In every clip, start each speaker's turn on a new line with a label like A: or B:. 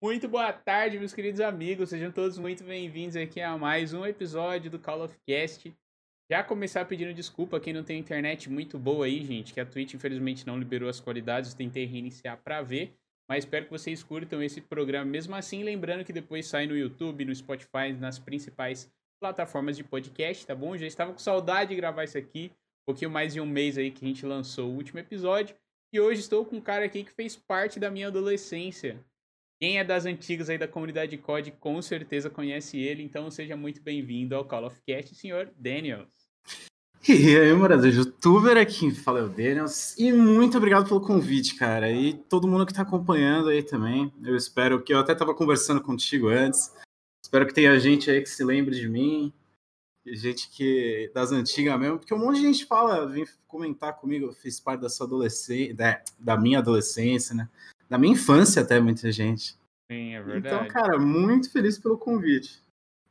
A: Muito boa tarde, meus queridos amigos. Sejam todos muito bem-vindos aqui a mais um episódio do Call of Cast. Já começar pedindo desculpa quem não tem internet muito boa aí, gente, que a Twitch infelizmente não liberou as qualidades, tentei reiniciar para ver, mas espero que vocês curtam esse programa mesmo assim, lembrando que depois sai no YouTube, no Spotify, nas principais plataformas de podcast, tá bom? Já estava com saudade de gravar isso aqui, um pouquinho mais de um mês aí que a gente lançou o último episódio, e hoje estou com um cara aqui que fez parte da minha adolescência. Quem é das antigas aí da comunidade de COD com certeza conhece ele, então seja muito bem-vindo ao Call of Cast, senhor Daniels.
B: E aí, morador, youtuber aqui, fala o Daniels, e muito obrigado pelo convite, cara, e todo mundo que tá acompanhando aí também, eu espero que, eu até tava conversando contigo antes, espero que tenha gente aí que se lembre de mim, gente que, das antigas mesmo, porque um monte de gente fala, vem comentar comigo, eu fiz parte da sua adolescência, da, da minha adolescência, né, da minha infância até, muita gente.
A: Sim, é verdade.
B: Então, cara, muito feliz pelo convite.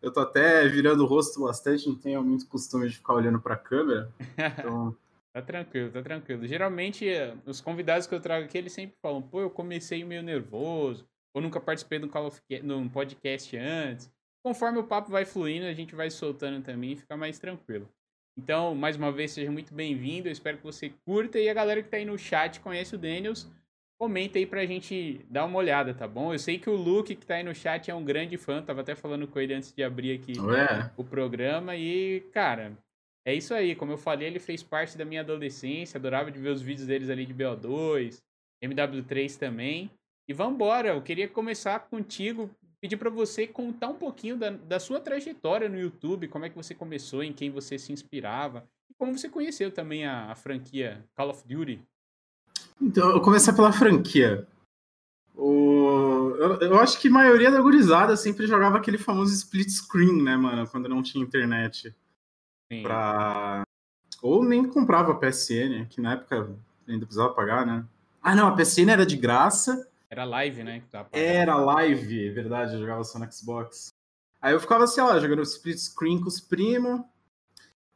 B: Eu tô até virando o rosto bastante, não tenho muito costume de ficar olhando pra câmera. Então...
A: tá tranquilo, tá tranquilo. Geralmente, os convidados que eu trago aqui, eles sempre falam, pô, eu comecei meio nervoso, ou nunca participei de um podcast antes. Conforme o papo vai fluindo, a gente vai soltando também e fica mais tranquilo. Então, mais uma vez, seja muito bem-vindo. Eu espero que você curta. E a galera que tá aí no chat conhece o Daniels comenta aí pra gente dar uma olhada, tá bom? Eu sei que o Luke, que tá aí no chat, é um grande fã, tava até falando com ele antes de abrir aqui o programa. E, cara, é isso aí. Como eu falei, ele fez parte da minha adolescência, adorava de ver os vídeos deles ali de BO2, MW3 também. E vambora, eu queria começar contigo, pedir para você contar um pouquinho da, da sua trajetória no YouTube, como é que você começou, em quem você se inspirava, e como você conheceu também a, a franquia Call of Duty.
B: Então, eu vou começar pela franquia. O... Eu, eu, acho que a maioria da gurizada sempre jogava aquele famoso split screen, né, mano? Quando não tinha internet. Sim. Pra... Ou nem comprava PSN, que na época ainda precisava pagar, né? Ah, não, a PSN era de graça.
A: Era live, né?
B: era live, verdade, eu jogava só no Xbox. Aí eu ficava, sei lá, jogando split screen com os primos.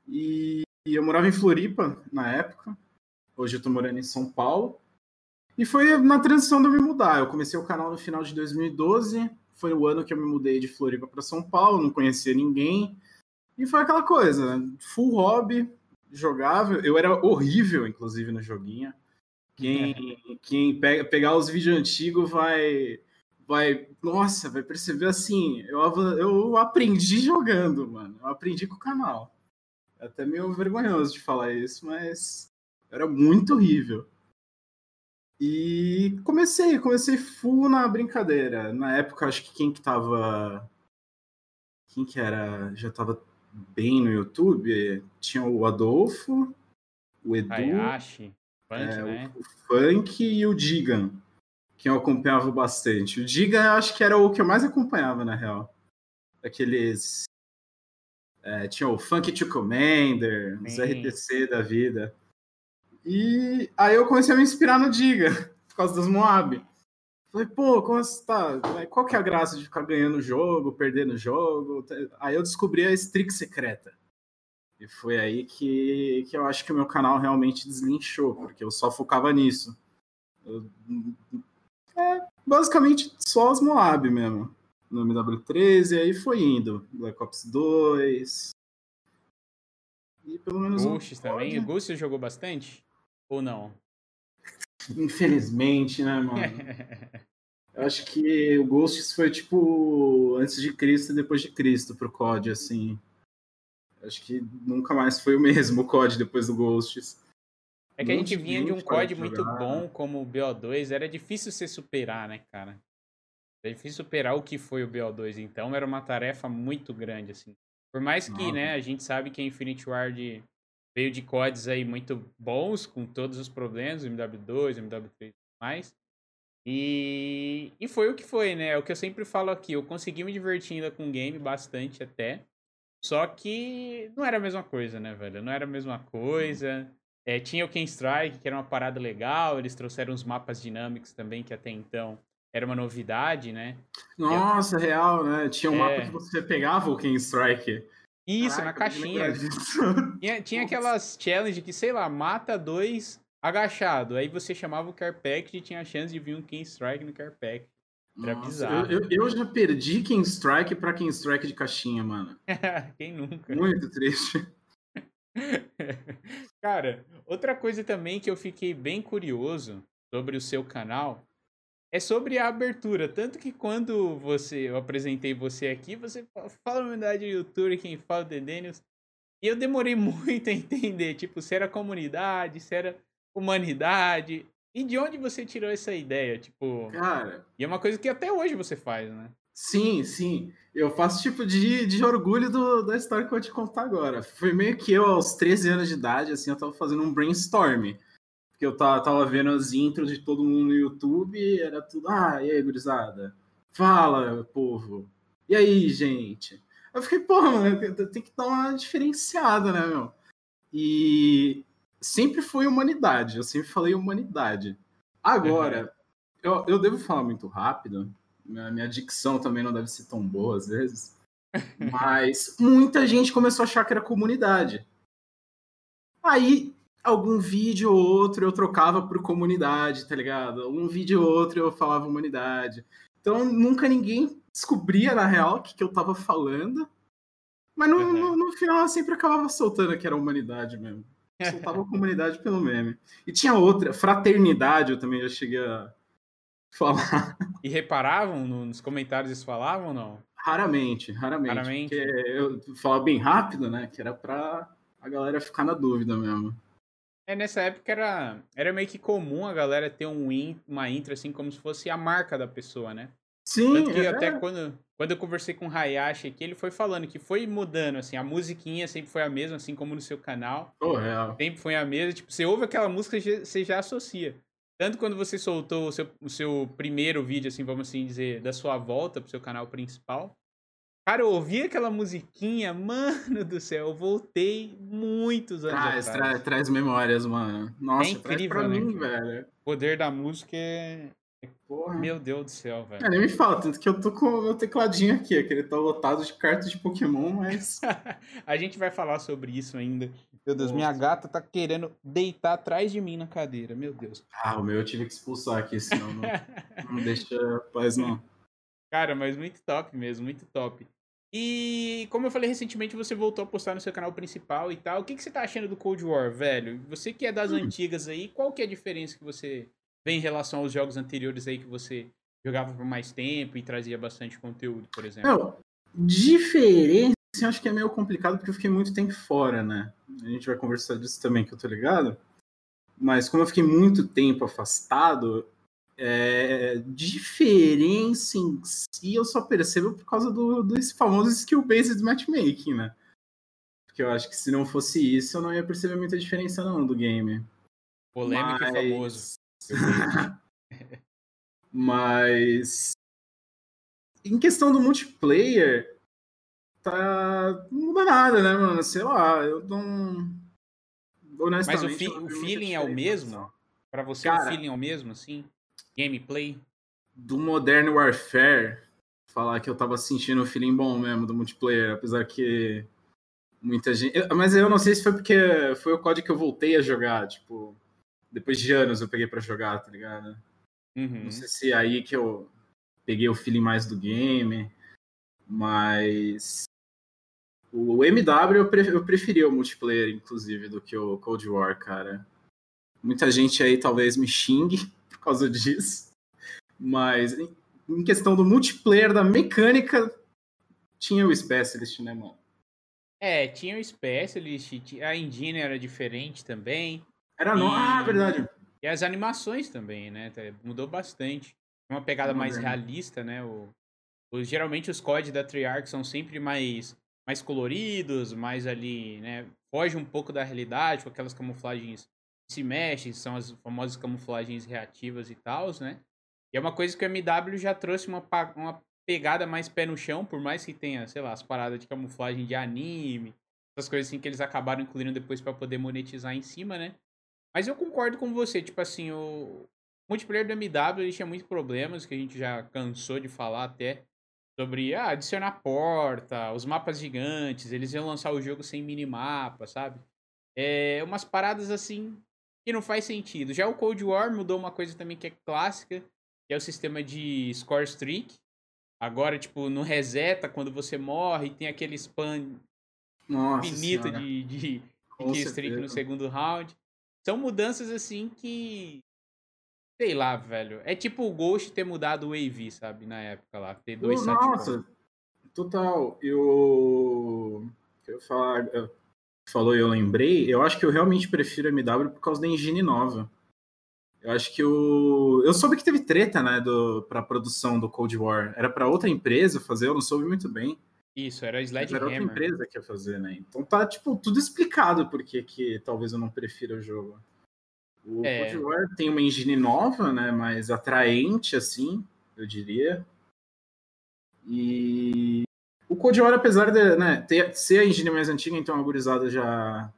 B: E eu morava em Floripa na época. Hoje eu tô morando em São Paulo. E foi na transição de eu me mudar. Eu comecei o canal no final de 2012. Foi o ano que eu me mudei de Floripa para São Paulo, não conhecia ninguém. E foi aquela coisa, full hobby, jogava. Eu era horrível, inclusive, no joguinho. Quem, quem pega, pegar os vídeos antigos vai. Vai, nossa, vai perceber assim. Eu, eu aprendi jogando, mano. Eu aprendi com o canal. É até meio vergonhoso de falar isso, mas era muito horrível. E comecei, comecei full na brincadeira. Na época, acho que quem que tava. Quem que era? Já tava bem no YouTube? Tinha o Adolfo, o Edu.
A: Hayashi, Funk,
B: é,
A: né?
B: O Funk e o Digan, que eu acompanhava bastante. O Digan, acho que era o que eu mais acompanhava, na real. Aqueles. É, tinha o Funk to Commander, Sim. os RTC da vida. E aí eu comecei a me inspirar no Diga, por causa dos Moab. Falei, pô, como você tá? Qual que é a graça de ficar ganhando o jogo, perdendo o jogo? Aí eu descobri a Strix Secreta. E foi aí que, que eu acho que o meu canal realmente deslinchou, porque eu só focava nisso. Eu, é, basicamente só os Moab mesmo. No MW13, aí foi indo. Black Ops 2.
A: E pelo menos. Ghosts um também? O Ghost jogou bastante? Ou não?
B: Infelizmente, né, mano? Eu acho que o Ghosts foi tipo antes de Cristo e depois de Cristo pro COD, assim. Eu acho que nunca mais foi o mesmo o COD depois do Ghosts.
A: É que a gente vinha de um COD muito bom como o BO2, era difícil se superar, né, cara? Era difícil superar o que foi o BO2, então era uma tarefa muito grande, assim. Por mais que, Nossa. né, a gente sabe que a Infinity Ward veio de CODs aí muito bons, com todos os problemas, MW2, MW3 e mais. E, e foi o que foi, né? É o que eu sempre falo aqui. Eu consegui me divertir ainda com o game bastante até. Só que não era a mesma coisa, né, velho? Não era a mesma coisa. É, tinha o Ken Strike, que era uma parada legal. Eles trouxeram uns mapas dinâmicos também, que até então era uma novidade, né?
B: Nossa, eu... real, né? Tinha um é... mapa que você pegava o Ken Strike.
A: Isso, Caraca, na caixinha. Tinha, tinha aquelas challenge que, sei lá, mata dois agachado. Aí você chamava o Care Package e tinha a chance de vir um King Strike no Care Package. Era Nossa, bizarro.
B: Eu, eu, eu, já perdi King Strike pra King Strike de caixinha, mano.
A: Quem nunca?
B: Muito triste.
A: Cara, outra coisa também que eu fiquei bem curioso sobre o seu canal é sobre a abertura. Tanto que quando você eu apresentei você aqui, você fala a unidade do YouTube, quem fala The Daniels. E eu demorei muito a entender, tipo, se era comunidade, se era humanidade. E de onde você tirou essa ideia? Tipo.
B: Cara.
A: E é uma coisa que até hoje você faz, né?
B: Sim, sim. Eu faço tipo de, de orgulho do, da história que eu vou te contar agora. Foi meio que eu, aos 13 anos de idade, assim, eu tava fazendo um brainstorm. Porque eu tava, tava vendo as intros de todo mundo no YouTube, era tudo, ah, e aí, gurizada? Fala, povo. E aí, gente? Eu fiquei, porra, mano, tem que dar uma diferenciada, né, meu? E sempre foi humanidade, eu sempre falei humanidade. Agora, uhum. eu, eu devo falar muito rápido, minha, minha dicção também não deve ser tão boa às vezes, mas muita gente começou a achar que era comunidade. Aí, algum vídeo ou outro eu trocava por comunidade, tá ligado? Um vídeo ou outro eu falava humanidade. Então, nunca ninguém descobria, na real, o que, que eu tava falando. Mas no, uhum. no, no, final eu sempre acabava soltando que era humanidade mesmo. Soltava a comunidade pelo meme. E tinha outra, fraternidade, eu também já cheguei a falar.
A: E reparavam nos comentários eles falavam ou não?
B: Raramente, raramente. Raramente. Porque eu falava bem rápido, né? Que era pra a galera ficar na dúvida mesmo.
A: É, nessa época era, era meio que comum a galera ter um in, uma intro assim como se fosse a marca da pessoa, né?
B: Sim.
A: Tanto que é. até quando, quando eu conversei com o Hayashi aqui, ele foi falando que foi mudando, assim, a musiquinha sempre foi a mesma, assim como no seu canal.
B: Oh, real.
A: Sempre foi a mesma. Tipo, você ouve aquela música, você já associa. Tanto quando você soltou o seu, o seu primeiro vídeo, assim, vamos assim dizer, da sua volta pro seu canal principal. Cara, eu ouvi aquela musiquinha, mano do céu, eu voltei muitos anos
B: traz, atrás. Traz, traz memórias, mano. Nossa,
A: é incrível,
B: pra
A: né?
B: mim, velho.
A: O poder da música é... é Porra. Meu Deus do céu, velho.
B: É, nem me fala, tanto que eu tô com o meu tecladinho aqui, que ele tá lotado de cartas de Pokémon, mas...
A: a gente vai falar sobre isso ainda. Meu Deus, Nossa. minha gata tá querendo deitar atrás de mim na cadeira, meu Deus.
B: Ah, o meu eu tive que expulsar aqui, senão não, não deixa paz, não.
A: Cara, mas muito top mesmo, muito top. E como eu falei recentemente, você voltou a postar no seu canal principal e tal. O que, que você tá achando do Cold War, velho? Você que é das hum. antigas aí, qual que é a diferença que você vê em relação aos jogos anteriores aí que você jogava por mais tempo e trazia bastante conteúdo, por exemplo?
B: Não, diferença assim, acho que é meio complicado porque eu fiquei muito tempo fora, né? A gente vai conversar disso também, que eu tô ligado. Mas como eu fiquei muito tempo afastado, é, diferença em si eu só percebo por causa do, desse famoso skill-based matchmaking, né? Porque eu acho que se não fosse isso, eu não ia perceber muita diferença não do game.
A: Polêmico Mas... e famoso.
B: Mas em questão do multiplayer, tá. Não muda nada, né, mano? Sei lá, eu não.
A: Honestamente. Mas o, fi o feeling é o mesmo? Para você, Cara, o feeling é o mesmo, assim? Gameplay?
B: Do Modern Warfare, falar que eu tava sentindo o feeling bom mesmo do multiplayer, apesar que muita gente. Mas eu não sei se foi porque foi o código que eu voltei a jogar, tipo, depois de anos eu peguei para jogar, tá ligado?
A: Uhum.
B: Não sei se é aí que eu peguei o feeling mais do game, mas o MW eu, pre eu preferi o multiplayer, inclusive, do que o Cold War, cara. Muita gente aí talvez me xingue por causa disso. Mas em questão do multiplayer, da mecânica, tinha o Specialist, né, mano?
A: É, tinha o Specialist, a engine era diferente também.
B: Era não, ah, verdade.
A: E as animações também, né? Mudou bastante. Uma pegada mais realista, né? O, o, geralmente os códigos da Treyarch são sempre mais mais coloridos, mais ali, né? Foge um pouco da realidade, com aquelas camuflagens se mexem, são as famosas camuflagens reativas e tal, né? E é uma coisa que o MW já trouxe uma, uma pegada mais pé no chão, por mais que tenha, sei lá, as paradas de camuflagem de anime, essas coisas assim que eles acabaram incluindo depois para poder monetizar em cima, né? Mas eu concordo com você, tipo assim, o multiplayer do MW ele tinha muitos problemas que a gente já cansou de falar até sobre ah, adicionar porta, os mapas gigantes, eles iam lançar o jogo sem minimapa, sabe? É, umas paradas assim que não faz sentido. Já o Cold War mudou uma coisa também que é clássica, que é o sistema de score streak. Agora, tipo, no reseta, quando você morre, tem aquele spam
B: Nossa
A: infinito
B: senhora.
A: de, de, de kill streak no segundo round. São mudanças assim que. Sei lá, velho. É tipo o Ghost ter mudado o AV, sabe? Na época lá. Ter dois.
B: Nossa, total. Eu. Eu falar. eu- Falou e eu lembrei. Eu acho que eu realmente prefiro MW por causa da engine nova. Eu acho que o. Eu soube que teve treta, né, do, pra produção do Cold War. Era pra outra empresa fazer, eu não soube muito bem.
A: Isso, era
B: Mas era outra
A: Sledgehammer.
B: empresa que ia fazer, né? Então tá, tipo, tudo explicado porque que talvez eu não prefira o jogo. O
A: É.
B: Cold War tem uma engine nova, né? Mais atraente, assim, eu diria. E o Cold War, apesar de né, ter, ser a engine mais antiga, então a gurizada já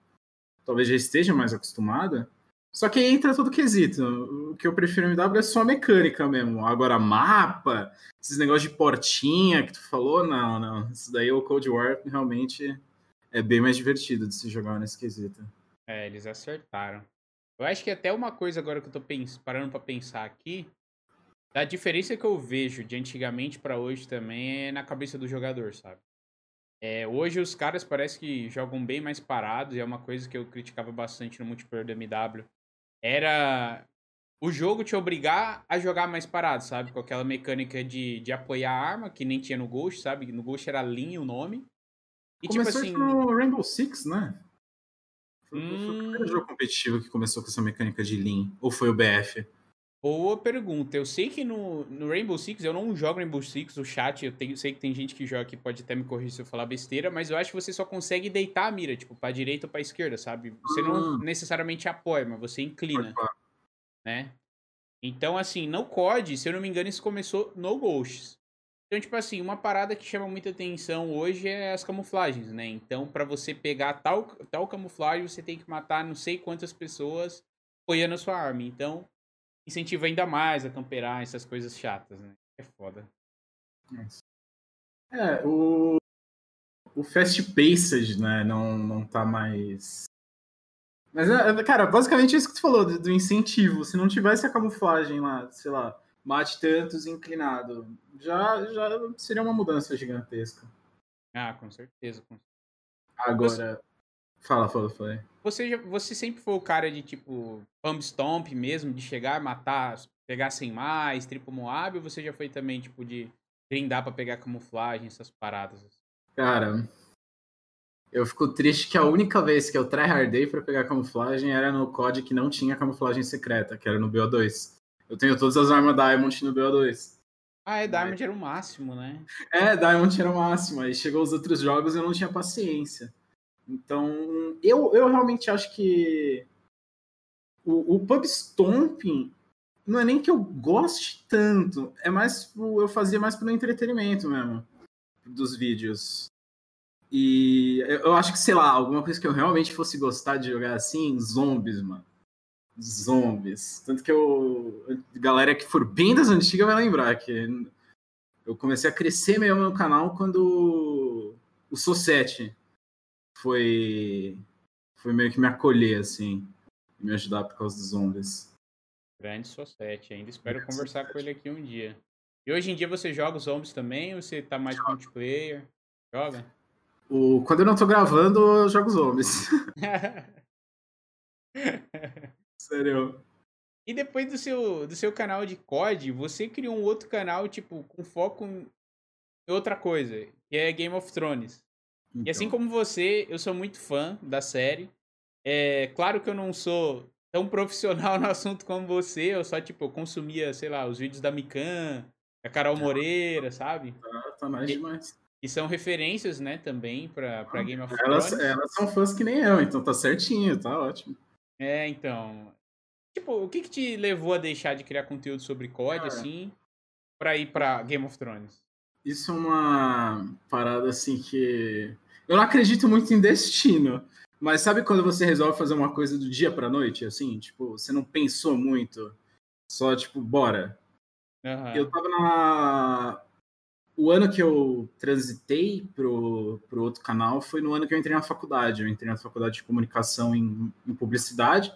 B: talvez já esteja mais acostumada. Só que entra todo quesito. O que eu prefiro MW é só a mecânica mesmo. Agora, mapa, esses negócios de portinha que tu falou, não, não. Isso daí o Cold War realmente é bem mais divertido de se jogar nesse quesito.
A: É, eles acertaram. Eu acho que até uma coisa agora que eu tô parando pra pensar aqui, a diferença que eu vejo de antigamente pra hoje também é na cabeça do jogador, sabe? É, hoje os caras parece que jogam bem mais parados, e é uma coisa que eu criticava bastante no multiplayer do MW. Era o jogo te obrigar a jogar mais parado, sabe? Com aquela mecânica de, de apoiar a arma, que nem tinha no Ghost, sabe? No Ghost era Lean o nome. E
B: começou
A: tipo assim.
B: no Rainbow Six, né? Foi, foi o
A: Hum.
B: primeiro jogo competitivo que começou com essa mecânica de Lean. Ou foi o BF?
A: Boa pergunta. Eu sei que no, no Rainbow Six, eu não jogo Rainbow Six, o chat, eu tenho, sei que tem gente que joga que pode até me corrigir se eu falar besteira, mas eu acho que você só consegue deitar a mira, tipo, pra direita ou pra esquerda, sabe? Você não
B: Hum.
A: necessariamente apoia, mas você inclina, né? Então, assim, no COD, se eu não me engano, isso começou no Ghosts. Então, tipo assim, uma parada que chama muita atenção hoje é as camuflagens, né? Então, pra você pegar tal, tal camuflagem, você tem que matar não sei quantas pessoas apoiando a sua arma. Então, incentiva ainda mais a camperar essas coisas chatas, né? É foda.
B: É, o, o Fast Paced, né, não, não tá mais... Mas, é, cara, basicamente é isso que tu falou, do, do incentivo. Se não tivesse a camuflagem lá, sei lá, mate tantos inclinado, já, já seria uma mudança gigantesca.
A: Ah, com certeza. com-
B: Agora... Fala, fala, fala.
A: Você, já- você sempre foi o cara de, tipo, pump stomp mesmo, de chegar, matar, pegar sem mais, triplo Moab, ou você já foi também, tipo, de grindar pra pegar camuflagem, essas paradas? assim?
B: Cara, eu fico triste que a única vez que eu tryhardei pra pegar camuflagem era no COD que não tinha camuflagem secreta, que era no BO2. Eu tenho todas as armas Diamond no BO2.
A: Ah, é, Diamond era o máximo, né?
B: É, Diamond era o máximo. Aí chegou os outros jogos e eu não tinha paciência. Então, eu, eu realmente acho que o, o pub stomping não é nem que eu goste tanto, é mais pro- eu fazia mais pelo entretenimento mesmo dos vídeos. E eu acho que, sei lá, alguma coisa que eu realmente fosse gostar de jogar assim, zombies, mano. Zombies. Tanto que eu. Galera que for bem das antigas vai lembrar que eu comecei a crescer mesmo no canal quando o Societe foi, foi meio que me acolher, assim, me ajudar por causa dos zombies.
A: Grande Society, ainda espero
B: Grande
A: conversar com ele aqui um dia. E hoje em dia você joga os zombies também, ou você tá mais multiplayer? Joga?
B: O, quando eu não tô gravando, eu jogo zombies. Sério.
A: E depois do seu, do seu canal de COD, você criou um outro canal, tipo, com foco em outra coisa, que é Game of Thrones. E assim
B: Então,
A: como você, eu sou muito fã da série. É claro que eu não sou tão profissional no assunto como você, eu só, tipo, eu consumia, sei lá, os vídeos da Mikan, da Carol Moreira, sabe?
B: tá, tá mais
A: E-
B: demais.
A: E são referências, né, também pra, pra Game of
B: Elas,
A: Thrones.
B: elas são fãs que nem eu, então tá certinho, tá ótimo.
A: É, então. Tipo, o que que te levou a deixar de criar conteúdo sobre COD,
B: Cara.
A: assim, pra ir pra Game of Thrones?
B: Isso é uma parada assim que. Eu não acredito muito em destino. Mas sabe quando você resolve fazer uma coisa do dia pra noite, assim? Tipo, você não pensou muito. Só, tipo, bora.
A: Aham.
B: Eu tava na. O ano que eu transitei pro, pro outro canal foi no ano que eu entrei na faculdade. Eu entrei na faculdade de comunicação em, em publicidade.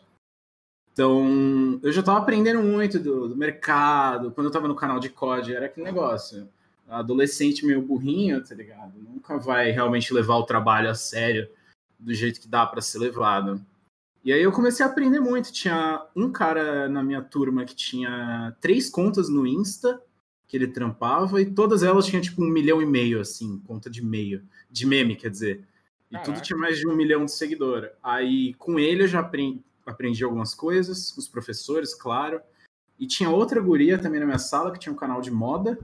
B: Então, eu já estava aprendendo muito do, do, mercado. Quando eu estava no canal de COD, era aquele negócio. Adolescente meio burrinho, tá ligado? Nunca vai realmente levar o trabalho a sério do jeito que dá para ser levado. E aí eu comecei a aprender muito. Tinha um cara na minha turma que tinha três contas no Insta que ele trampava, e todas elas tinham tipo um milhão e meio, assim, conta de meio, de meme, quer dizer. E Caraca. tudo tinha mais de um milhão de seguidor. Aí com ele eu já aprendi, aprendi algumas coisas, com os professores, claro. E tinha outra guria também na minha sala que tinha um canal de moda.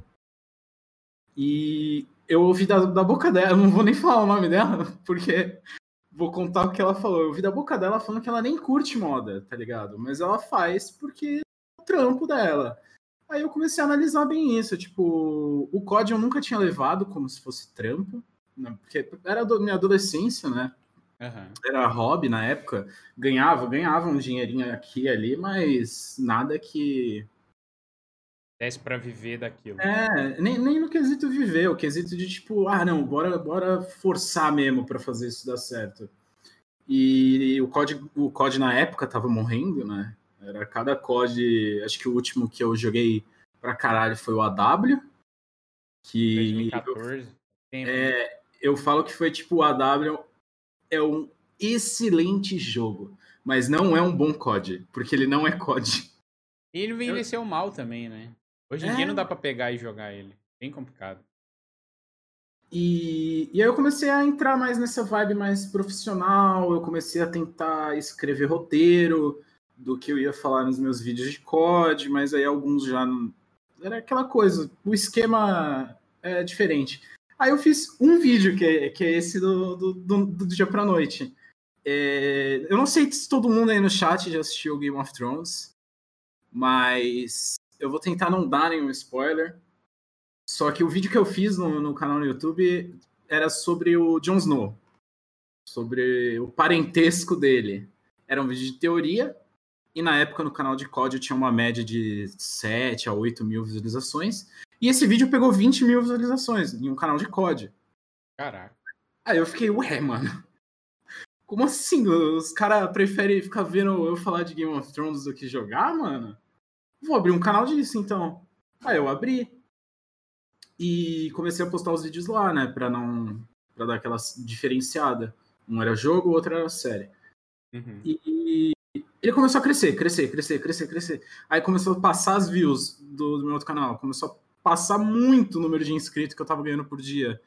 B: E eu ouvi da, da boca dela, não vou nem falar o nome dela, porque vou contar o que ela falou. Eu ouvi da boca dela falando que ela nem curte moda, tá ligado? Mas ela faz porque é o trampo dela. Aí eu comecei a analisar bem isso. Tipo, o COD eu nunca tinha levado como se fosse trampo, né? porque era do, minha adolescência, né? Uhum. Era hobby na época. Ganhava, ganhava um dinheirinho aqui e ali, mas nada que.
A: Desse pra viver daquilo.
B: É, nem, nem no quesito viver, o quesito de tipo, ah, não, bora, bora forçar mesmo para fazer isso dar certo. E o COD, o COD na época tava morrendo, né? Era cada COD, acho que o último que eu joguei pra caralho foi o AW. Que 2014. Eu, é, eu falo que foi tipo o AW é um excelente jogo, mas não é um bom COD, porque ele não é COD.
A: E ele envelheceu eu... mal também, né? Hoje em é... dia não dá para pegar e jogar ele. Bem complicado.
B: E, e aí eu comecei a entrar mais nessa vibe mais profissional, eu comecei a tentar escrever roteiro, do que eu ia falar nos meus vídeos de COD, mas aí alguns já. Era aquela coisa, o esquema é diferente. Aí eu fiz um vídeo, que é, que é esse do, do, do, do dia pra noite. É, eu não sei se todo mundo aí no chat já assistiu Game of Thrones, mas eu vou tentar não dar nenhum spoiler. Só que o vídeo que eu fiz no, no canal no YouTube era sobre o Jon Snow, sobre o parentesco dele. Era um vídeo de teoria, e na época no canal de eu tinha uma média de 7 a 8 mil visualizações. E esse vídeo pegou 20 mil visualizações em um canal de COD.
A: Caraca.
B: Aí eu fiquei, ué, mano. Como assim? Os caras preferem ficar vendo eu falar de Game of Thrones do que jogar, mano? Vou abrir um canal disso, então. Aí eu abri. E comecei a postar os vídeos lá, né? Pra não. pra dar aquela diferenciada. Um era jogo, o outro era série. Uhum. E, ele começou a crescer, crescer, crescer, crescer, crescer. Aí começou a passar as views do, do meu outro canal. Começou a passar muito o número de inscritos que eu tava ganhando por dia.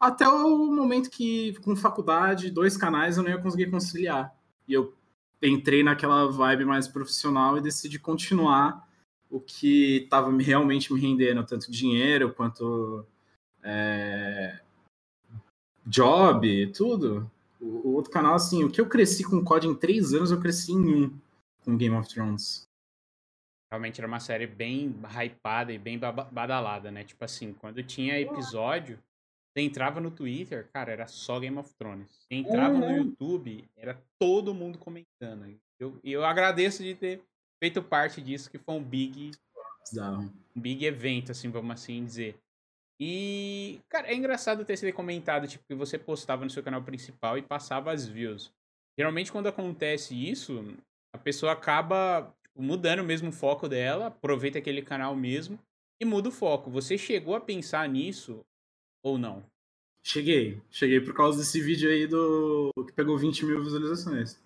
B: Até o momento que, com faculdade, dois canais, eu não ia conseguir conciliar. E eu entrei naquela vibe mais profissional e decidi continuar o que estava realmente me rendendo, tanto dinheiro quanto é, job, tudo. O, o, outro canal, assim, o que eu cresci com COD em três anos, eu cresci em um com Game of Thrones.
A: Realmente era uma série bem hypada e bem badalada, né? Tipo assim, quando tinha episódio, você entrava no Twitter, cara, era só Game of Thrones. Você entrava uhum. no YouTube, era todo mundo comentando. E eu, eu agradeço de ter feito parte disso, que foi um big, um big evento, assim, vamos assim dizer. E, cara, é engraçado ter sido comentado, tipo, que você postava no seu canal principal e passava as views. Geralmente, quando acontece isso, a pessoa acaba tipo, mudando mesmo o foco dela, aproveita aquele canal mesmo e muda o foco. Você chegou a pensar nisso ou não?
B: Cheguei. Cheguei por causa desse vídeo aí do que pegou 20 mil visualizações.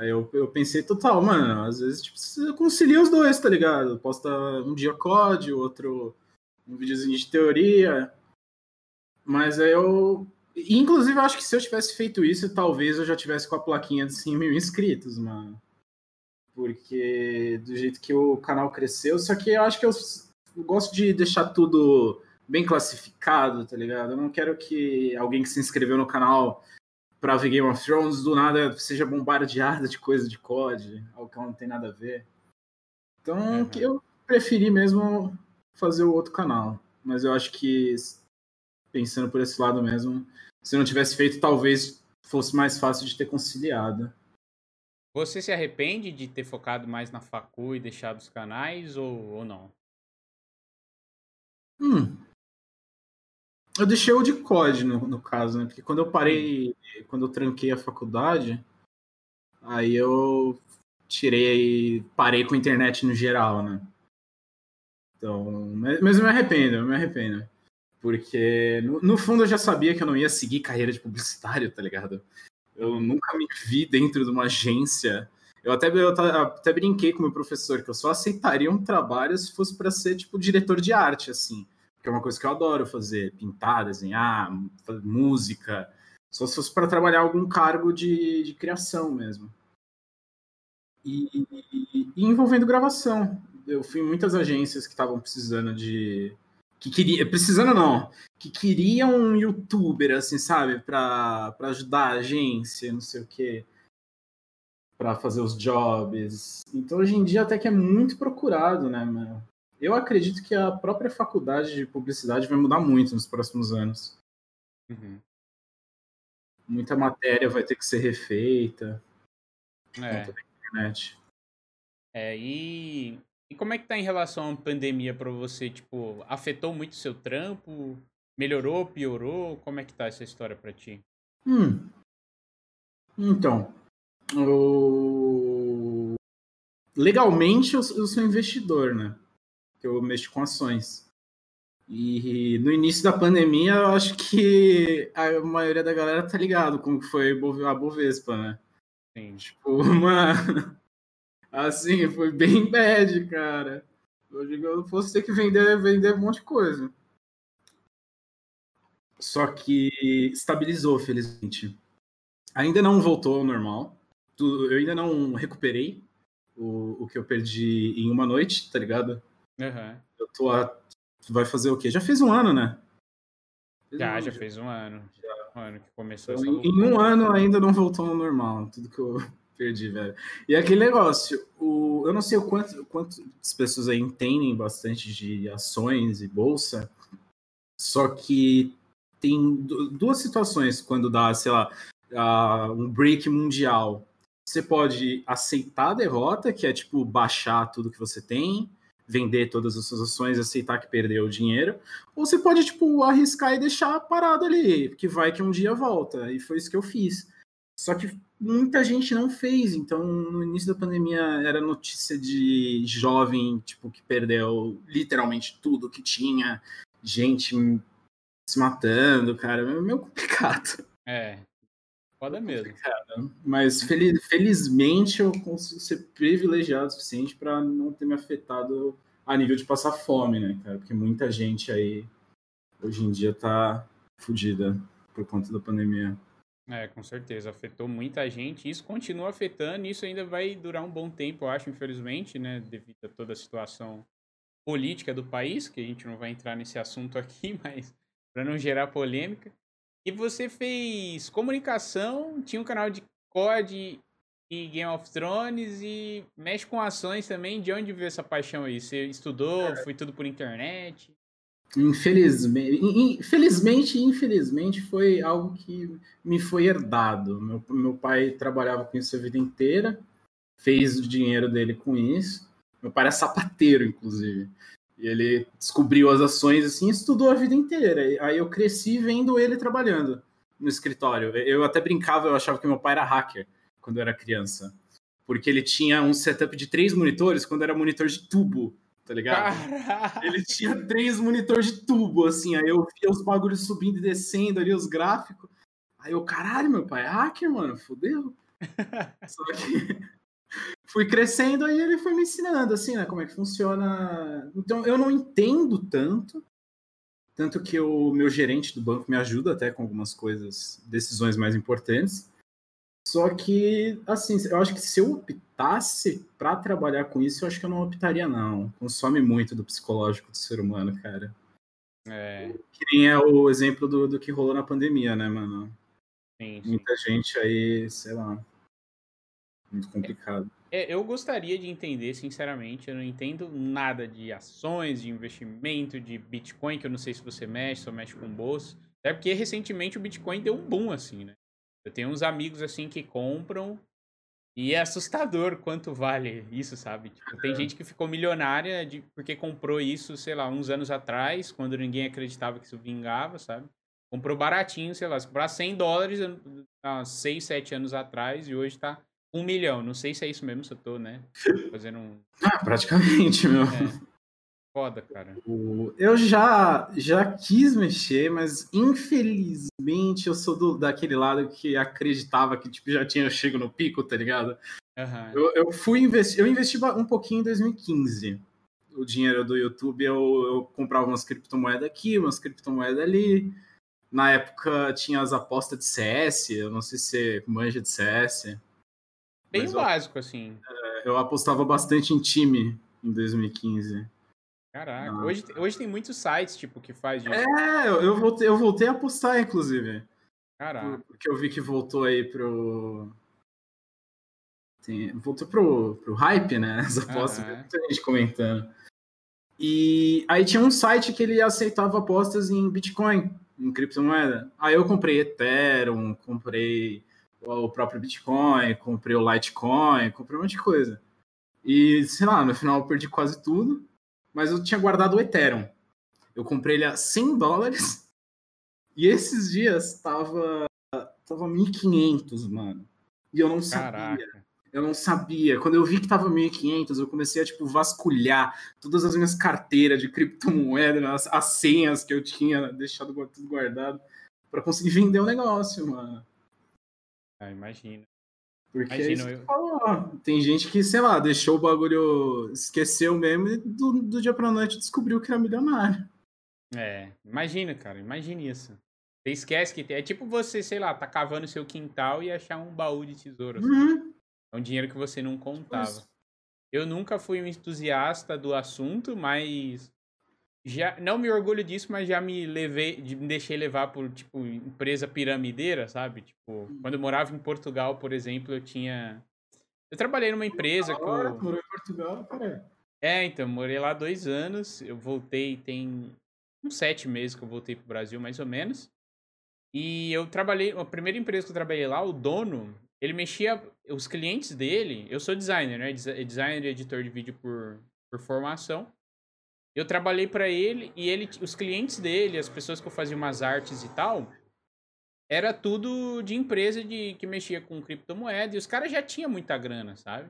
B: Aí eu, eu pensei, total, mano, às vezes tipo, concilia os dois, tá ligado? Posta um dia COD, outro um videozinho de teoria. Mas aí eu. Inclusive, eu acho que se eu tivesse feito isso, talvez eu já tivesse com a plaquinha de 100 mil inscritos, mano. Porque do jeito que o canal cresceu, só que eu acho que eu, eu gosto de deixar tudo bem classificado, tá ligado? Eu não quero que alguém que se inscreveu no canal pra ver Game of Thrones do nada seja bombardeada de coisa de COD, algo que não tem nada a ver. Então, uhum. eu preferi mesmo fazer o outro canal. Mas eu acho que, pensando por esse lado mesmo, se não tivesse feito, talvez fosse mais fácil de ter conciliado.
A: Você se arrepende de ter focado mais na facu e deixado os canais ou, ou não?
B: Hum. Eu deixei o de COD no, no caso, né? Porque quando eu parei, quando eu tranquei a faculdade, aí eu tirei, parei com a internet no geral, né? Então, mas eu me arrependo, eu me arrependo. Porque, no, no, fundo, eu já sabia que eu não ia seguir carreira de publicitário, tá ligado? Eu nunca me vi dentro de uma agência. Eu até, eu até brinquei com meu professor que eu só aceitaria um trabalho se fosse para ser, tipo, diretor de arte, assim. Que é uma coisa que eu adoro fazer: pintar, desenhar, música. Só se fosse para trabalhar algum cargo de, de criação mesmo. E, e, e envolvendo gravação. Eu fui em muitas agências que estavam precisando de, que queria, precisando não, que queria um youtuber, assim, sabe, para ajudar a agência, não sei o quê, para fazer os jobs. Então, hoje em dia, até que é muito procurado, né, meu? Eu acredito que a própria faculdade de publicidade vai mudar muito nos próximos anos. Uhum. Muita matéria vai ter que ser refeita.
A: É. internet. É, e e como é que tá em relação à pandemia para você? Tipo, afetou muito o seu trampo? Melhorou, piorou? Como é que tá essa história para ti?
B: Hum. Então, o... legalmente eu, eu sou investidor, né? Eu mexo com ações. E no início da pandemia, eu acho que a maioria da galera tá ligado como foi a Bovespa, né? Sim. Tipo, uma, Assim, foi bem bad, cara. Eu digo, eu fosse ter que vender, vender um monte de coisa. Só que estabilizou, felizmente. Ainda não voltou ao normal. Eu ainda não recuperei o, o que eu perdi em uma noite, tá ligado?
A: Uhum.
B: Eu tô a... Vai fazer o quê? Já fez um ano, né?
A: Fez já, um já, já fez um ano. Já. Um ano que começou
B: então, em, em um ano ainda não voltou ao normal. Tudo que eu Perdi, velho. E aquele negócio, o, eu não sei o quanto, quantas pessoas aí entendem bastante de ações e bolsa, só que tem duas situações quando dá, sei lá, um break mundial. Você pode aceitar a derrota, que é tipo baixar tudo que você tem, vender todas as suas ações, aceitar que perdeu o dinheiro, ou você pode tipo arriscar e deixar parado ali, que vai que um dia volta. E foi isso que eu fiz. Só que muita gente não fez. Então, no início da pandemia, era notícia de jovem, tipo, que perdeu literalmente tudo que tinha, gente se matando, cara. Meio complicado.
A: É. Foda é mesmo.
B: Mas feliz, felizmente eu consigo ser privilegiado o suficiente para não ter me afetado a nível de passar fome, né, cara? Porque muita gente aí hoje em dia tá fodida por conta da pandemia.
A: É, com certeza. Afetou muita gente. Isso continua afetando. E isso ainda vai durar um bom tempo, eu acho, infelizmente, né? Devido a toda a situação política do país, que a gente não vai entrar nesse assunto aqui, mas para não gerar polêmica. E você fez comunicação, tinha um canal de COD e Game of Thrones e mexe com ações também. De onde veio essa paixão aí? Você estudou? Foi tudo por internet?
B: Infelizmente, infelizmente, infelizmente foi algo que me foi herdado. Meu, meu pai trabalhava com isso a vida inteira, fez o dinheiro dele com isso. Meu pai era sapateiro, inclusive. E ele descobriu as ações assim, estudou a vida inteira. Aí eu cresci vendo ele trabalhando no escritório. Eu até brincava, eu achava que meu pai era hacker quando eu era criança. Porque ele tinha um setup de três monitores quando era monitor de tubo tá ligado? Caralho. Ele tinha três monitores de tubo, assim, aí eu via os bagulhos subindo e descendo ali, os gráficos. Aí eu, caralho, meu pai é hacker, mano, fodeu. Só que fui crescendo, aí ele foi me ensinando, assim, né, como é que funciona. Então, eu não entendo tanto, tanto que o meu gerente do banco me ajuda até com algumas coisas, decisões mais importantes. Só que, assim, eu acho que se eu optasse para trabalhar com isso, eu acho que eu não optaria, não. Consome muito do psicológico do ser humano, cara.
A: É.
B: Que nem é o exemplo do, do que rolou na pandemia, né, mano?
A: Sim, sim.
B: Muita gente aí, sei lá. Muito complicado.
A: É, eu gostaria de entender, sinceramente, eu não entendo nada de ações, de investimento, de Bitcoin, que eu não sei se você mexe, só mexe com bolsa. É porque recentemente o Bitcoin deu um boom, assim, né? Eu tenho uns amigos assim que compram e é assustador quanto vale isso, sabe? Tipo, tem gente que ficou milionária de, porque comprou isso, sei lá, uns anos atrás, quando ninguém acreditava que isso vingava, sabe? Comprou baratinho, sei lá, se comprar 100 dólares há 6, 7 anos atrás e hoje tá um milhão. Não sei se é isso mesmo, se eu tô, né? Fazendo um.
B: Ah, praticamente, meu. É.
A: Foda, cara.
B: Eu já, já quis mexer, mas infelizmente eu sou do, daquele lado que acreditava que tipo, já tinha chego no pico, tá ligado? Uhum. Eu, eu fui investir, eu investi um pouquinho em 2015. O dinheiro do YouTube, eu, eu comprava umas criptomoedas aqui, umas criptomoedas ali. Na época tinha as apostas de CS, eu não sei se manja de CS.
A: Bem básico, eu, assim.
B: É, eu apostava bastante em time em 2015.
A: Caraca, hoje, hoje tem muitos sites, tipo, que faz
B: isso. É, eu voltei, eu voltei a postar, inclusive.
A: Caraca.
B: Porque eu vi que voltou aí pro... Tem, voltou pro, pro hype, né? As apostas, uhum. muita gente comentando. E aí tinha um site que ele aceitava apostas em Bitcoin, em criptomoeda. Aí eu comprei Ethereum, comprei o próprio Bitcoin, comprei o Litecoin, comprei um monte de coisa. E, sei lá, no final eu perdi quase tudo mas eu tinha guardado o Ethereum. Eu comprei ele a 100 dólares e esses dias tava, tava 1.500, mano. E eu não sabia. Caraca. Eu não sabia. Quando eu vi que tava 1.500, eu comecei a, tipo, vasculhar todas as minhas carteiras de criptomoeda, as, as senhas que eu tinha deixado tudo guardado, para conseguir vender o um negócio, mano.
A: Ah, imagina.
B: Porque Imagino, é eu... tem gente que, sei lá, deixou o bagulho, esqueceu mesmo e do, do dia pra noite descobriu que era milionário.
A: É, imagina, cara, imagine isso. Você esquece que tem. É tipo você, sei lá, tá cavando seu quintal e achar um baú de tesouros.
B: Uhum.
A: É um dinheiro que você não contava. Eu nunca fui um entusiasta do assunto, mas já não me orgulho disso, mas já me levei, me deixei levar por tipo empresa piramideira, sabe? Tipo, hum. quando eu morava em Portugal, por exemplo, eu tinha eu trabalhei numa empresa com
B: morou em Portugal, cara.
A: É, então, morei lá dois anos, eu voltei tem uns sete meses que eu voltei pro Brasil, mais ou menos. E eu trabalhei, a primeira empresa que eu trabalhei lá, o dono, ele mexia, os clientes dele, eu sou designer, né? Designer e editor de vídeo por, por formação. Eu trabalhei para ele e ele, os clientes dele, as pessoas que eu fazia umas artes e tal, era tudo de empresa de que mexia com criptomoeda e os caras já tinham muita grana, sabe?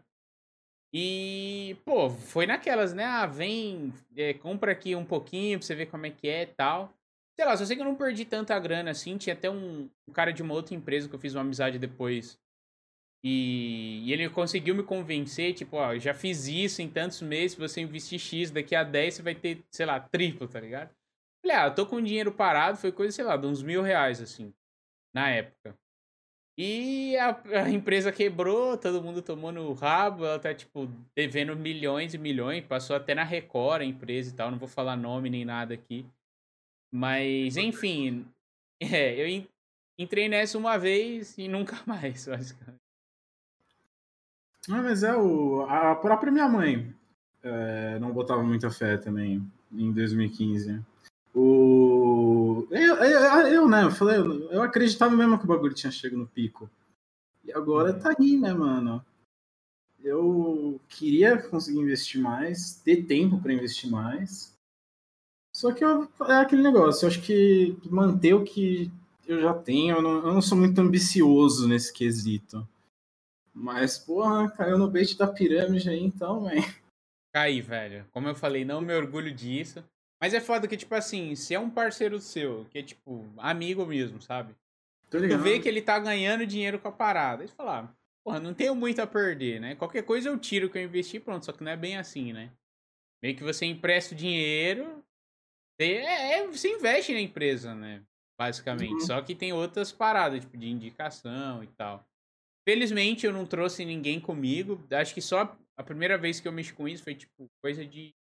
A: E, pô, foi naquelas, né? Ah, vem, é, compra aqui um pouquinho pra você ver como é que é e tal. Sei lá, só sei que eu não perdi tanta grana assim. Tinha até um, um cara de uma outra empresa que eu fiz uma amizade depois e, e, ele conseguiu me convencer, tipo, ó, já fiz isso em tantos meses, se você investir X, daqui a 10 você vai ter, sei lá, triplo, tá ligado? Falei, ah, eu tô com dinheiro parado, foi coisa, sei lá, de uns mil reais, assim, na época. E a, a, empresa quebrou, todo mundo tomou no rabo, ela tá, tipo, devendo milhões e milhões, passou até na Record a empresa e tal, não vou falar nome nem nada aqui. Mas, enfim, é, eu entrei nessa uma vez e nunca mais, basicamente.
B: Ah, mas é o. A própria minha mãe é, não botava muita fé também em 2015. O. Eu, eu, eu, né? Eu falei, eu acreditava mesmo que o bagulho tinha chegado no pico. E agora tá aí, né, mano? Eu queria conseguir investir mais, ter tempo para investir mais. Só que eu, é aquele negócio, eu acho que manter o que eu já tenho, eu não, eu não sou muito ambicioso nesse quesito. Mas, porra, caiu no bait da pirâmide aí, então, velho.
A: Caí, velho. Como eu falei, não me orgulho disso. Mas é foda que, tipo assim, se é um parceiro seu, que é, tipo, amigo mesmo, sabe? Tu vê que ele tá ganhando dinheiro com a parada. Aí você fala, ah, porra, não tenho muito a perder, né? Qualquer coisa eu tiro que eu investi, pronto. Só que não é bem assim, né? Meio que você empresta o dinheiro, é, é, você investe na empresa, né? Basicamente. Uhum. Só que tem outras paradas, tipo, de indicação e tal. Felizmente eu não trouxe ninguém comigo. Acho que só a primeira vez que eu mexi com isso foi tipo coisa de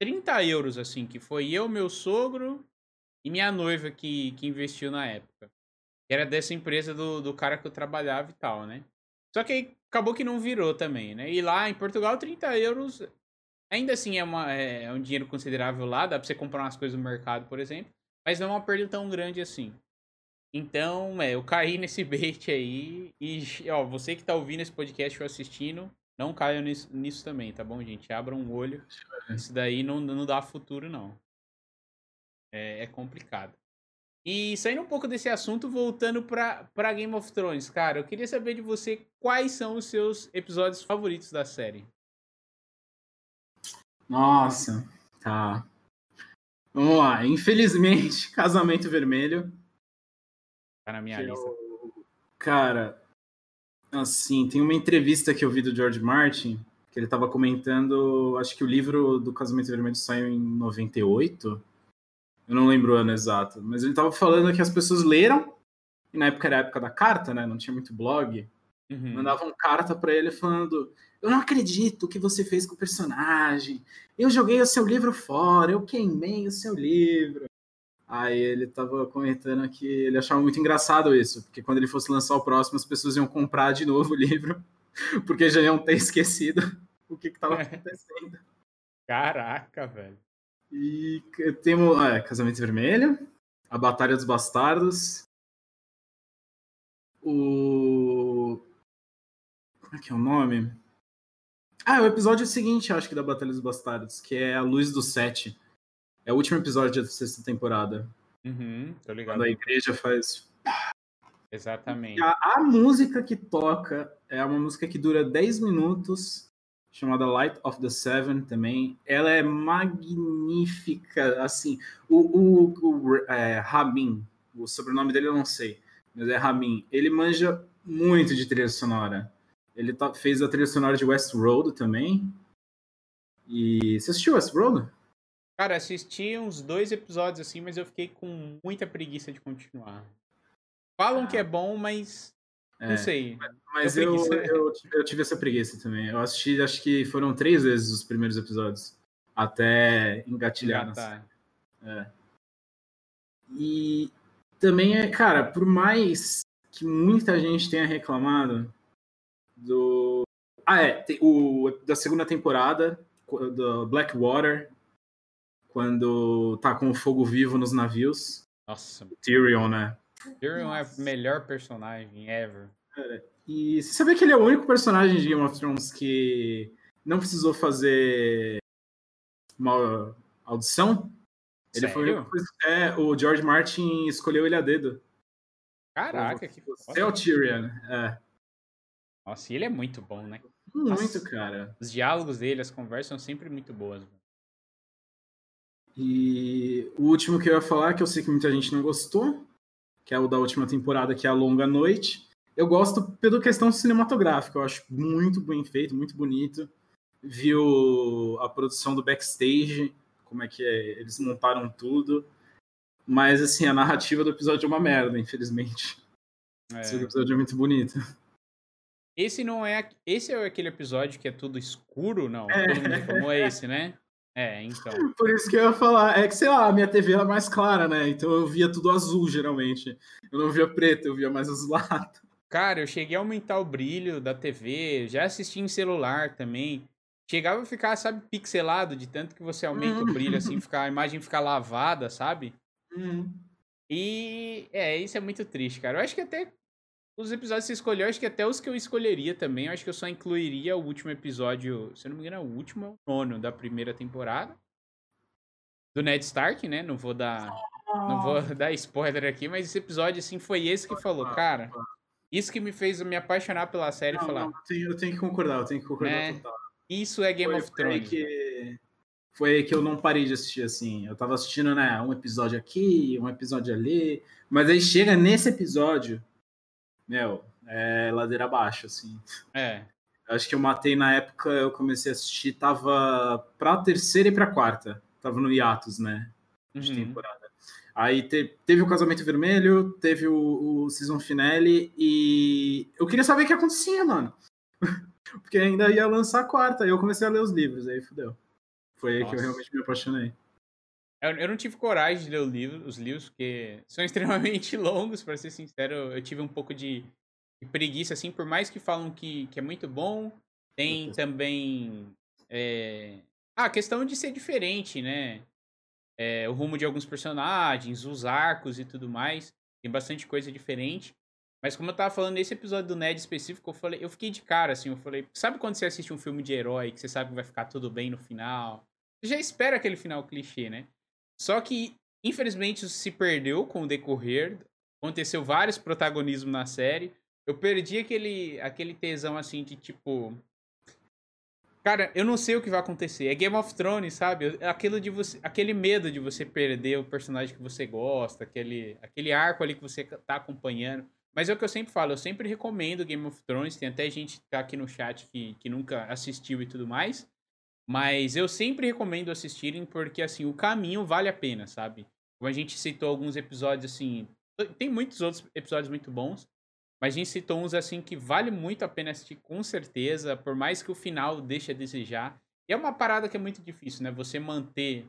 A: 30 euros, assim, que foi eu, meu sogro e minha noiva que, que investiu na época. Era dessa empresa do, do cara que eu trabalhava e tal, né? Só que acabou que não virou também, né? E lá em Portugal, 30 euros ainda assim é, uma, é, é um dinheiro considerável lá, dá pra você comprar umas coisas no mercado, por exemplo, mas não é uma perda tão grande assim. Então, é, eu caí nesse bait aí. E, ó, você que tá ouvindo esse podcast ou assistindo, não caia nisso, nisso também, tá bom, gente? Abra um olho. Isso daí não, não dá futuro, não. É, é complicado. E saindo um pouco desse assunto, voltando pra, pra Game of Thrones, cara, eu queria saber de você quais são os seus episódios favoritos da série.
B: Nossa, tá. Vamos lá. Infelizmente, Casamento Vermelho.
A: Tá na minha lista. Eu...
B: Cara, assim, tem uma entrevista que eu vi do George Martin, que ele tava comentando, acho que o livro do Casamento Vermelho saiu em 98 eu não lembro o ano exato, mas ele tava falando que as pessoas leram, e na época era a época da carta, né? Não tinha muito blog. Uhum. Mandavam carta para ele falando: Eu não acredito o que você fez com o personagem. Eu joguei o seu livro fora, eu queimei o seu livro. Aí ele tava comentando que ele achava muito engraçado isso, porque quando ele fosse lançar o próximo, as pessoas iam comprar de novo o livro, porque já iam ter esquecido o que, que tava acontecendo.
A: Caraca, velho.
B: E temos é, Casamento Vermelho, A Batalha dos Bastardos, o. Como é que é o nome? Ah, o episódio seguinte, acho que, da Batalha dos Bastardos, que é A Luz do Sete. É o último episódio da sexta temporada.
A: Uhum, tô ligado.
B: Quando a igreja faz.
A: Exatamente.
B: A, a, música que toca é uma música que dura 10 minutos chamada Light of the Seven também. Ela é magnífica, assim. O, o, o é, Ramin, o sobrenome dele eu não sei, mas é Ramin. Ele manja muito de trilha sonora. Ele tá, fez a trilha sonora de Westworld também. E você assistiu Westworld?
A: Cara, assisti uns dois episódios assim, mas eu fiquei com muita preguiça de continuar. Falam ah. que é bom, mas é, não sei.
B: Mas eu, eu, eu, tive essa preguiça também. Eu assisti, acho que foram três vezes os primeiros episódios. Até engatilhar. Engatar. É. E também é, cara, por mais que muita gente tenha reclamado do. Ah, é, o, da segunda temporada do Blackwater, quando tá com o fogo vivo nos navios.
A: Nossa.
B: Tyrion, né?
A: Tyrion é o melhor personagem ever.
B: Cara, e você sabia que ele é o único personagem de Game of Thrones que não precisou fazer uma audição? Ele
A: Sério?
B: foi. É, o George Martin escolheu ele a dedo.
A: Caraca, que
B: Você é o Tyrion, é.
A: Nossa, e ele é muito bom, né?
B: Muito, Nossa, cara.
A: Os diálogos dele, as conversas são sempre muito boas.
B: E o último que eu ia falar, que eu sei que muita gente não gostou, que é o da última temporada, que é A Longa Noite. Eu gosto pela questão cinematográfica, eu acho muito bem feito, muito bonito. Viu a produção do backstage, como é que é, eles montaram tudo. Mas, assim, a narrativa do episódio é uma merda, infelizmente. É. Esse episódio é muito bonito.
A: Esse não é. Esse é aquele episódio que é tudo escuro, não? É. Todo mundo é esse, né? É, então.
B: Por isso que eu ia falar. É que, sei lá, a minha TV era mais clara, né? Então eu via tudo azul, geralmente. Eu não via preto, eu via mais azulado.
A: Cara, eu cheguei a aumentar o brilho da TV, já assisti em celular também. Chegava a ficar, sabe, pixelado de tanto que você aumenta o brilho, assim, ficar, a imagem ficar lavada, sabe?
B: Uhum.
A: E é, isso é muito triste, cara. Eu acho que até os episódios que você escolheu, acho que até os que eu escolheria também, eu acho que eu só incluiria o último episódio, se eu não me engano, é o último, o nono da primeira temporada. Do Ned Stark, né? Não vou dar. Não vou dar spoiler aqui, mas esse episódio, assim, foi esse que falou, cara. Isso que me fez me apaixonar pela série
B: não,
A: falar.
B: Não, eu, tenho, eu tenho que concordar, eu tenho que concordar né? total.
A: Isso é Game
B: foi,
A: of Thrones.
B: Foi que, foi que eu não parei de assistir, assim. Eu tava assistindo, né, um episódio aqui, um episódio ali. Mas aí chega nesse episódio, meu, é ladeira abaixo, assim.
A: É.
B: Acho que eu matei na época, eu comecei a assistir, tava pra terceira e pra quarta. Tava no hiatus, né? De uhum. temporada. Aí te, teve o Casamento Vermelho, teve o, o Season Finale e eu queria saber o que acontecia, mano. Porque ainda ia lançar a quarta, aí eu comecei a ler os livros, aí fudeu. Foi aí Nossa. que eu realmente me apaixonei.
A: Eu, eu não tive coragem de ler livro, os livros, porque são extremamente longos, para ser sincero. Eu tive um pouco de, de, preguiça, assim, por mais que falam que, que é muito bom. Tem também. É... Ah, a questão de ser diferente, né? É, o rumo de alguns personagens, os arcos e tudo mais. Tem bastante coisa diferente. Mas como eu tava falando nesse episódio do Ned específico, eu falei, eu fiquei de cara, assim, eu falei, sabe quando você assiste um filme de herói, que você sabe que vai ficar tudo bem no final? Você já espera aquele final clichê, né? Só que, Infelizmente, isso se perdeu com o decorrer. Aconteceu vários protagonismos na série. Eu perdi aquele, aquele tesão assim de tipo. Cara, eu não sei o que vai acontecer. É Game of Thrones, sabe? Aquilo de você, aquele medo de você perder o personagem que você gosta, aquele, aquele arco ali que você tá acompanhando. Mas é o que eu sempre falo, eu sempre recomendo Game of Thrones. Tem até gente que tá aqui no chat que, que nunca assistiu e tudo mais. Mas eu sempre recomendo assistirem porque, assim, o caminho vale a pena, sabe? Como a gente citou alguns episódios, assim. Tem muitos outros episódios muito bons. Mas a gente citou uns assim que vale muito a pena assistir com certeza, por mais que o final deixe a desejar. E é uma parada que é muito difícil, né? Você manter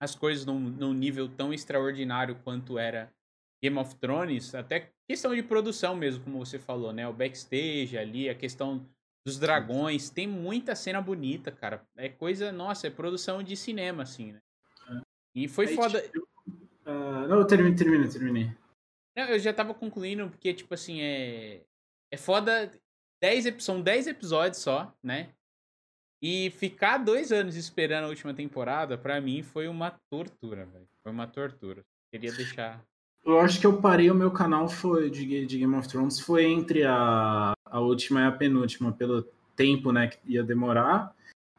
A: as coisas num, num nível tão extraordinário quanto era Game of Thrones, até questão de produção mesmo, como você falou, né? O backstage ali, a questão dos dragões, tem muita cena bonita, cara. É coisa, nossa, é produção de cinema, assim, né? E foi Aí, foda. Tipo,
B: uh, não, terminei, terminei, terminei.
A: Não, eu já tava concluindo, porque, tipo assim, é. É foda. Dez, são 10 episódios só, né? E ficar dois anos esperando a última temporada, para mim, foi uma tortura, velho. Foi uma tortura. Queria deixar.
B: Eu acho que eu parei o meu canal foi de, de Game of Thrones foi entre a, a última e a penúltima, pelo tempo, né, que ia demorar.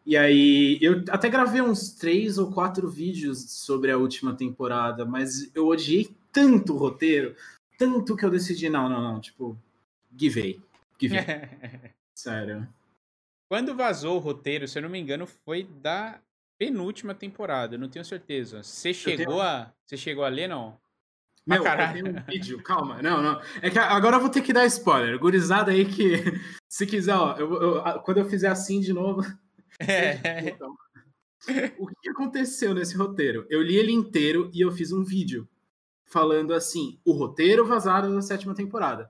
B: E aí, eu até gravei uns três ou quatro vídeos sobre a última temporada, mas eu odiei tanto o roteiro, tanto que eu decidi, não, não, não, tipo, givei. Givei. Sério.
A: Quando vazou o roteiro, se eu não me engano, foi da penúltima temporada, não tenho certeza. Você chegou tenho... a. Você chegou a ler, não?
B: Meu, ah, tem um vídeo, calma, não, não. É que agora eu vou ter que dar spoiler. Gurizada aí que, se quiser, ó, eu, eu, quando eu fizer assim de novo. É. O que aconteceu nesse roteiro? Eu li ele inteiro e eu fiz um vídeo falando assim, o roteiro vazado da sétima temporada.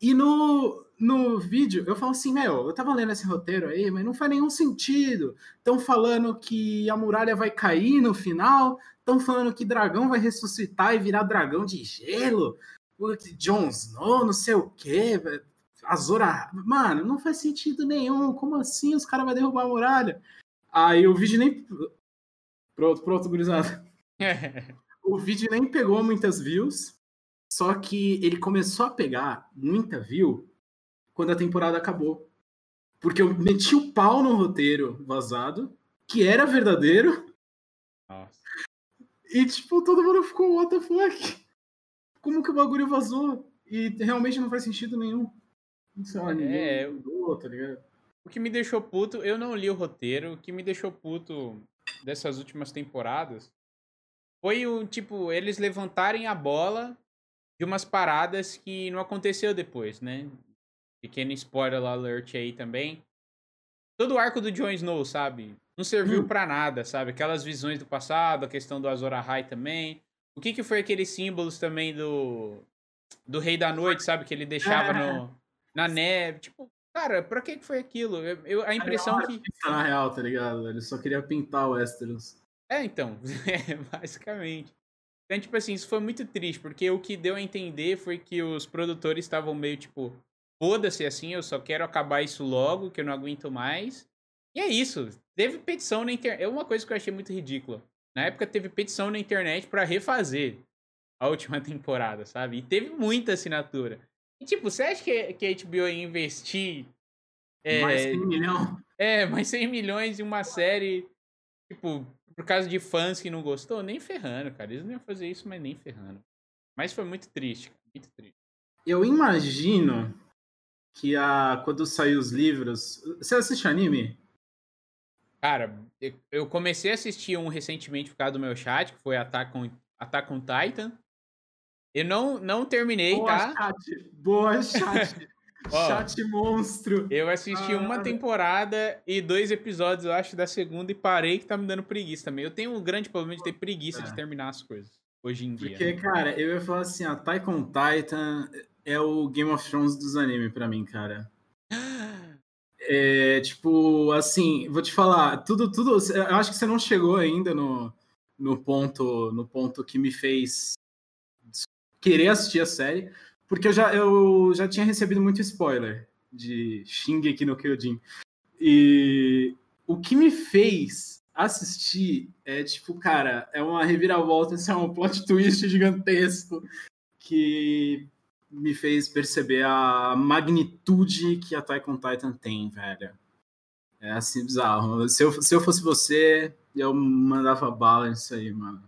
B: E no, no vídeo eu falo assim, meu, eu tava lendo esse roteiro aí, mas não faz nenhum sentido. Estão falando que a muralha vai cair no final, estão falando que dragão vai ressuscitar e virar dragão de gelo. Jon Snow, não sei o quê. Azora. Mano, não faz sentido nenhum. Como assim os caras vão derrubar a muralha? Aí o vídeo nem. Pronto, pronto, gurizada. o vídeo nem pegou muitas views, só que ele começou a pegar muita view quando a temporada acabou. Porque eu meti o pau no roteiro vazado, que era verdadeiro. Nossa. E, tipo, todo mundo ficou, what the fuck? Como que o bagulho vazou? E realmente não faz sentido nenhum. Sei lá, é, mudou, tá ligado?
A: O que me deixou puto, eu não li o roteiro, o que me deixou puto dessas últimas temporadas foi o tipo, eles levantarem a bola de umas paradas que não aconteceu depois, né? Pequeno spoiler alert aí também. Todo o arco do Jon Snow, sabe? Não serviu hum. para nada, sabe? Aquelas visões do passado, a questão do Azor Ahai também. O que que foi aqueles símbolos também do do Rei da Noite, sabe? Que ele deixava no, na neve. Tipo, cara, pra que que foi aquilo? Eu, eu a impressão que...
B: Na real, tá ligado? Ele só queria pintar o Westeros.
A: É, então, é, basicamente. Então, tipo assim, isso foi muito triste, porque o que deu a entender foi que os produtores estavam meio tipo, foda-se assim, eu só quero acabar isso logo, que eu não aguento mais. E é isso. Teve petição na internet. É uma coisa que eu achei muito ridícula. Na época teve petição na internet para refazer a última temporada, sabe? E teve muita assinatura. E tipo, você acha que, que a HBO ia investir.
B: É, mais 100 milhões?
A: É, mais 100 milhões em uma série. Tipo, por causa de fãs que não gostou, nem ferrando, cara. Eles não iam fazer isso, mas nem ferrando. Mas foi muito triste, cara. Muito triste.
B: Eu imagino que a, quando saiu os livros. Você assiste anime?
A: Cara, eu comecei a assistir um recentemente por causa do meu chat, que foi Attack on, Attack on Titan. Eu não, não terminei,
B: Boa,
A: tá?
B: Chat. Boa, chat. Ó, Chat monstro.
A: Eu assisti ah. uma temporada e dois episódios, eu acho, da segunda e parei que tá me dando preguiça também. Eu tenho um grande problema de ter preguiça é. de terminar as coisas hoje em dia.
B: Porque, cara, eu ia falar assim, a Taikon Titan é o Game of Thrones dos animes para mim, cara. É, tipo, assim, vou te falar, tudo, tudo, eu acho que você não chegou ainda no, no ponto, no ponto que me fez querer assistir a série, porque eu já, eu já tinha recebido muito spoiler de Shingeki no Kyojin. E o que me fez assistir é tipo, cara, é uma reviravolta, assim, é um plot twist gigantesco que me fez perceber a magnitude que a on Titan tem, velho. É assim bizarro. Se eu, se eu fosse você, eu mandava bala nisso aí, mano.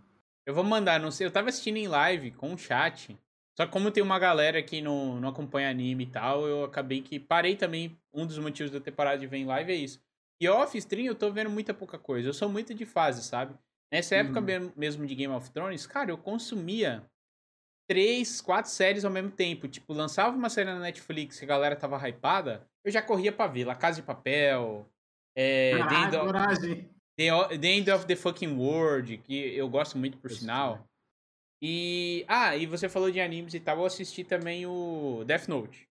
A: Eu vou mandar, não sei, eu tava assistindo em live com o chat. Só que como tem uma galera que não, não acompanha anime e tal, eu acabei que parei também. Um dos motivos de eu ter parado de ver em live é isso. E off-stream eu tô vendo muita pouca coisa. Eu sou muito de fase, sabe? Nessa época uhum. mesmo de Game of Thrones, cara, eu consumia três, quatro séries ao mesmo tempo. Tipo, lançava uma série na Netflix que a galera tava hypada, eu já corria pra ver. La Casa de Papel, é,
B: ah, The, End of,
A: the, the, End of the Fucking World, que eu gosto muito, por sinal. E. Ah, e você falou de animes e tal, eu assisti também o Death Note.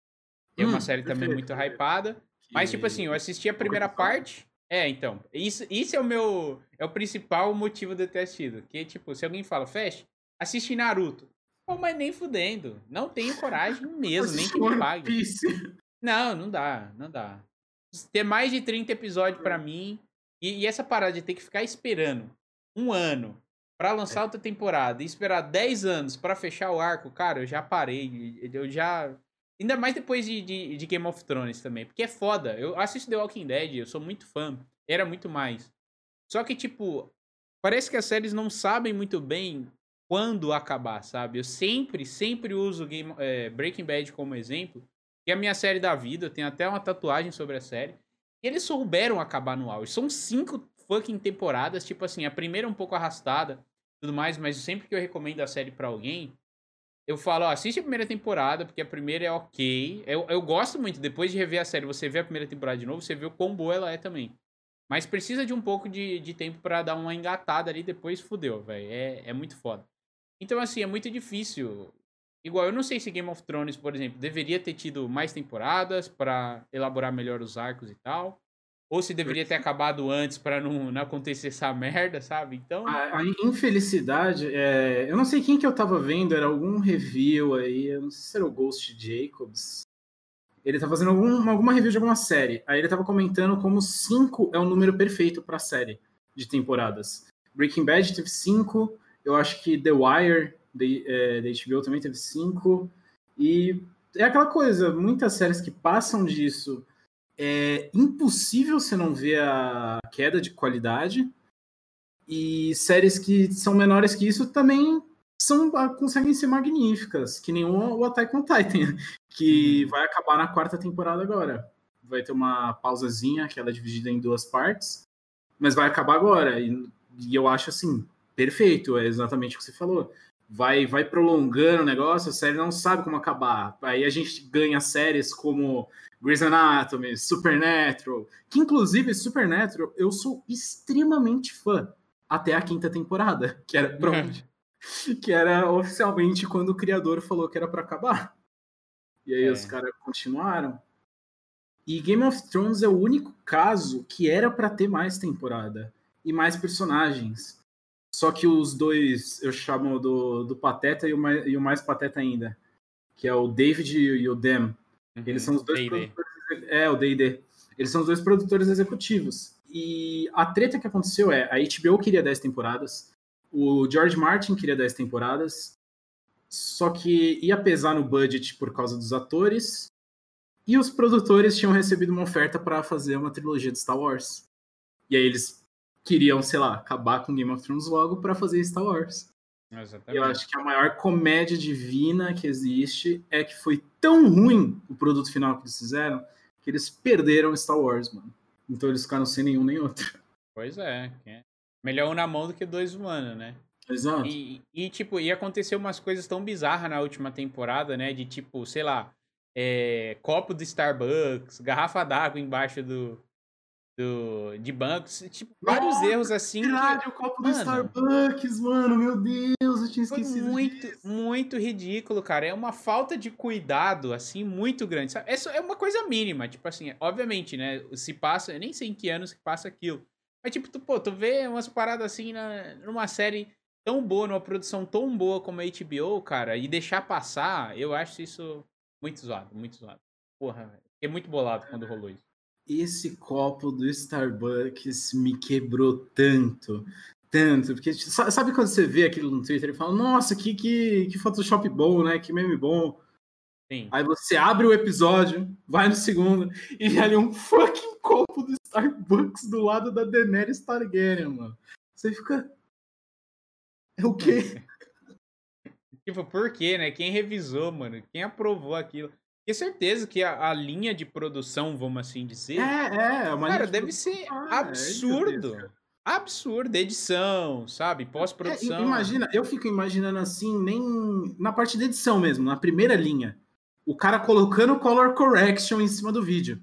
A: é uma hum, série perfeito, também muito perfeito. hypada. Mas, tipo assim, eu assisti a primeira parte. É, então. Isso, isso é o meu. É o principal motivo de eu ter assistido. Que, tipo, se alguém fala, fecha, assiste Naruto. Pô, mas nem fudendo. Não tenho coragem mesmo, nem que me pague. Não, não dá, não dá. Ter mais de 30 episódios para mim. E, e, essa parada de ter que ficar esperando um ano para lançar é. outra temporada e esperar 10 anos para fechar o arco, cara, eu já parei. Eu já. Ainda mais depois de, de, de, Game of Thrones também. Porque é foda. Eu assisto The Walking Dead, eu sou muito fã. Era muito mais. Só que, tipo, parece que as séries não sabem muito bem quando acabar, sabe? Eu sempre, sempre uso Game, é, Breaking Bad como exemplo. Que é a minha série da vida. Eu tenho até uma tatuagem sobre a série. E eles souberam acabar no auge. São cinco fucking temporadas. Tipo assim, a primeira é um pouco arrastada tudo mais, mas sempre que eu recomendo a série para alguém, eu falo, ó, assiste a primeira temporada, porque a primeira é ok. Eu, eu gosto muito, depois de rever a série, você vê a primeira temporada de novo, você vê o quão boa ela é também. Mas precisa de um pouco de, de tempo para dar uma engatada ali, depois fudeu, velho. É, é muito foda. Então, assim, é muito difícil. Igual, eu não sei se Game of Thrones, por exemplo, deveria ter tido mais temporadas para elaborar melhor os arcos e tal. Ou se deveria ter acabado antes para não, não acontecer essa merda, sabe? Então.
B: A, a infelicidade, é... eu não sei quem que eu tava vendo, era algum review aí, eu não sei se era o Ghost Jacobs. Ele tá fazendo algum, alguma review de alguma série. Aí ele tava comentando como 5 é o número perfeito pra série de temporadas. Breaking Bad teve 5, eu acho que The Wire, da é, HBO, também teve 5. E é aquela coisa, muitas séries que passam disso é impossível você não ver a queda de qualidade. E séries que são menores que isso também são, ah, conseguem ser magníficas, que nem o Attack on Titan, que uhum. vai acabar na quarta temporada agora. Vai ter uma pausazinha, que ela é dividida em duas partes, mas vai acabar agora. E, e eu acho assim, perfeito, é exatamente o que você falou. Vai, vai prolongando o negócio, a série não sabe como acabar. Aí a gente ganha séries como Grey's Anatomy, Supernatural, que inclusive Supernatural eu sou extremamente fã até a quinta temporada, que era pronto, que era oficialmente quando o criador falou que era para acabar. E aí é. os caras continuaram. E Game of Thrones é o único caso que era para ter mais temporada e mais personagens. Só que os dois, eu chamo do, do Pateta e o, mais, e o mais Pateta ainda, que é o David e o Dem Uhum. Eles são os dois produtores. É, o DD. Eles são os dois produtores executivos. E a treta que aconteceu é: a HBO queria 10 temporadas, o George Martin queria 10 temporadas, só que ia pesar no budget por causa dos atores, e os produtores tinham recebido uma oferta para fazer uma trilogia de Star Wars. E aí eles queriam, sei lá, acabar com Game of Thrones logo para fazer Star Wars. Exatamente. Eu acho que a maior comédia divina que existe é que foi tão ruim o produto final que eles fizeram que eles perderam Star Wars, mano. Então eles ficaram sem nenhum nem outro.
A: Pois é. Melhor um na mão do que dois voando, né?
B: Exato.
A: E, e, tipo, e aconteceu umas coisas tão bizarras na última temporada, né? De tipo, sei lá, é, copo do Starbucks, garrafa d'água embaixo do, do, de bancos, tipo, vários erros assim.
B: Verdade, que, o copo mano, do Starbucks, mano, meu Deus, eu tinha esquecido.
A: Muito,
B: disso.
A: muito ridículo, cara. É uma falta de cuidado, assim, muito grande. Sabe? É, é uma coisa mínima, tipo assim, obviamente, né? Se passa, eu nem sei em que anos que passa aquilo. Mas, tipo, tu, pô, tu vê umas paradas assim na, numa série tão boa, numa produção tão boa como a HBO, cara, e deixar passar, eu acho isso muito zoado, muito zoado. Porra, fiquei muito bolado quando rolou isso.
B: Esse copo do Starbucks me quebrou tanto, tanto, porque sabe quando você vê aquilo no Twitter e fala, nossa, que, que, que Photoshop bom, né? Que meme bom. Sim. Aí você abre o episódio, vai no segundo e ali um fucking copo do Starbucks do lado da Daenerys Targaryen, mano. Você fica. É o quê?
A: tipo, por quê, né? Quem revisou, mano? Quem aprovou aquilo? Tenho certeza que a, a, linha de produção, vamos assim dizer.
B: É, é,
A: uma Cara, deve de ser ah, é absurdo. É absurdo. Edição, sabe? Pós-produção.
B: É, imagina, eu fico imaginando assim, nem na parte de edição mesmo, na primeira linha. O cara colocando color correction em cima do vídeo.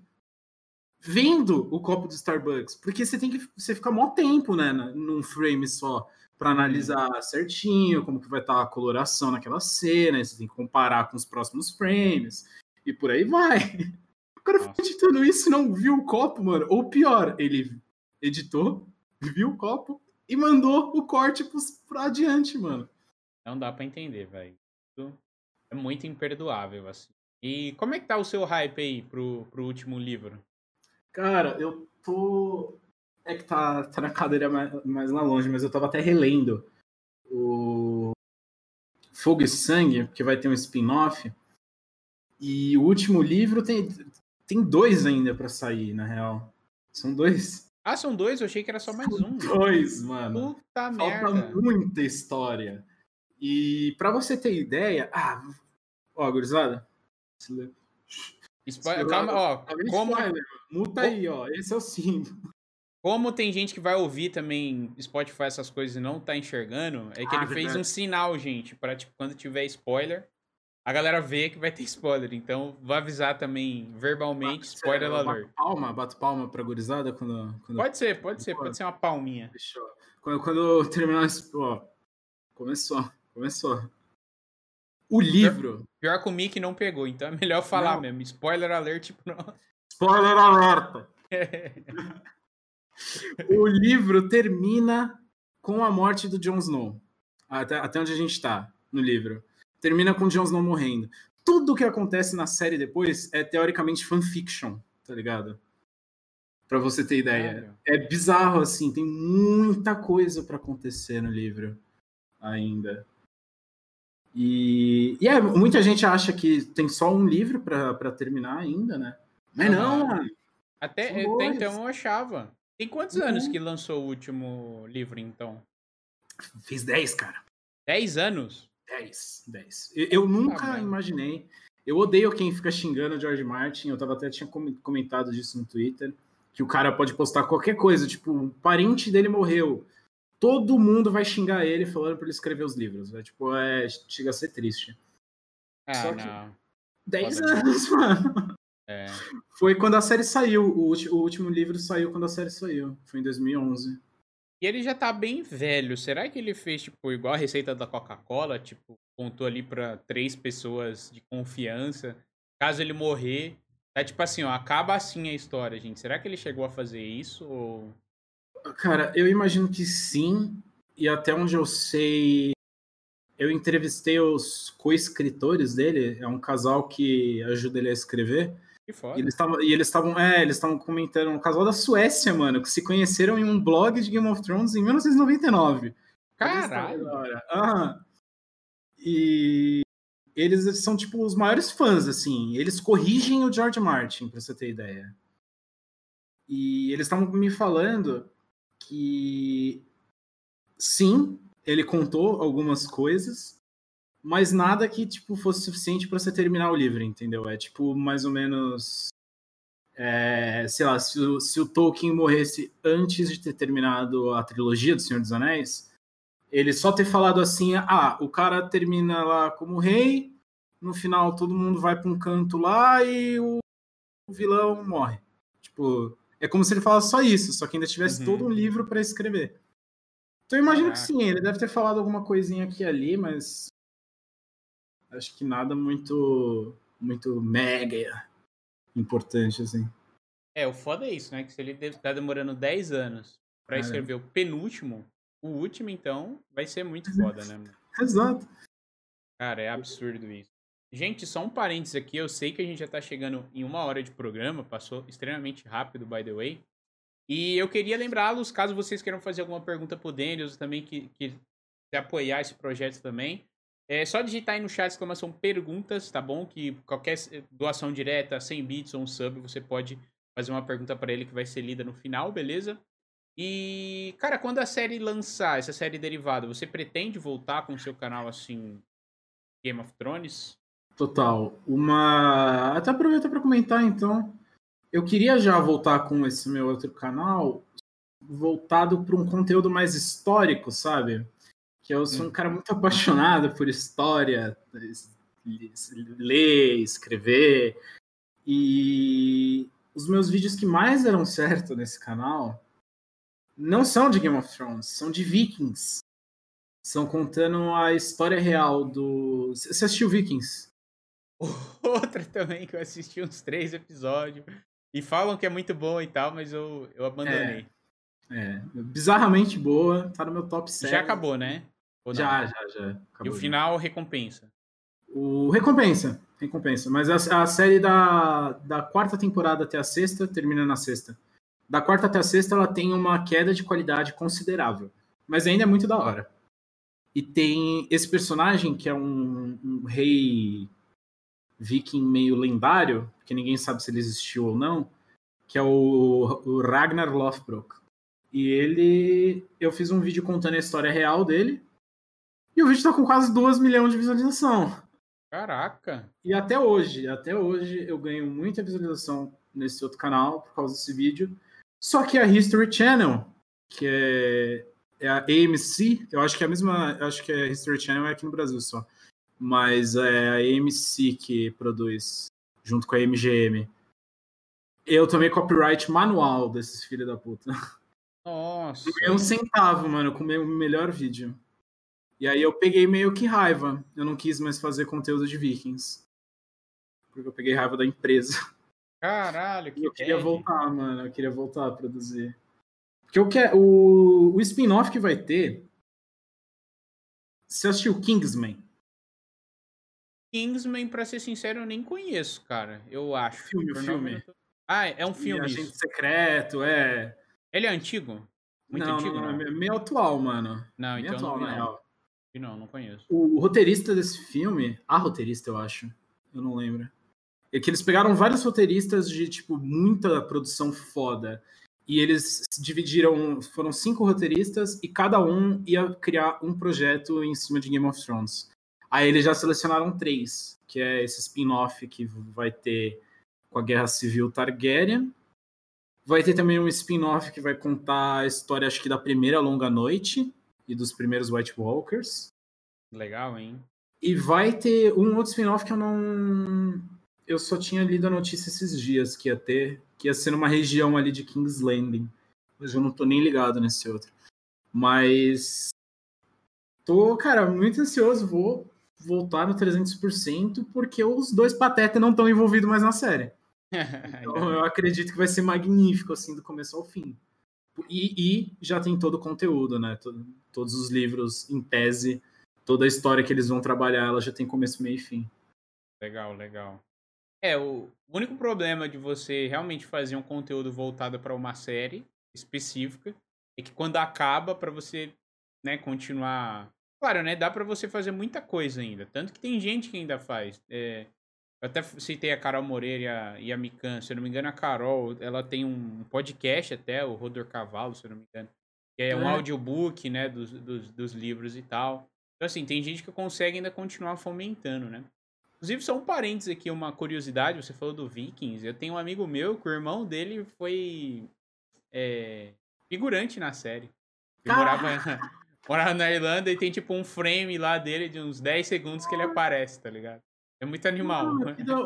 B: Vendo o copo do Starbucks. Porque você tem que. Você fica mó tempo, né? Num frame só para analisar uhum. certinho como que vai estar tá a coloração naquela cena, você tem que comparar com os próximos frames e por aí vai. O cara foi editando isso e não viu o copo, mano. Ou pior, ele editou, viu o copo e mandou o corte pra adiante, mano.
A: Não dá para entender, velho. É muito imperdoável, assim. E como é que tá o seu hype aí pro, pro último livro?
B: Cara, eu tô. É que tá, tá na cadeira mais, mais lá longe, mas eu tava até relendo o Fogo e Sangue, que vai ter um spin-off. E o último livro tem, tem dois ainda para sair, na real. São dois.
A: Ah, são dois? Eu achei que era só mais
B: são
A: um.
B: Dois, mano.
A: Puta Falta merda.
B: muita história. E para você ter ideia. Ah, ó, gurizada.
A: Spoiler, calma, ó. Como...
B: Spoiler. Muta aí, ó. Esse é o símbolo.
A: Como tem gente que vai ouvir também Spotify essas coisas e não tá enxergando, é que ah, ele fez um sinal, gente, para tipo, quando tiver spoiler, a galera vê que vai ter spoiler. Então, vou avisar também verbalmente, spoiler
B: bato
A: alert.
B: palma, bato palma pra gurizada quando, quando...
A: Pode ser, pode ser, pode ser uma palminha.
B: Fechou. Quando, quando terminar, ó, começou, começou. O livro...
A: Pior, pior que o Mickey não pegou, então é melhor falar não. mesmo. Spoiler alert, não...
B: Spoiler alerta! o livro termina com a morte do Jon Snow. Até, até onde a gente tá no livro termina com o Jon Snow morrendo. Tudo o que acontece na série depois é teoricamente fanfiction, tá ligado? Pra você ter ideia. É bizarro, assim, tem muita coisa para acontecer no livro ainda. E, e é, muita gente acha que tem só um livro para terminar ainda, né? Mas não, mano.
A: Até, até então eu achava. Tem quantos uhum. anos que lançou o último livro, então?
B: Fez 10, cara.
A: 10 anos?
B: 10, 10. Eu, nunca ah, imaginei. Eu odeio quem fica xingando o George Martin. Eu tava até tinha comentado disso no Twitter. Que o cara pode postar qualquer coisa, tipo, um parente dele morreu. Todo mundo vai xingar ele falando para ele escrever os livros. É, tipo, é, chega a ser triste.
A: Ah, Só que não.
B: 10 anos, mano. É. Foi quando a série saiu. O, o último livro saiu quando a série saiu. Foi em 2011.
A: E ele já tá bem velho. Será que ele fez, tipo, igual a receita da Coca-Cola? Tipo, contou ali para três pessoas de confiança. Caso ele morrer. É tipo assim, ó, acaba assim a história, gente. Será que ele chegou a fazer isso? Ou...
B: Cara, eu imagino que sim. E até onde eu sei, eu entrevistei os co-escritores dele. É um casal que ajuda ele a escrever.
A: Que foda.
B: E eles estavam, e eles estavam, é, eles estavam comentando um casal da Suécia, mano, que se conheceram em um blog de Game of Thrones em 1999.
A: Caralho.
B: Ah, e eles são tipo os maiores fãs, assim. Eles corrigem o George Martin, pra você ter ideia. E eles estavam me falando que sim, ele contou algumas coisas, mas nada que tipo fosse suficiente para você terminar o livro, entendeu? É tipo mais ou menos é, sei lá, se o, se o, Tolkien morresse antes de ter terminado a trilogia do Senhor dos Anéis, ele só ter falado assim, ah, o cara termina lá como rei, no final todo mundo vai para um canto lá e o, o, vilão morre. Tipo, é como se ele falasse só isso, só que ainda tivesse uhum. todo um livro para escrever. Então eu imagino que sim, ele deve ter falado alguma coisinha aqui e ali, mas acho que nada muito muito mega importante assim.
A: É, o foda é isso, né? Que se ele tá demorando 10 anos para escrever o penúltimo, o último então vai ser muito foda, né? Mano?
B: Exato.
A: Cara, é absurdo isso. Gente, só um parênteses aqui. Eu sei que a gente já tá chegando em uma hora de programa, passou extremamente rápido, by the way. E eu queria lembrá-los, caso vocês queiram fazer alguma pergunta pro Daniels, também que, que se apoiar esse projeto também. É só digitar aí no chat exclamação perguntas, tá bom? Que qualquer doação direta, 100 bits ou um sub, você pode fazer uma pergunta para ele que vai ser lida no final, beleza? E, cara, quando a série lançar, essa série derivada, você pretende voltar com o seu canal assim, Game of Thrones?
B: Total. Uma. Até aproveitar para comentar então. Eu queria já voltar com esse meu outro canal voltado para um conteúdo mais histórico, sabe? Que eu sou um cara muito apaixonado por história, ler, escrever. E os meus vídeos que mais deram certo nesse canal não são de Game of Thrones, são de Vikings. São contando a história real do. Você assistiu Vikings?
A: Outra também que eu assisti uns três episódios. E falam que é muito boa e tal, mas eu, eu abandonei.
B: É, é, bizarramente boa, tá no meu top 7.
A: Já acabou, né?
B: Já, já, já.
A: Acabou, e o final recompensa.
B: O recompensa, recompensa. Mas a, a série da, da quarta temporada até a sexta termina na sexta da quarta até a sexta ela tem uma queda de qualidade considerável, mas ainda é muito da hora. E tem esse personagem que é um, um rei viking meio lendário, que ninguém sabe se ele existiu ou não, que é o, o Ragnar Lothbrok. E ele. Eu fiz um vídeo contando a história real dele. E o vídeo tá com quase 2 milhões de visualização.
A: Caraca!
B: E até hoje, até hoje eu ganho muita visualização nesse outro canal por causa desse vídeo. Só que a History Channel, que é, é a AMC, eu acho que é a mesma, acho que a History Channel é aqui no Brasil só, mas é a AMC que produz, junto com a MGM. Eu tomei copyright manual desses filhos da puta.
A: Nossa.
B: É um centavo, mano, com o meu melhor vídeo. E aí eu peguei meio que raiva. Eu não quis mais fazer conteúdo de Vikings. Porque eu peguei raiva da empresa.
A: Caralho, que
B: Eu queria voltar, mano. Eu queria voltar a produzir. Porque eu quero. O, o spin-off que vai ter. Você assistiu Kingsman?
A: Kingsman, pra ser sincero, eu nem conheço, cara. Eu acho.
B: Filme, o filme.
A: Tô... Ah, é um filme.
B: E Agente Secreto, é.
A: Ele é antigo?
B: Muito não, antigo, não, não. É meio atual, mano.
A: Não,
B: meio
A: então
B: atual,
A: não,
B: na real.
A: Não, não conheço.
B: O, o roteirista desse filme, a roteirista, eu acho. Eu não lembro é que eles pegaram vários roteiristas de, tipo, muita produção foda. E eles dividiram, foram cinco roteiristas e cada um ia criar um projeto em cima de Game of Thrones. Aí eles já selecionaram três, que é esse spin-off que vai ter com a Guerra Civil Targaryen. Vai ter também um spin-off que vai contar a história, acho que da primeira Longa Noite e dos primeiros White Walkers.
A: Legal, hein?
B: E vai ter um outro spin-off que eu não eu só tinha lido a notícia esses dias que ia ter, que ia ser numa região ali de King's Landing. Mas eu não tô nem ligado nesse outro. Mas tô, cara, muito ansioso. Vou voltar no 300% porque os dois patetas não estão envolvidos mais na série. Então eu acredito que vai ser magnífico, assim, do começo ao fim. E, e já tem todo o conteúdo, né? Todo, todos os livros em tese, toda a história que eles vão trabalhar, ela já tem começo, meio e fim.
A: Legal, legal. É, o único problema de você realmente fazer um conteúdo voltado para uma série específica é que quando acaba para você, né, continuar. Claro, né, dá para você fazer muita coisa ainda, tanto que tem gente que ainda faz. É, eu até citei a Carol Moreira e a, e Mikan, se eu não me engano, a Carol, ela tem um podcast até, o Rodor Cavalo, se eu não me engano, que é, é. um audiobook, né, dos, dos, dos livros e tal. Então, assim, tem gente que consegue ainda continuar fomentando, né? Inclusive, só um parênteses aqui, uma curiosidade, você falou do Vikings. Eu tenho um amigo meu que o irmão dele foi é, figurante na série. Ele morava, morava na Irlanda e tem tipo um frame lá dele de uns 10 segundos que ele aparece, tá ligado? É muito animal.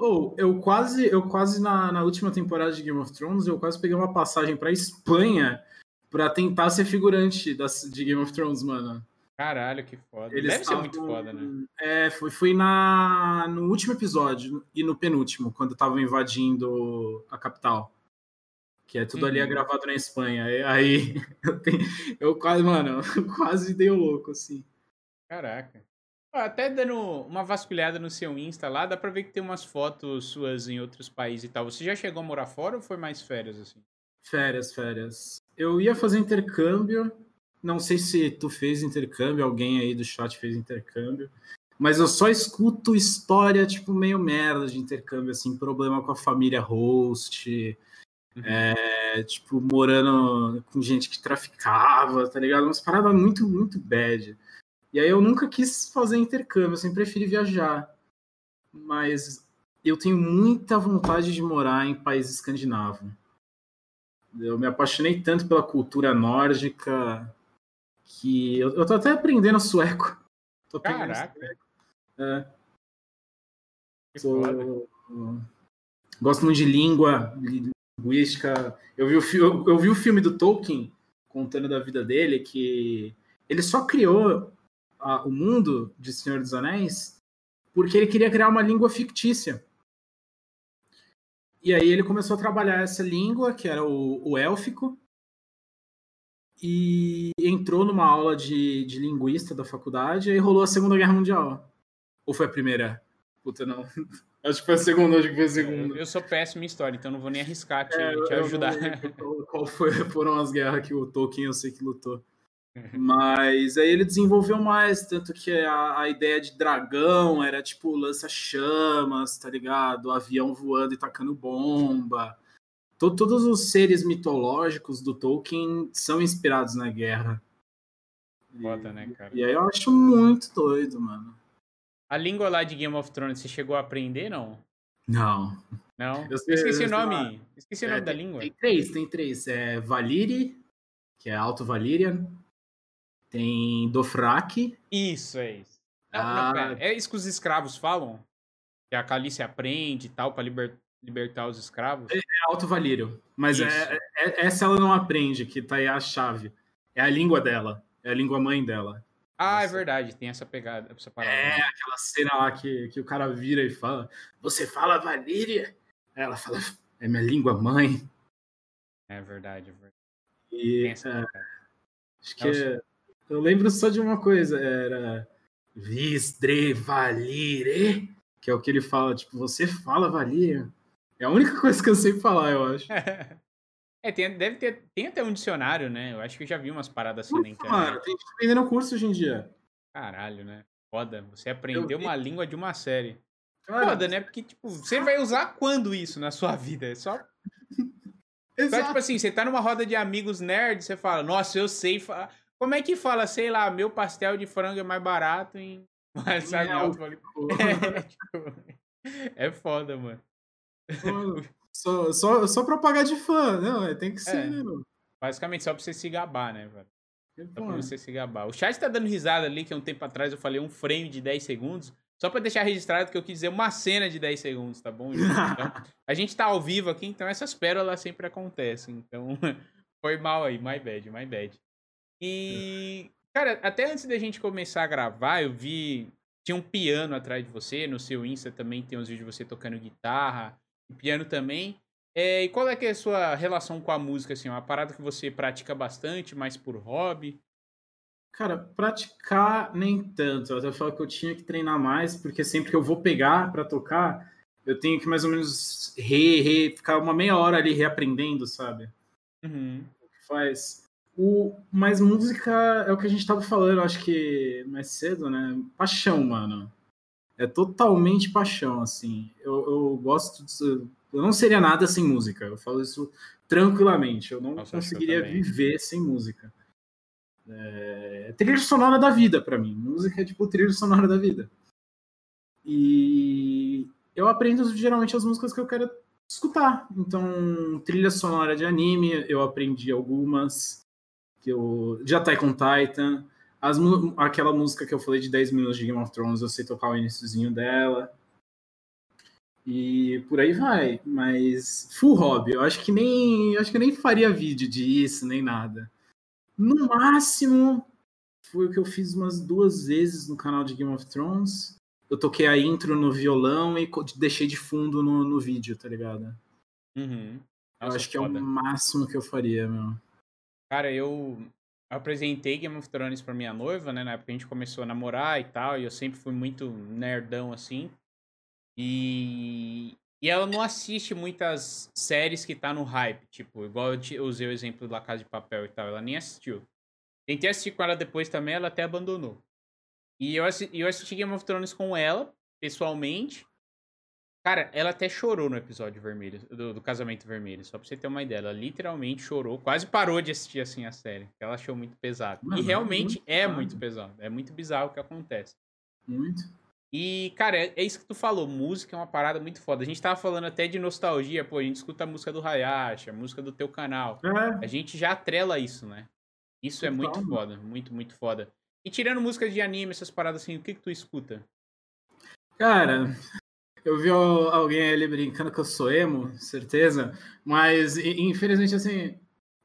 B: oh, eu quase, eu quase na, na última temporada de Game of Thrones, eu quase peguei uma passagem pra Espanha pra tentar ser figurante das, de Game of Thrones, mano.
A: Caralho, que foda. Eles Deve tavam, ser muito foda, né?
B: É, foi, foi na, no último episódio e no penúltimo, quando estavam invadindo a capital. Que é tudo uhum. ali é gravado na Espanha. Aí eu, tenho, eu quase, mano, eu quase dei o louco, assim.
A: Caraca. Até dando uma vasculhada no seu Insta lá, dá pra ver que tem umas fotos suas em outros países e tal. Você já chegou a morar fora ou foi mais férias, assim?
B: Férias, férias. Eu ia fazer intercâmbio. Não sei se tu fez intercâmbio, alguém aí do chat fez intercâmbio. Mas eu só escuto história, tipo, meio merda de intercâmbio, assim, problema com a família host, uhum. é, tipo, morando com gente que traficava, tá ligado? Umas paradas muito, muito bad. E aí eu nunca quis fazer intercâmbio, eu sempre preferi viajar. Mas eu tenho muita vontade de morar em país escandinavo. Eu me apaixonei tanto pela cultura nórdica que eu, eu tô até aprendendo sueco.
A: Tô Caraca. Sueco.
B: É. Tô, gosto muito de língua, linguística. Eu vi, o, eu, eu vi o filme do Tolkien contando da vida dele, que ele só criou a, o mundo de Senhor dos Anéis porque ele queria criar uma língua fictícia. E aí ele começou a trabalhar essa língua, que era o, o élfico, e entrou numa aula de, de linguista da faculdade, e rolou a Segunda Guerra Mundial. Ou foi a primeira? Puta, não. Acho que foi a segunda, acho que foi a segunda.
A: Eu sou péssimo em história, então não vou nem arriscar te, é, te ajudar.
B: Qual foi, foram as guerras que o Tolkien eu sei que lutou. Mas aí ele desenvolveu mais, tanto que a, a ideia de dragão era tipo lança-chamas, tá ligado? O avião voando e tacando bomba. Todo, todos os seres mitológicos do Tolkien são inspirados na guerra.
A: Bota, né, cara?
B: E aí eu acho muito doido, mano.
A: A língua lá de Game of Thrones, você chegou a aprender, não?
B: Não.
A: Não? Eu, sei, esqueci o nome. Esqueci o nome é, da
B: tem,
A: língua.
B: Tem três, tem três. É Valyri, que é Alto Valyrian. Tem Dofrak.
A: Isso, é isso. Não, ah, não, é isso que os escravos falam? Que a Calice aprende e tal, pra liber, libertar os escravos?
B: É, é Alto Valírio. Mas é, é, essa ela não aprende, que tá aí a chave. É a língua dela. É a língua mãe dela.
A: Ah, é verdade, tem essa pegada, essa
B: parada. É, aquela cena lá que, que o cara vira e fala: Você fala Valíria? Ela fala: É minha língua mãe.
A: É verdade, é verdade.
B: E, é, acho que é, eu lembro só de uma coisa: era Visdre Valire, que é o que ele fala, tipo, você fala Valíria? É a única coisa que eu sei falar, eu acho.
A: É, tem, deve ter. Tem até um dicionário, né? Eu acho que eu já vi umas paradas assim Ufa, na internet. Mano,
B: tem gente vendendo curso hoje em dia.
A: Caralho, né? Foda. Você aprendeu uma língua de uma série. Cara, Foda, né? Porque, tipo, você vai usar quando isso na sua vida? É só. Exato. Só, tipo assim, você tá numa roda de amigos nerds, você fala, nossa, eu sei. Fa... Como é que fala, sei lá, meu pastel de frango é mais barato em. Mas, sabe, é, tipo... é foda, mano.
B: Só, só, só pra pagar de fã, não, tem que ser, é, né, mano?
A: Basicamente só pra você se gabar, né, velho? Só pra você se gabar. O chat tá dando risada ali, que um tempo atrás eu falei um frame de 10 segundos. Só pra deixar registrado que eu quis dizer uma cena de 10 segundos, tá bom? Então, a gente tá ao vivo aqui, então essas pérolas sempre acontecem. Então, foi mal aí, my bad, my bad. E, cara, até antes da gente começar a gravar, eu vi. Tinha um piano atrás de você, no seu Insta também tem uns vídeos de você tocando guitarra piano também. É, e qual é que é a sua relação com a música, assim? É uma parada que você pratica bastante, mais por hobby?
B: Cara, praticar nem tanto. Eu até falo que eu tinha que treinar mais, porque sempre que eu vou pegar para tocar, eu tenho que mais ou menos re, re, ficar uma meia hora ali reaprendendo, sabe?
A: Uhum.
B: Faz. O, mas música é o que a gente tava falando, acho que mais cedo, né? Paixão, mano é totalmente paixão, assim. Eu, eu gosto de, Eu não seria nada sem música. Eu falo isso tranquilamente. Eu não Nossa, conseguiria eu viver sem música. É trilha sonora da vida para mim. Música é tipo trilha sonora da vida. E eu aprendo geralmente as músicas que eu quero escutar. Então, trilha sonora de anime, eu aprendi algumas. Que eu já tá com Titan. As, aquela música que eu falei de 10 minutos de Game of Thrones, eu sei tocar o iníciozinho dela. E por aí vai. Mas full hobby. Eu acho que nem. Acho que nem faria vídeo disso, nem nada. No máximo, foi o que eu fiz umas duas vezes no canal de Game of Thrones. Eu toquei a intro no violão e deixei de fundo no, no vídeo, tá ligado?
A: Uhum.
B: Eu acho que foda. é o máximo que eu faria, meu.
A: Cara, eu apresentei Game of Thrones pra minha noiva, né? Na época a gente começou a namorar e tal, e eu sempre fui muito nerdão assim. E, e ela não assiste muitas séries que tá no hype, tipo, igual eu usei o exemplo da Casa de Papel e tal, ela nem assistiu. Tentei assistir com ela depois também, ela até abandonou. E eu assisti, eu assisti Game of Thrones com ela, pessoalmente. Cara, ela até chorou no episódio vermelho, do, do, Casamento Vermelho, só pra você ter uma ideia. Ela literalmente chorou, quase parou de assistir assim a série. Ela achou muito pesado. Mano, e realmente muito é muito pesado. É muito bizarro o que acontece.
B: Muito.
A: E, cara, é, é, isso que tu falou. Música é uma parada muito foda. A gente tava falando até de nostalgia, pô, a gente escuta a música do Hayashi, a música do teu canal. É. A gente já atrela isso, né? Isso é muito foda, muito, muito foda. E tirando músicas de anime, essas paradas assim, o que que tu escuta?
B: Cara, eu vi alguém ali brincando que eu sou emo, certeza, mas infelizmente, assim,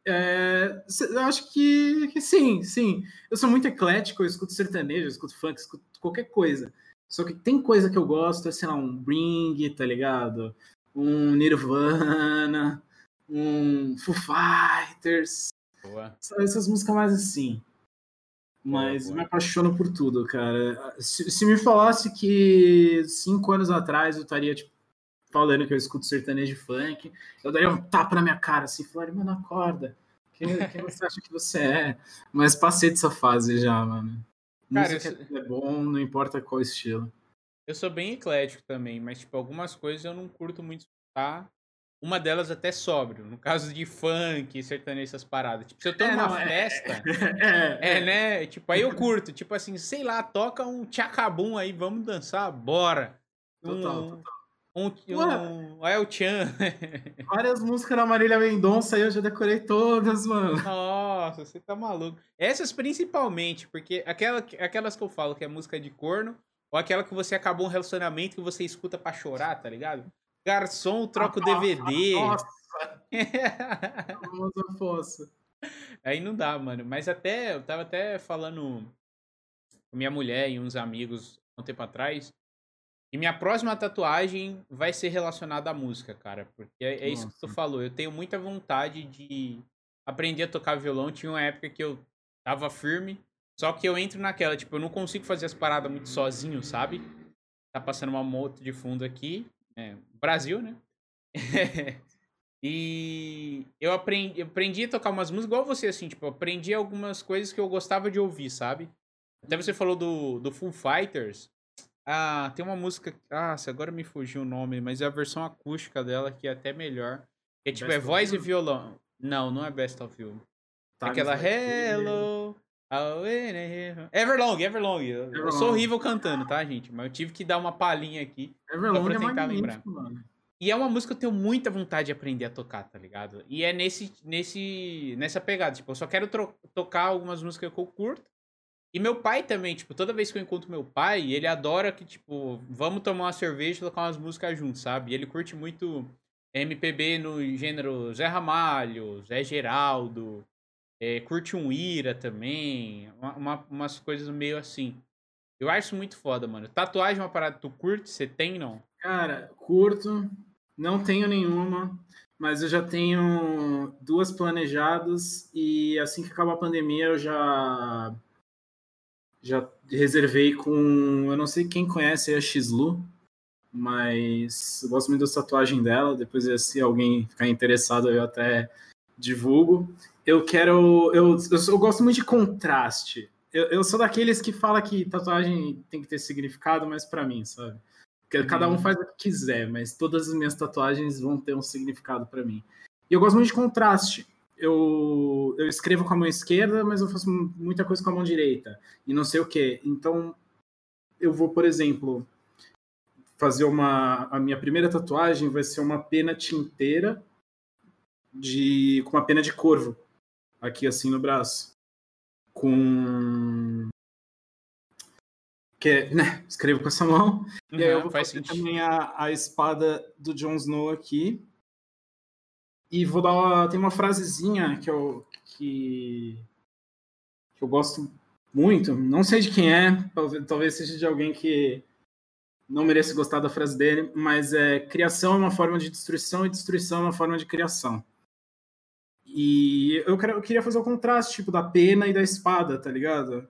B: é, eu acho que, que, sim, sim. Eu sou muito eclético, eu escuto sertanejo, eu escuto funk, eu escuto qualquer coisa. Só que tem coisa que eu gosto, é, sei lá, um Ring, tá ligado? Um Nirvana, um Foo Fighters. Boa. Essas músicas mais assim. Mas boa, boa. me apaixono por tudo, cara. Se, se, me falasse que cinco anos atrás eu estaria, tipo, falando que eu escuto sertanejo funk, eu daria um tapa na minha cara, assim, falaria, mano, acorda. Quem, quem você acha que você é? Mas passei dessa fase já, mano. Cara, Música eu... é bom, não importa qual estilo.
A: Eu sou bem eclético também, mas, tipo, algumas coisas eu não curto muito escutar. Uma delas até sóbrio, no caso de funk, sertanejo, essas paradas. Tipo, se eu tô é, numa não, é, festa, é, é, é, né? Tipo, aí eu curto. Tipo assim, sei lá, toca um tchacabum aí, vamos dançar, bora. Total, um, total. Um, um, um El Chan.
B: Várias músicas da Marília Mendonça aí eu já decorei todas, mano.
A: Nossa, você tá maluco. Essas principalmente, porque aquela, aquelas que eu falo que é música de corno, ou aquela que você acabou um relacionamento que você escuta pra chorar, tá ligado? Garçom, troca o DVD. Nossa!
B: Famosa fossa.
A: Aí não dá, mano. Mas até, eu tava até falando com minha mulher e uns amigos um tempo atrás. E minha próxima tatuagem vai ser relacionada à música, cara. Porque é, é isso que tu falou. Eu tenho muita vontade de aprender a tocar violão. Tinha uma época que eu tava firme. Só que eu entro naquela, tipo, eu não consigo fazer as paradas muito sozinho, sabe? Tá passando uma moto de fundo aqui. É, Brasil, né? e eu aprendi, eu aprendi a tocar umas músicas igual você, assim, tipo, aprendi algumas coisas que eu gostava de ouvir, sabe? Até você falou do, do Full Fighters. Ah, tem uma música. Ah, agora me fugiu o nome, mas é a versão acústica dela que é até melhor. É tipo, Best é voz e violão. Não, não é Best of You. Tá, Aquela Hello. Everlong, Everlong. Eu, eu sou horrível cantando, tá, gente? Mas eu tive que dar uma palhinha aqui
B: Everlong pra é tentar é lembrar. Mano.
A: E é uma música que eu tenho muita vontade de aprender a tocar, tá ligado? E é nesse, nesse, nessa pegada. Tipo, eu só quero tocar algumas músicas que eu curto. E meu pai também, tipo, toda vez que eu encontro meu pai, ele adora que, tipo, vamos tomar uma cerveja e tocar umas músicas juntos, sabe? E ele curte muito MPB no gênero Zé Ramalho, Zé Geraldo, é, curte um Ira também, uma, uma, umas coisas meio assim. Eu acho muito foda, mano. Tatuagem é uma parada que tu curte? Você tem, não?
B: Cara, curto. Não tenho nenhuma, mas eu já tenho duas planejadas e assim que acabar a pandemia eu já já reservei com, eu não sei quem conhece a Xlu, mas eu gosto muito da tatuagem dela, depois se alguém ficar interessado eu até divulgo eu quero. Eu, eu, eu, gosto muito de contraste. Eu, eu sou daqueles que fala que tatuagem tem que ter significado, mas para mim, sabe? Porque uhum. cada um faz o que quiser, mas todas as minhas tatuagens vão ter um significado para mim. E eu gosto muito de contraste. Eu, eu escrevo com a mão esquerda, mas eu faço muita coisa com a mão direita. E não sei o que. Então, eu vou, por exemplo, fazer uma. A minha primeira tatuagem vai ser uma pena tinteira de, com uma pena de corvo aqui assim no braço. Com. Que é, né? Escrevo com essa mão. Uhum, e aí eu vou fazer sentido. também a, a espada do Jon Snow aqui. E vou dar uma, tem uma frasezinha que eu que, que eu gosto muito. Não sei de quem é, talvez, talvez seja de alguém que não merece gostar da frase dele, mas é criação é uma forma de destruição e destruição é uma forma de criação. E eu, quero, eu queria fazer o contraste, tipo, da pena e da espada, tá ligado?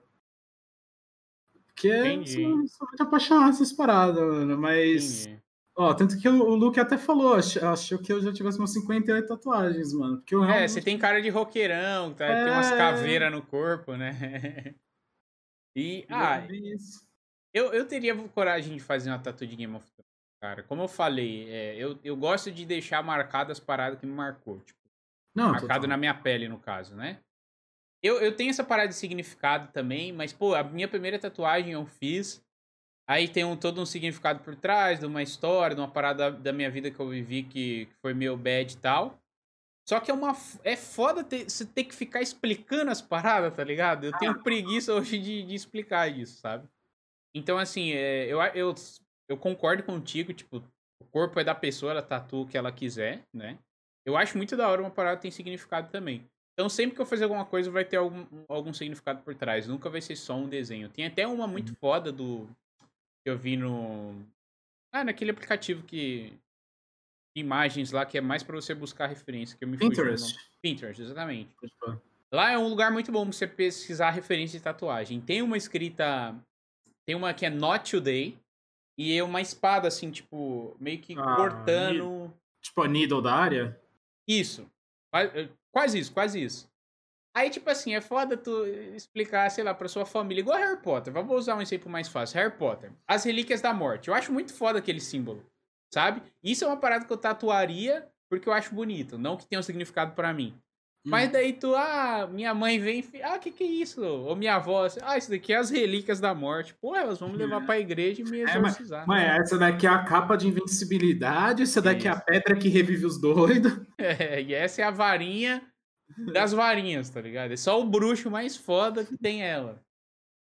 B: Porque eu sou, sou, muito apaixonado nessas paradas, mano. Mas. Entendi. Ó, tanto que o, o Luke até falou, achou, que eu já tivesse umas 58 tatuagens, mano. Porque eu
A: realmente... É, você tem cara de roqueirão, tá? É... tem umas é. caveiras no corpo, né? E, ah, eu, eu teria coragem de fazer uma tatu de Game of Thrones, cara. Como eu falei, é, eu, eu gosto de deixar marcadas as paradas que me marcou. Tipo, Não, marcado total. na minha pele, no caso, né? Eu, eu tenho essa parada de significado também, mas, pô, a minha primeira tatuagem eu fiz. Aí tem um, todo um significado por trás, de uma história, de uma parada da, da minha vida que eu vivi que, que foi meio bad e tal. Só que é uma. É foda ter, você ter que ficar explicando as paradas, tá ligado? Eu tenho ah. preguiça hoje de, de explicar isso, sabe? Então, assim, é, eu, eu, eu concordo contigo, tipo, o corpo é da pessoa, ela tatua o que ela quiser, né? Eu acho muito da hora uma parada tem significado também. Então, sempre que eu fazer alguma coisa, vai ter algum, algum significado por trás. Nunca vai ser só um desenho. Tem até uma muito uhum. foda do. que eu vi no. Ah, naquele aplicativo que imagens lá que é mais para você buscar referência. Que eu me
B: Pinterest.
A: Pinterest, exatamente. Lá é um lugar muito bom pra você pesquisar referência de tatuagem. Tem uma escrita. Tem uma que é Not Today. E é uma espada, assim, tipo, meio que ah, cortando.
B: Tipo a needle da área?
A: Isso. Eh, quase isso, quase isso. Aí, tipo assim, é foda tu explicar, sei lá, pra sua família. Igual Harry Potter. Vamos usar um exemplo mais fácil. Harry Potter. As Relíquias da Morte. Eu acho muito foda aquele símbolo sabe? Isso é uma parada que eu tatuaria porque eu acho bonito, não que tenha um significado para mim. Hum. Mas daí tu, ah, minha mãe vem, ah, que que é isso? Ou minha avó, assim, ah, isso daqui é as relíquias da morte. Pô, elas vão me levar pra igreja e me exorcizar.
B: É, mas, mas, essa daqui é a capa de invencibilidade, essa daqui é, é a pedra que revive os doidos.
A: É, e essa é a varinha das varinhas, tá ligado? É só o bruxo mais foda que tem ela.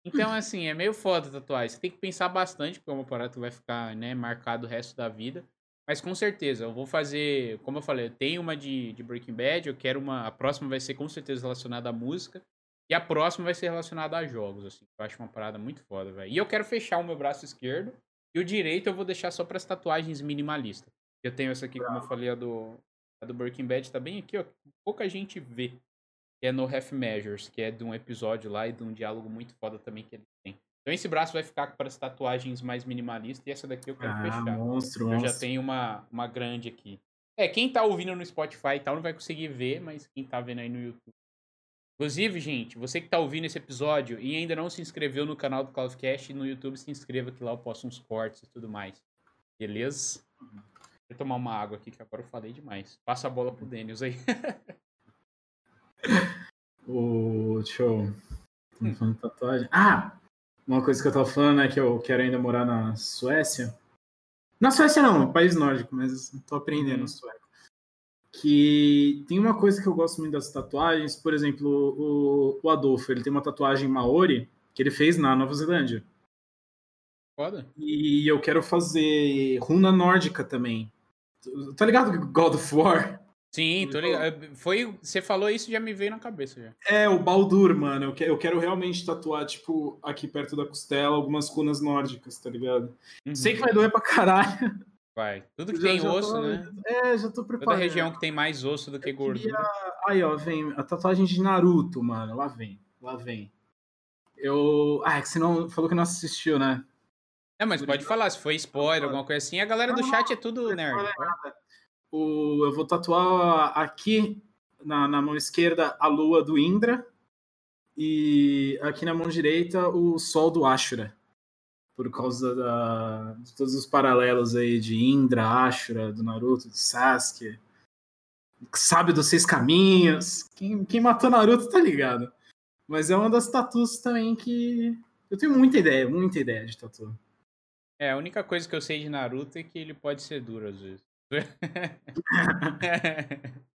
A: Então, assim, é meio foda tatuagem. Você tem que pensar bastante, porque é uma parada que vai ficar, né, marcado o resto da vida. Mas com certeza, eu vou fazer, como eu falei, eu tenho uma de, de Breaking Bad, eu quero uma. A próxima vai ser com certeza relacionada à música. E a próxima vai ser relacionada a jogos, assim. Eu acho uma parada muito foda, velho. E eu quero fechar o meu braço esquerdo. E o direito eu vou deixar só para as tatuagens minimalistas. Eu tenho essa aqui, como eu falei, a do, a do Breaking Bad, tá bem aqui, ó. Pouca gente vê que é no Half Measures, que é de um episódio lá e de um diálogo muito foda também que ele tem. Então esse braço vai ficar para as tatuagens mais minimalistas e essa daqui eu quero ah, fechar.
B: Monstro,
A: eu
B: monstro.
A: já tenho uma, uma grande aqui. É, quem tá ouvindo no Spotify e tal não vai conseguir ver, mas quem tá vendo aí no YouTube. Inclusive, gente, você que tá ouvindo esse episódio e ainda não se inscreveu no canal do Cloudcast no YouTube, se inscreva que lá eu posto uns cortes e tudo mais. Beleza? Deixa eu tomar uma água aqui que agora eu falei demais. Passa a bola pro Denis aí.
B: o. Deixa eu. Estamos falando tatuagem. Ah! Uma coisa que eu tava falando é que eu quero ainda morar na Suécia. Na Suécia não, país nórdico, mas tô aprendendo uhum. sueco. Que tem uma coisa que eu gosto muito das tatuagens, por exemplo, o, o Adolfo, ele tem uma tatuagem Maori que ele fez na Nova Zelândia.
A: Foda.
B: E eu quero fazer runa nórdica também. Tá ligado God of War?
A: Sim, tô ligado. Foi, você falou isso já me veio na cabeça já.
B: É, o Baldur, mano. Eu, eu quero realmente tatuar, tipo, aqui perto da costela, algumas runas nórdicas, tá ligado? Uhum. Sei que vai doer pra caralho.
A: Vai. Tudo que já, tem já osso, tô, né?
B: É, já tô preparado.
A: Toda região que tem mais osso do que gordura.
B: Aí, ó, vem a tatuagem de Naruto, mano. Lá vem, lá vem. Eu. Ah, é que você não falou que não assistiu, né?
A: É, mas pode falar, se foi spoiler, alguma coisa assim. A galera do chat é tudo nerd.
B: O, eu vou tatuar aqui na, na mão esquerda a lua do Indra e aqui na mão direita o sol do Ashura. Por causa da, de todos os paralelos aí de Indra, Ashura, do Naruto, do Sasuke. Sabe dos seis caminhos. Quem, quem matou Naruto tá ligado. Mas é uma das tatuas também que. Eu tenho muita ideia, muita ideia de tatu.
A: É, a única coisa que eu sei de Naruto é que ele pode ser duro às vezes.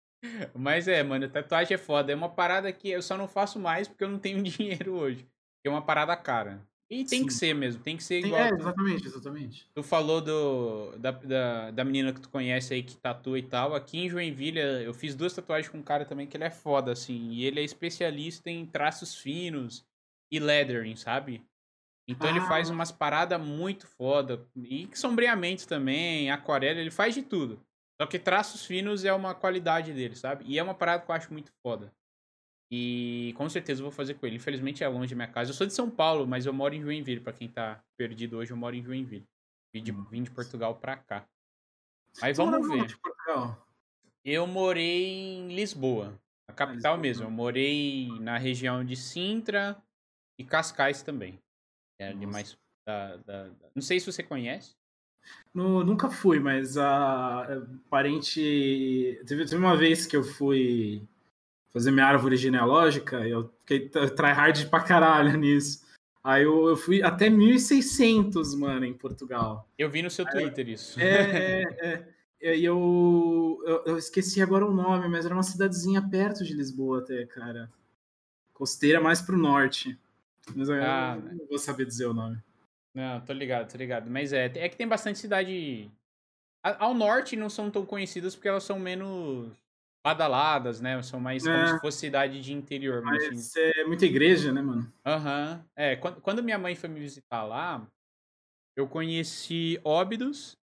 A: Mas é, mano, tatuagem é foda. É uma parada que eu só não faço mais porque eu não tenho dinheiro hoje. É uma parada cara. E tem Sim. que ser mesmo, tem que ser igual.
B: É, exatamente, exatamente.
A: Tu falou do, da, da, da menina que tu conhece aí que tatua e tal. Aqui em Joinville, eu fiz duas tatuagens com um cara também que ele é foda, assim. E ele é especialista em traços finos e lettering, sabe? Então ah. ele faz ah. umas paradas muito foda. E sombreamento também, aquarela, ele faz de tudo. Só que traços finos é uma qualidade dele, sabe? E é uma parada que eu acho muito foda. E com certeza eu vou fazer com ele. Infelizmente é longe da minha casa. Eu sou de São Paulo, mas eu moro em Joinville. Pra quem tá perdido hoje, eu moro em Joinville. Vim de, vim de Portugal pra cá. Mas vamos ver. Eu morei em Lisboa, a capital Lisboa. mesmo. Eu morei na região de Sintra e Cascais também. É ali mais da, da, da, Não sei se você conhece.
B: No, nunca fui, mas a parente. Teve, teve uma vez que eu fui fazer minha árvore genealógica, eu fiquei tryhard pra caralho nisso. Aí eu, eu, fui até 1600, mano, em Portugal.
A: Eu vi no seu Twitter isso.
B: É, é, é. E eu, eu, eu, esqueci agora o nome, mas era uma cidadezinha perto de Lisboa até, cara. Costeira mais pro norte. Mas eu ah, não vou saber dizer o nome.
A: Não, tô ligado, tô ligado. Mas é, é que tem bastante cidade. Ao norte não são tão conhecidas porque elas são menos badaladas, né? São mais é. como se fosse cidade de interior.
B: Mas assim. é muita igreja, né, mano?
A: Aham. Uhum. É, quando, quando minha mãe foi me visitar lá, eu conheci Óbidos,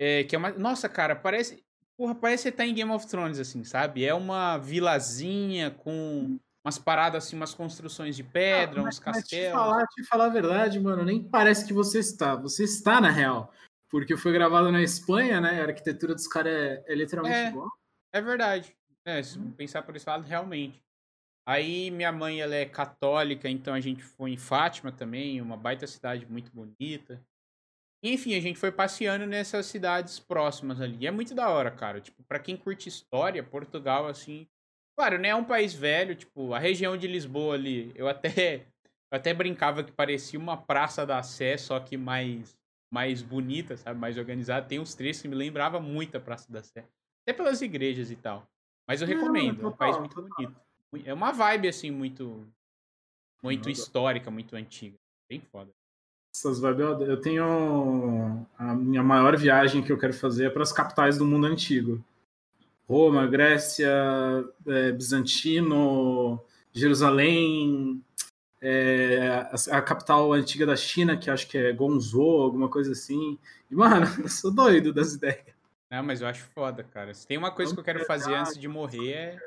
A: é, que é uma... Nossa, cara, parece... Porra, parece que você tá em Game of Thrones, assim, sabe? É uma vilazinha com umas paradas assim, umas construções de pedra, ah, mas, uns castelos. Te
B: falar, te falar a verdade, mano, nem parece que você está. Você está na real. Porque foi gravado na Espanha, né? A arquitetura dos caras é, é, literalmente é, igual.
A: É verdade. É, se pensar por esse lado, realmente. Aí minha mãe ela é católica, então a gente foi em Fátima também, uma baita cidade muito bonita. Enfim, a gente foi passeando nessas cidades próximas ali. E é muito da hora, cara. Tipo, para quem curte história, Portugal assim, Claro, né? É um país velho, tipo, a região de Lisboa ali, eu até, eu até brincava que parecia uma Praça da Sé, só que mais, mais bonita, sabe? Mais organizada. Tem uns trechos que me lembrava muito a Praça da Sé. Até pelas igrejas e tal. Mas eu recomendo, é um país muito bonito. É uma vibe, assim, muito, muito histórica, muito antiga. Bem foda.
B: Essas vibes, eu tenho a minha maior viagem que eu quero fazer é para as capitais do mundo antigo. Roma, Grécia, é, Bizantino, Jerusalém, é, a, a, capital antiga da China, que acho que é Gonzhou, alguma coisa assim. E, mano, eu sou doido das ideias.
A: Não, mas eu acho foda, cara. Se tem uma coisa que eu quero fazer antes de morrer é,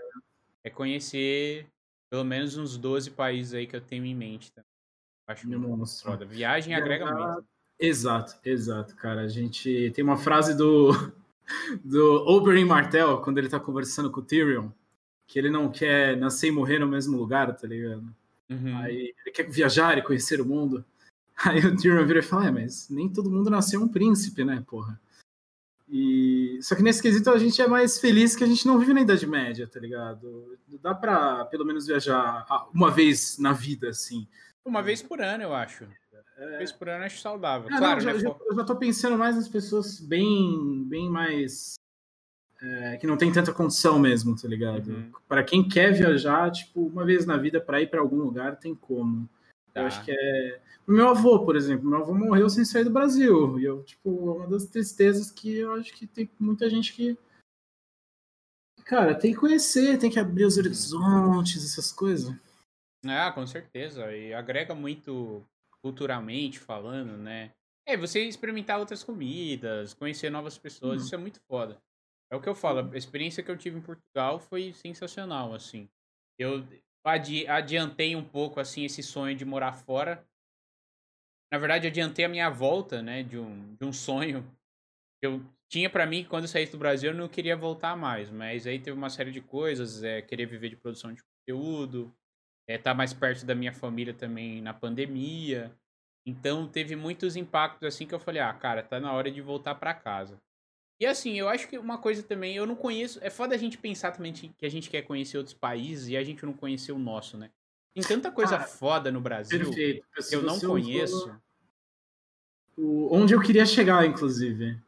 A: é conhecer pelo menos uns 12 países aí que eu tenho em mente. Tá? Acho muito monstro. foda. Viagem agrega muito.
B: Exato, exato, cara. A gente tem uma frase do do Oberyn Martell, quando ele tá conversando com o Tyrion, que ele não quer nascer e morrer no mesmo lugar, tá ligado? Uhum. Aí ele quer viajar e conhecer o mundo. Aí o Tyrion vira e fala, é, mas nem todo mundo nasceu um príncipe, né, porra? E... Só que nesse quesito a gente é mais feliz que a gente não vive na Idade Média, tá ligado? Dá pra, pelo menos, viajar uma vez na vida, assim.
A: Uma vez por ano, eu acho. É... vez por ano acho saudável.
B: Ah,
A: claro,
B: não,
A: né?
B: já, eu já tô pensando mais nas pessoas bem, bem mais. É, que não tem tanta condição mesmo, tá ligado? Uhum. Para quem quer viajar, tipo, uma vez na vida para ir para algum lugar, tem como. Tá. Eu acho que é. O meu avô, por exemplo, meu avô morreu sem sair do Brasil. E eu, tipo, é uma das tristezas que eu acho que tem muita gente que. Cara, tem que conhecer, tem que abrir os horizontes, essas coisas.
A: Ah, com certeza. E agrega muito culturalmente falando, né? É, você experimentar outras comidas, conhecer novas pessoas, uhum. isso é muito foda. É o que eu falo, a experiência que eu tive em Portugal foi sensacional, assim. Eu adi adiantei um pouco, assim, esse sonho de morar fora. Na verdade, adiantei a minha volta, né, de um, de um sonho que eu tinha para mim quando eu saísse do Brasil, eu não queria voltar mais, mas aí teve uma série de coisas, é, querer viver de produção de conteúdo, é, tá mais perto da minha família também na pandemia. Então teve muitos impactos assim que eu falei, ah, cara, tá na hora de voltar para casa. E assim, eu acho que uma coisa também, eu não conheço. É foda a gente pensar também que a gente quer conhecer outros países e a gente não conheceu o nosso, né? Tem tanta coisa ah, foda no Brasil perfeito. que eu não conheço.
B: O, onde eu queria chegar, inclusive.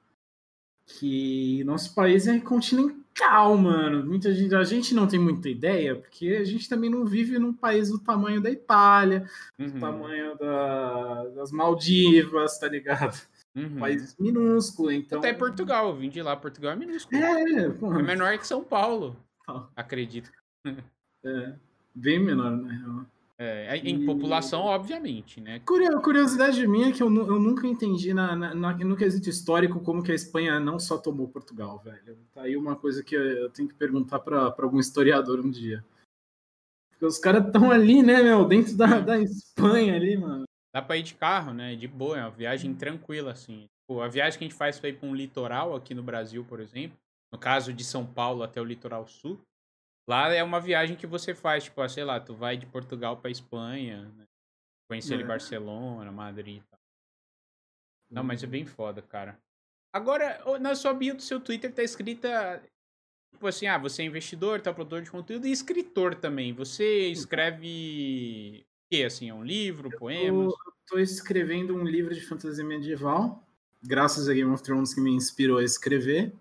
B: Que nosso país é continental calma, mano. Muita gente, a gente não tem muita ideia, porque a gente também não vive num país do tamanho da Itália, uhum. do tamanho da, das Maldivas, tá ligado? Uhum. Um país minúsculo, então.
A: Até Portugal, eu vim de lá, Portugal é minúsculo. É, é menor que São Paulo. Oh. Acredito.
B: É, bem menor, na real.
A: É, em população, obviamente, né?
B: Curiosidade minha é que eu, eu nunca entendi na, na, no quesito histórico como que a Espanha não só tomou Portugal, velho. Tá aí uma coisa que eu tenho que perguntar para algum historiador um dia. Porque os caras estão ali, né, meu, dentro da, da Espanha ali, mano.
A: Dá pra ir de carro, né? De boa, é uma viagem tranquila, assim. Tipo, a viagem que a gente faz pra ir pra um litoral aqui no Brasil, por exemplo, no caso de São Paulo até o litoral sul, Lá é uma viagem que você faz, tipo, sei lá, tu vai de Portugal pra Espanha, né? conhecer é. Barcelona, Madrid e tal. Não, mas é bem foda, cara. Agora, na sua bio do seu Twitter tá escrita, tipo assim, ah, você é investidor, tá produtor de conteúdo e escritor também. Você escreve o quê, assim, é um livro, poemas?
B: Eu tô escrevendo um livro de fantasia medieval, graças a Game of Thrones que me inspirou a escrever.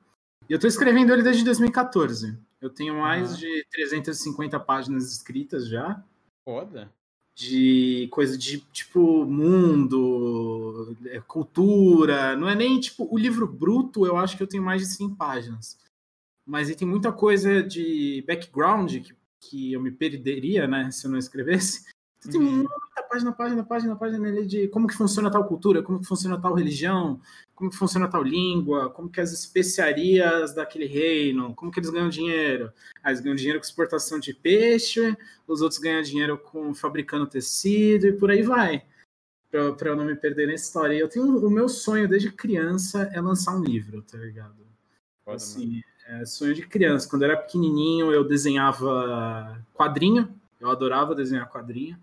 B: E eu tô escrevendo ele desde 2014. Eu tenho mais ah. de 350 páginas escritas já.
A: Foda.
B: De coisa de tipo mundo, é, cultura. Não é nem tipo o livro bruto, eu acho que eu tenho mais de 100 páginas. Mas ele tem muita coisa de background que, que eu me perderia, né, se eu não escrevesse. Tem uhum. muita página, página, página, página ali de como que funciona tal cultura, como que funciona tal religião, como que funciona tal língua, como que as especiarias daquele reino, como que eles ganham dinheiro. Ah, eles ganham dinheiro com exportação de peixe, os outros ganham dinheiro com fabricando tecido e por aí vai. Para eu não me perder na história. E eu tenho o meu sonho desde criança é lançar um livro, tá ligado? Foda, assim, é sonho de criança. Quando eu era pequenininho, eu desenhava quadrinho. Eu adorava desenhar quadrinho.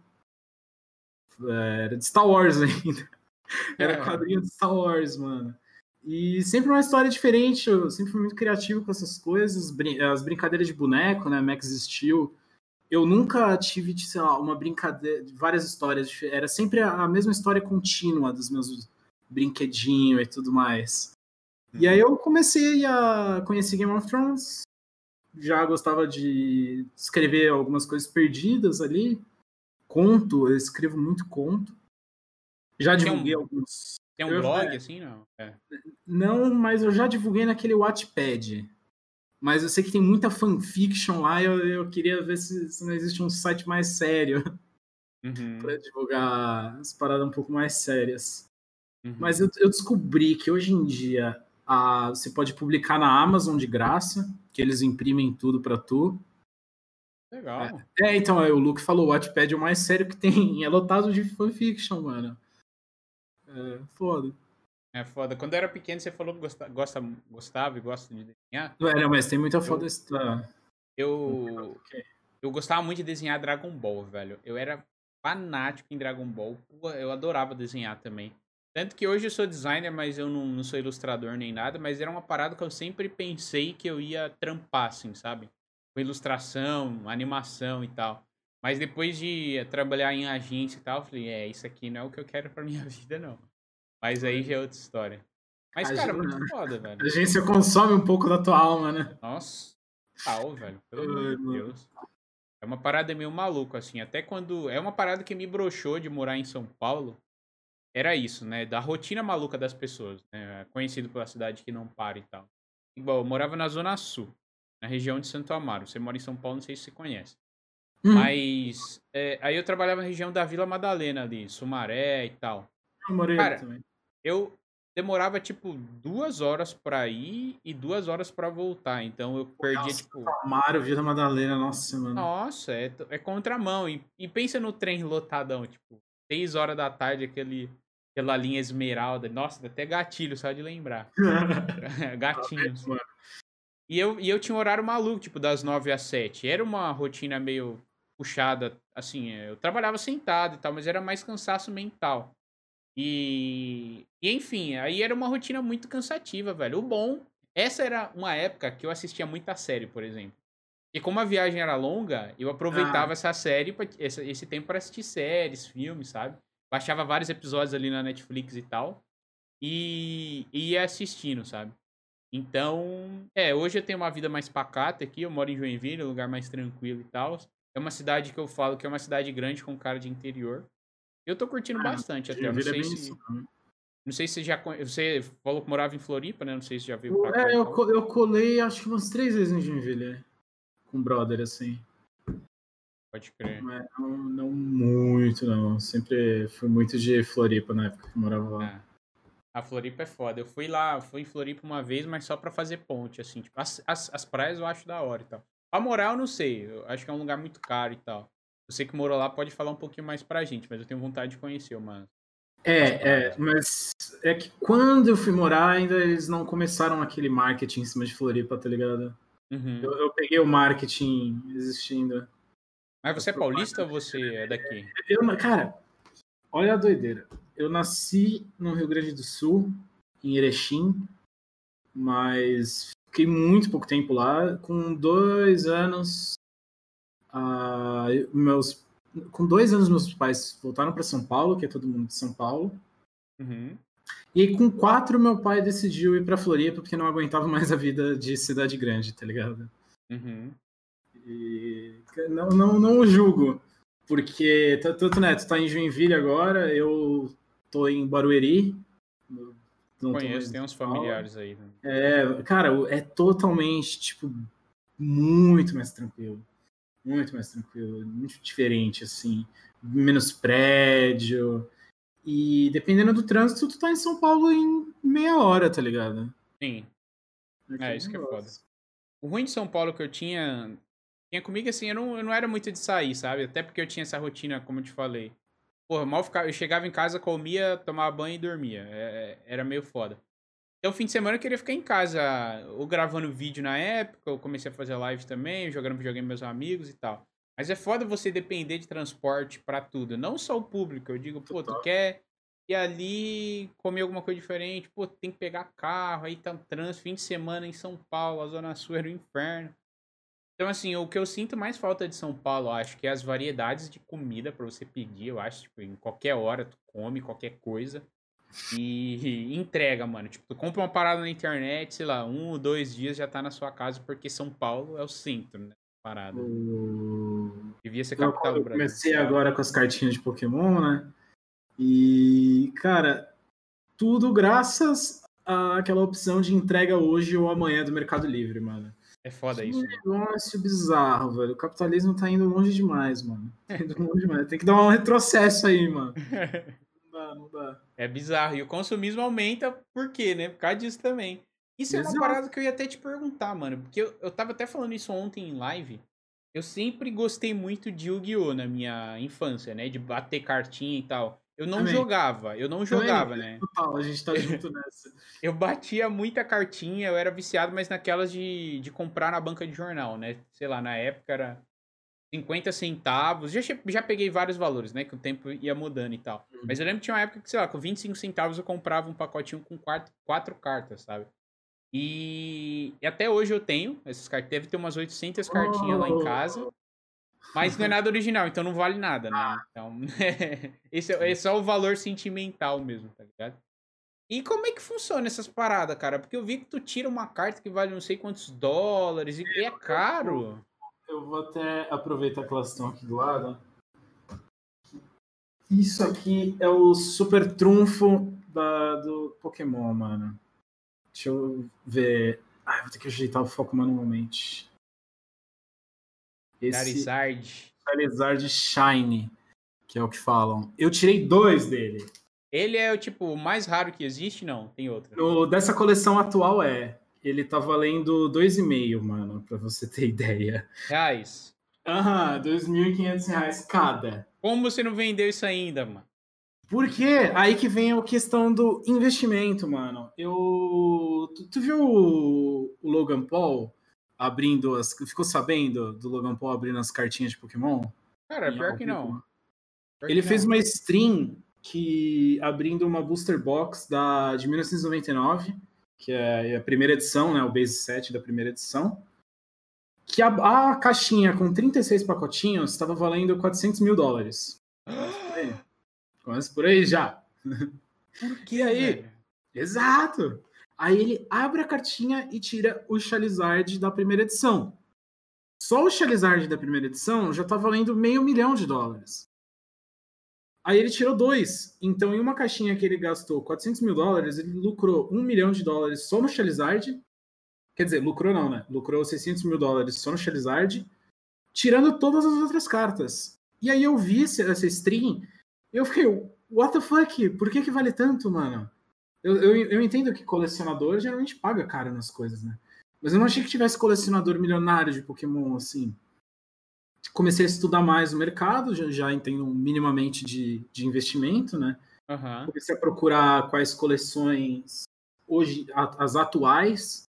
B: É, era de Star Wars ainda. Era é. quadrinho de Star Wars, mano. E sempre uma história diferente, eu sempre fui muito criativo com essas coisas, as brincadeiras de boneco, né, Max Steel. Eu nunca tive, sei lá, uma brincadeira, várias histórias, era sempre a mesma história contínua dos meus brinquedinhos e tudo mais. E aí eu comecei a conhecer Game of Thrones, já gostava de escrever algumas coisas perdidas ali, conto, eu escrevo muito conto. Já divulguei um, alguns.
A: Tem um eu, blog é, assim, não? É.
B: Não, mas eu já divulguei naquele Wattpad. Mas eu sei que tem muita fanfiction lá eu, eu queria ver se, se não existe um site mais sério uhum. para divulgar as paradas um pouco mais sérias. Uhum. Mas eu, eu, descobri que hoje em dia a, você pode publicar na Amazon de graça, que eles imprimem tudo para tu.
A: Legal.
B: É, é, então, é, o Luke falou, o Wattpad é o mais sério que tem. É lotado de fanfiction, mano. É foda.
A: É foda. Quando eu era pequeno, você falou que gosta, gosta, gostava e gosta de desenhar.
B: É, não, mas tem muita foda esta...
A: Eu, eu gostava muito de desenhar Dragon Ball, velho. Eu era fanático em Dragon Ball. Eu adorava desenhar também. Tanto que hoje eu sou designer, mas eu não, não sou ilustrador nem nada. Mas era uma parada que eu sempre pensei que eu ia trampar, assim, sabe? Com ilustração, animação e tal. Mas depois de trabalhar em agência e tal, eu falei, é, isso aqui não é o que eu quero pra minha vida, não. Mas aí já é outra história. Mas, cara, muito foda, velho.
B: A agência consome um pouco da tua alma, né?
A: Nossa, tal, velho. Pelo amor de Deus. É uma parada meio maluca, assim. Até quando. É uma parada que me broxou de morar em São Paulo. Era isso, né? Da rotina maluca das pessoas. Né? Conhecido pela cidade que não para e tal. Igual, eu morava na Zona Sul na região de Santo Amaro. Você mora em São Paulo, não sei se você conhece. Uhum. Mas é, aí eu trabalhava na região da Vila Madalena ali, Sumaré e tal.
B: Eu morei Cara, também.
A: Eu demorava tipo duas horas para ir e duas horas para voltar. Então eu perdia nossa, tipo.
B: Amaro, Vila Madalena, nossa, mano.
A: Nossa, é, é contramão. E, e pensa no trem lotadão, tipo, seis horas da tarde, aquele, aquela linha esmeralda. Nossa, até gatilho, só de lembrar. Gatinho. Assim. E eu, e eu tinha um horário maluco, tipo, das 9 às 7. Era uma rotina meio puxada, assim, é, eu trabalhava sentado e tal, mas era mais cansaço mental. E, e enfim, aí era uma rotina muito cansativa, velho. O bom, essa era uma época que eu assistia muita série, por exemplo. E como a viagem era longa, eu aproveitava ah. essa série, esse, esse tempo para assistir séries, filmes, sabe? Baixava vários episódios ali na Netflix e tal. E, e ia assistindo, sabe? Então, é, hoje eu tenho uma vida mais pacata aqui, eu moro em Joinville, um lugar mais tranquilo e tal. É uma cidade que eu falo que é uma cidade grande com cara de interior. Eu tô curtindo ah, bastante até. Não sei, é se, né? não sei se já você falou que morava em Floripa, né? Não sei se já viu
B: pra cá. É, eu, eu colei acho que umas três vezes em Joinville, é. com brother assim.
A: Pode crer.
B: Não, não, muito, não. Sempre fui muito de Floripa na época que eu morava lá. É.
A: A Floripa é foda. Eu fui lá, fui em Floripa uma vez, mas só pra fazer ponte, assim. Tipo, as, as, as praias eu acho da hora e tal. Pra morar eu não sei. Eu acho que é um lugar muito caro e tal. Você que morou lá pode falar um pouquinho mais pra gente, mas eu tenho vontade de conhecer, mano.
B: É, é, mas é que quando eu fui morar, ainda eles não começaram aquele marketing em cima de Floripa, tá ligado? Uhum. Eu, eu, peguei o marketing existindo.
A: Mas você é paulista ou você é daqui?
B: Eu, cara, olha a doideira. Eu nasci no Rio Grande do Sul, em Erechim, mas fiquei muito pouco tempo lá. Com dois anos, uh, meus com dois anos meus pais voltaram para São Paulo, que é todo mundo de São Paulo. Uhum. E aí, com quatro, meu pai decidiu ir para Floripa porque não aguentava mais a vida de cidade grande, tá ligado? Uhum. E não, não, não o julgo, porque tanto, né, tu tá em Joinville agora, eu tô em Barueri.
A: Não Conheço, tem uns familiares aí. Né?
B: É, cara, é totalmente, tipo, muito mais tranquilo muito mais tranquilo, muito diferente, assim, menos prédio. E dependendo do trânsito, tu tá em São Paulo em meia hora, tá ligado?
A: Sim. É, é isso que é foda. O ruim de São Paulo que eu tinha. Tinha comigo assim, eu não, eu não era muito de sair, sabe? Até porque eu tinha essa rotina, como eu te falei. Porra, mal ficava, eu chegava em casa, comia, tomava banho e dormia. É, é era meio foda. Então, fim de semana eu queria ficar em casa, ou gravando vídeo na época, eu comecei a fazer live também, jogando videogame com meus amigos e tal. Mas é foda você depender de transporte para tudo, não só o público. Eu digo, pô, tu quer ir ali comer alguma coisa diferente, pô, tem que pegar carro, aí tá um trânsito, fim de semana em São Paulo, a Zona Sul era o inferno. Então, assim, o que eu sinto mais falta de São Paulo, acho que é as variedades de comida para você pedir, eu acho, tipo, em qualquer hora tu come qualquer coisa. E entrega, mano. Tipo, tu compra uma parada na internet, sei lá, um ou dois dias já tá na sua casa, porque São Paulo é o centro, né? Parada. O... Devia ser capital do
B: Brasil. Comecei agora com as cartinhas de Pokémon, né? E, cara, tudo graças àquela opção de entrega hoje ou amanhã do Mercado Livre, mano.
A: É foda isso.
B: negócio bizarro, velho. O capitalismo tá indo longe demais, mano. Tá indo longe demais. Tem que dar um retrocesso aí, mano. não dá.
A: É bizarro. E o consumismo aumenta por quê, né? Por causa disso também. Isso Exato. é uma parada que eu ia até te perguntar, mano. Porque eu, eu tava até falando isso ontem em live. Eu sempre gostei muito de Yu-Gi-Oh! na minha infância, né? De bater cartinha e tal. Eu não também. jogava, eu não jogava, também. né?
B: Total, a gente tá junto nessa.
A: eu batia muita cartinha, eu era viciado, mas naquelas de, de comprar na banca de jornal, né? Sei lá, na época era 50 centavos. Já, já peguei vários valores, né? Que o tempo ia mudando e tal. Uhum. Mas eu lembro que tinha uma época que, sei lá, com 25 centavos eu comprava um pacotinho com quatro, quatro cartas, sabe? E, e até hoje eu tenho essas cartas. Deve ter umas 800 cartinhas oh. lá em casa. Mas não é nada original, então não vale nada, né? Ah. Então, esse é, é só o valor sentimental mesmo, tá ligado? E como é que funciona essas paradas, cara? Porque eu vi que tu tira uma carta que vale não sei quantos dólares e é caro.
B: Eu vou até aproveitar que elas estão aqui do lado. Isso aqui é o super trunfo da, do Pokémon, mano. Deixa eu ver. Ai, vou ter que ajeitar o foco manualmente.
A: Esse Charizard.
B: Shine, que é o que falam. Eu tirei dois dele.
A: Ele é o tipo mais raro que existe, não? Tem outro.
B: No, dessa coleção atual é. Ele tá valendo 2,5, mano, pra você ter ideia.
A: Reais.
B: Aham, 2.500 reais cada.
A: Como você não vendeu isso ainda, mano?
B: Porque aí que vem a questão do investimento, mano. Eu. Tu, tu viu o, Logan Paul abrindo as. Ficou sabendo do Logan Paul abrindo as cartinhas de Pokémon?
A: Cara, pior que não.
B: Pior Ele que fez não. uma stream que abrindo uma booster box da, de 1999 que é a primeira edição, né, o Base 7 da primeira edição, que a, a caixinha com 36 pacotinhos estava valendo 400 mil dólares. Começa por aí já.
A: Por que e aí? Velho?
B: Exato! Aí ele abre a cartinha e tira o Charizard da primeira edição. Só o Charizard da primeira edição já tá valendo meio milhão de dólares. Aí ele tirou dois. Então, em uma caixinha que ele gastou 400 mil dólares, ele lucrou um milhão de dólares só no Charizard. Quer dizer, lucrou não, né? Lucrou 600 mil dólares só no Charizard. tirando todas as outras cartas. E aí eu vi essa stream eu fiquei, what the fuck? Por que que vale tanto, mano? Eu, eu, eu entendo que colecionador geralmente paga caro nas coisas, né? Mas eu não achei que tivesse colecionador milionário de Pokémon, assim. Comecei a estudar mais o mercado, já, já entendo minimamente de, de investimento, né?
A: Uhum.
B: Comecei a procurar quais coleções hoje, as atuais,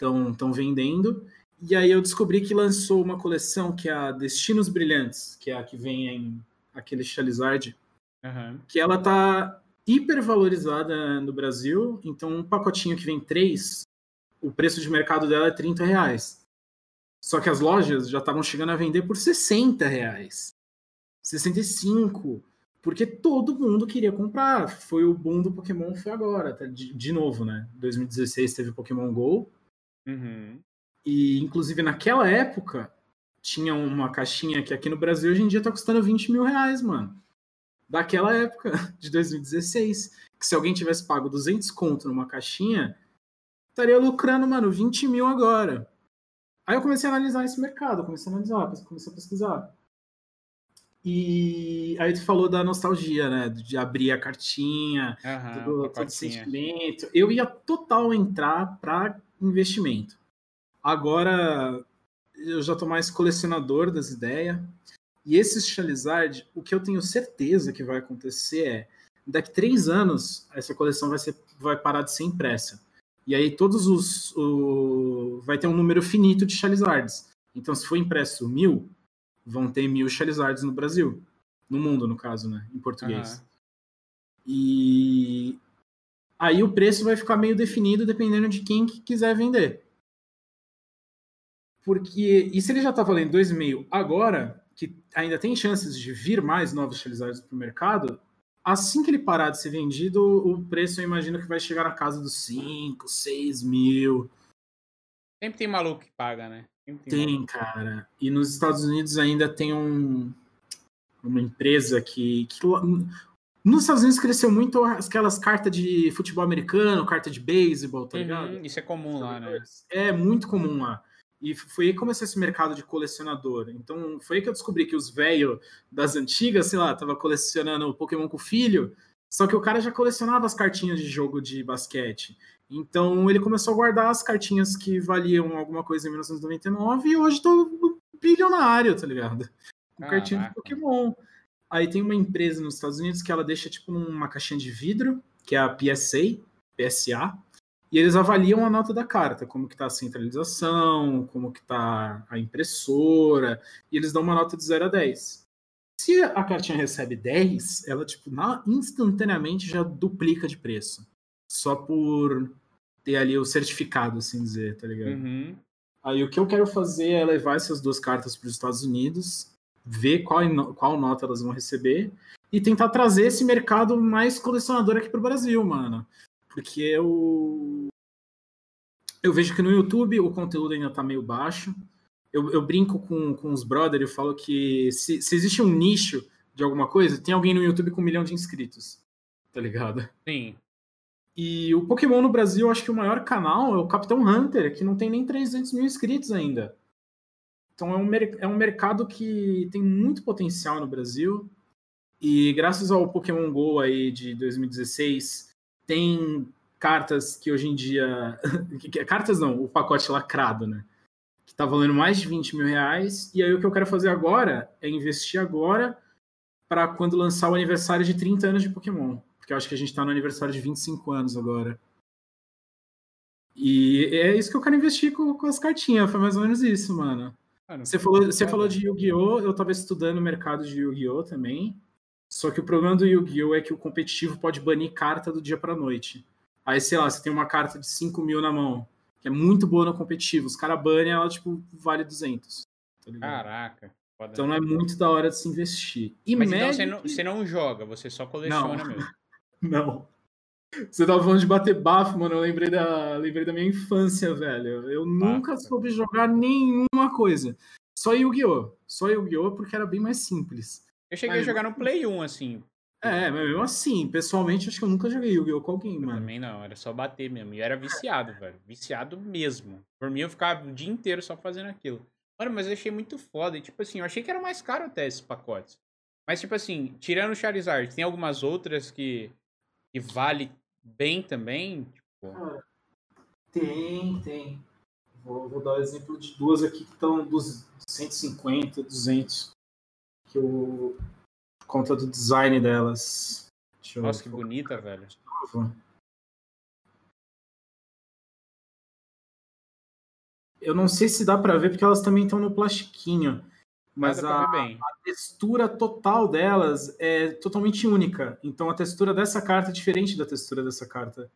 B: estão vendendo. E aí eu descobri que lançou uma coleção que é a Destinos Brilhantes, que é a que vem em aquele Charizard,
A: uhum.
B: que ela tá hipervalorizada no Brasil. Então, um pacotinho que vem três, o preço de mercado dela é 30 reais. Só que as lojas já estavam chegando a vender por 60 reais. 65. Porque todo mundo queria comprar. Foi o boom do Pokémon, foi agora. De, de novo, né? 2016 teve Pokémon GO.
A: Uhum.
B: E, inclusive, naquela época, tinha uma caixinha que aqui no Brasil hoje em dia tá custando 20 mil reais, mano daquela época, de 2016. Que se alguém tivesse pago 200 conto numa caixinha, estaria lucrando, mano, 20 mil agora. Aí eu comecei a analisar esse mercado, comecei a analisar, comecei a pesquisar. E aí tu falou da nostalgia, né? De abrir a cartinha,
A: uhum,
B: do, todo sentimento. Eu ia total entrar para investimento. Agora eu já tô mais colecionador das ideias. E esse Charizard, o que eu tenho certeza que vai acontecer é, daqui três anos, essa coleção vai, ser, vai parar de ser impressa. E aí todos os. O, vai ter um número finito de Charizards. Então, se for impresso mil, vão ter mil Charizards no Brasil. No mundo, no caso, né? Em português. Uhum. E aí o preço vai ficar meio definido dependendo de quem que quiser vender. Porque. E se ele já tá valendo 2,5 agora, que ainda tem chances de vir mais novos Charizards para o mercado, assim que ele parar de ser vendido, o preço eu imagino que vai chegar na casa dos 5, 6 mil.
A: Sempre tem maluco que paga, né?
B: tem, tem cara. E nos Estados Unidos ainda tem um, uma empresa que, que. Nos Estados Unidos cresceu muito aquelas cartas de futebol americano, carta de beisebol, tá uhum, ligado?
A: Isso é comum lá, né?
B: É muito comum lá. E foi aí que começou esse mercado de colecionador. Então, foi aí que eu descobri que os velhos das antigas, sei lá, tava colecionando Pokémon com o filho, só que o cara já colecionava as cartinhas de jogo de basquete. Então, ele começou a guardar as cartinhas que valiam alguma coisa em 1999 e hoje tô bilionário, tá ligado? Com cartinha de Pokémon. Aí tem uma empresa nos Estados Unidos que ela deixa tipo numa caixinha de vidro, que é a PSA, PSA, e eles avaliam a nota da carta, como que está a centralização, como que está a impressora, e eles dão uma nota de 0 a 10. Se a cartinha recebe 10, ela tipo na, instantaneamente já duplica de preço, só por ter ali o certificado, assim dizer, tá ligado?
A: Uhum.
B: Aí o que eu quero fazer é levar essas duas cartas para os Estados Unidos, ver qual, qual nota elas vão receber e tentar trazer esse mercado mais colecionador aqui para o Brasil, mano. Porque eu, eu vejo que no YouTube o conteúdo ainda está meio baixo. Eu, eu, brinco com, com os brothers e falo que se, se existe um nicho de alguma coisa, tem alguém no YouTube com um milhão de inscritos. Tá ligado?
A: Sim.
B: E o Pokémon no Brasil, acho que o maior canal é o Capitão Hunter, que não tem nem 300 mil inscritos ainda. Então é um, é um mercado que tem muito potencial no Brasil. E graças ao Pokémon GO aí de 2016, tem cartas que hoje em dia. cartas não, o pacote lacrado, né? Que tá valendo mais de 20 mil reais. E aí o que eu quero fazer agora é investir agora para quando lançar o aniversário de 30 anos de Pokémon. Porque eu acho que a gente tá no aniversário de 25 anos agora. E é isso que eu quero investir com, com as cartinhas. Foi mais ou menos isso, mano. você falou, você falou de Yu-Gi-Oh! Eu tava estudando o mercado de Yu-Gi-Oh! também. Só que o problema do Yu-Gi-Oh! é que o competitivo pode banir carta do dia pra noite. Aí, sei lá, você tem uma carta de 5 mil na mão, que é muito boa no competitivo. Os caras banem ela, tipo, vale 200. Tá
A: Caraca.
B: Então não é muito da hora de se investir.
A: E Mas então você não, você não joga, você só coleciona não. mesmo.
B: não. Você tava falando de bater bafo, mano. Eu lembrei da, lembrei da minha infância, velho. Eu nunca soube jogar nenhuma coisa. Só Yu-Gi-Oh! Só Yu-Gi-Oh! porque era bem mais simples.
A: Eu cheguei Mas... a jogar no Play 1, assim.
B: É, mas mesmo assim, pessoalmente, acho que eu nunca joguei Yu-Gi-Oh! com alguém, mano.
A: Também não, era só bater mesmo. E eu era viciado, velho. Viciado mesmo. Por mim, eu ficava o dia inteiro só fazendo aquilo. Mano, mas eu achei muito foda. E, tipo assim, eu achei que era mais caro até esses pacotes. Mas, tipo assim, tirando o Charizard, tem algumas outras que, que vale bem também? Tipo...
B: Cara, tem, tem. Vou, vou dar o exemplo de duas aqui que estão dos 150, 200. Que eu. Por conta do design delas.
A: Nossa, que bonita, velho.
B: Eu não sei se dá para ver porque elas também estão no plastiquinho. Mas a, a, textura total delas é totalmente única. Então a textura dessa carta é diferente da textura dessa carta.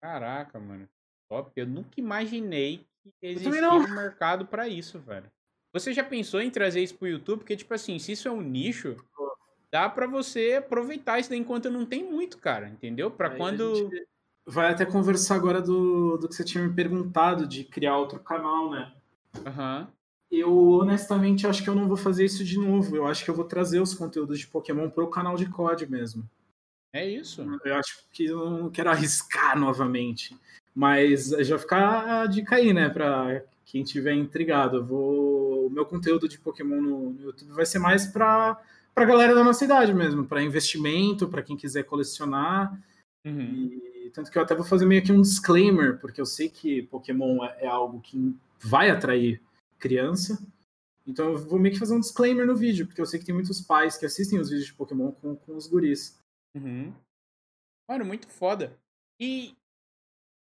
A: Caraca, mano. Top. Eu nunca imaginei que existia um mercado para isso, velho. Você já pensou em trazer isso pro YouTube? Porque, tipo assim, se isso é um nicho, dá para você aproveitar isso daí enquanto não tem muito, cara. Entendeu? Para quando.
B: Vai até conversar agora do, do que você tinha me perguntado de criar outro canal, né?
A: Aham. Uhum
B: eu honestamente acho que eu não vou fazer isso de novo. Eu acho que eu vou trazer os conteúdos de Pokémon pro canal de COD mesmo.
A: É isso.
B: Eu acho que eu não quero arriscar novamente. Mas já ficar a dica aí, né? Pra quem tiver intrigado. Eu vou... O meu conteúdo de Pokémon no, YouTube vai ser mais pra, pra galera da nossa idade mesmo, para investimento, para quem quiser colecionar. Uhum. E, tanto que eu até vou fazer meio que um disclaimer, porque eu sei que Pokémon é, é algo que vai atrair criança. Então eu vou meio que fazer um disclaimer no vídeo, porque eu sei que tem muitos pais que assistem os vídeos de Pokémon com, com os guris.
A: Uhum. Mano, muito foda. E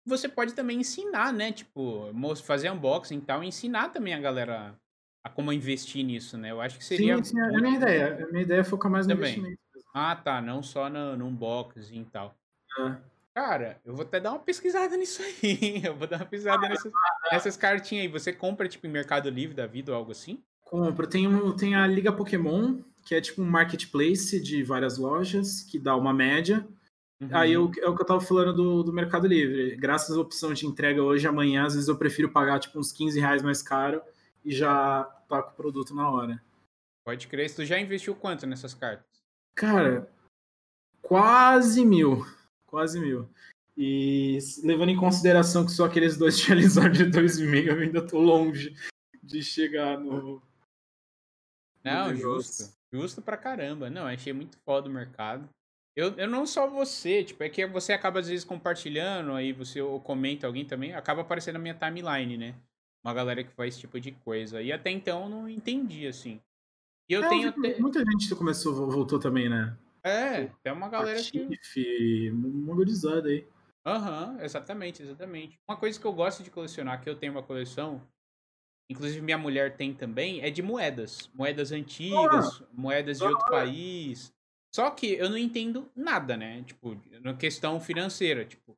A: você pode também ensinar, né? Tipo, fazer unboxing e tal, e ensinar também a galera a como investir nisso, né? Eu acho que seria.
B: Sim, sim é a minha ideia. A minha ideia é focar mais no também. investimento.
A: Ah, tá. Não só no, no unboxing e tal. É. Cara, eu vou até dar uma pesquisada nisso aí. Eu vou dar uma pesquisada nessas, nessas cartinhas aí. Você compra, tipo, em Mercado Livre da vida ou algo assim?
B: Compro. Tem, um, tem a Liga Pokémon, que é tipo um marketplace de várias lojas, que dá uma média. Uhum. Aí eu, é o que eu tava falando do, do Mercado Livre. Graças à opção de entrega hoje e amanhã, às vezes eu prefiro pagar tipo uns 15 reais mais caro e já toco o produto na hora.
A: Pode crer. Tu já investiu quanto nessas cartas?
B: Cara, quase mil quase mil. E levando em consideração que só aqueles dois Charizard de 2,5, eu ainda tô longe de chegar no.
A: Não, no justo. Justo pra caramba. Não, achei muito foda o mercado. Eu, eu não só você, tipo, é que você acaba às vezes compartilhando, aí você ou comenta alguém também, acaba aparecendo na minha timeline, né? Uma galera que faz esse tipo de coisa. E até então eu não entendi, assim. E eu é, tenho.
B: Muita gente começou, voltou também, né?
A: É, tem uma galera
B: Patife, que. Uma gurizada aí.
A: Aham, uhum, exatamente, exatamente. Uma coisa que eu gosto de colecionar, que eu tenho uma coleção, inclusive minha mulher tem também, é de moedas. Moedas antigas, ah, moedas de outro ah, país. Só que eu não entendo nada, né? Tipo, na questão financeira. Tipo,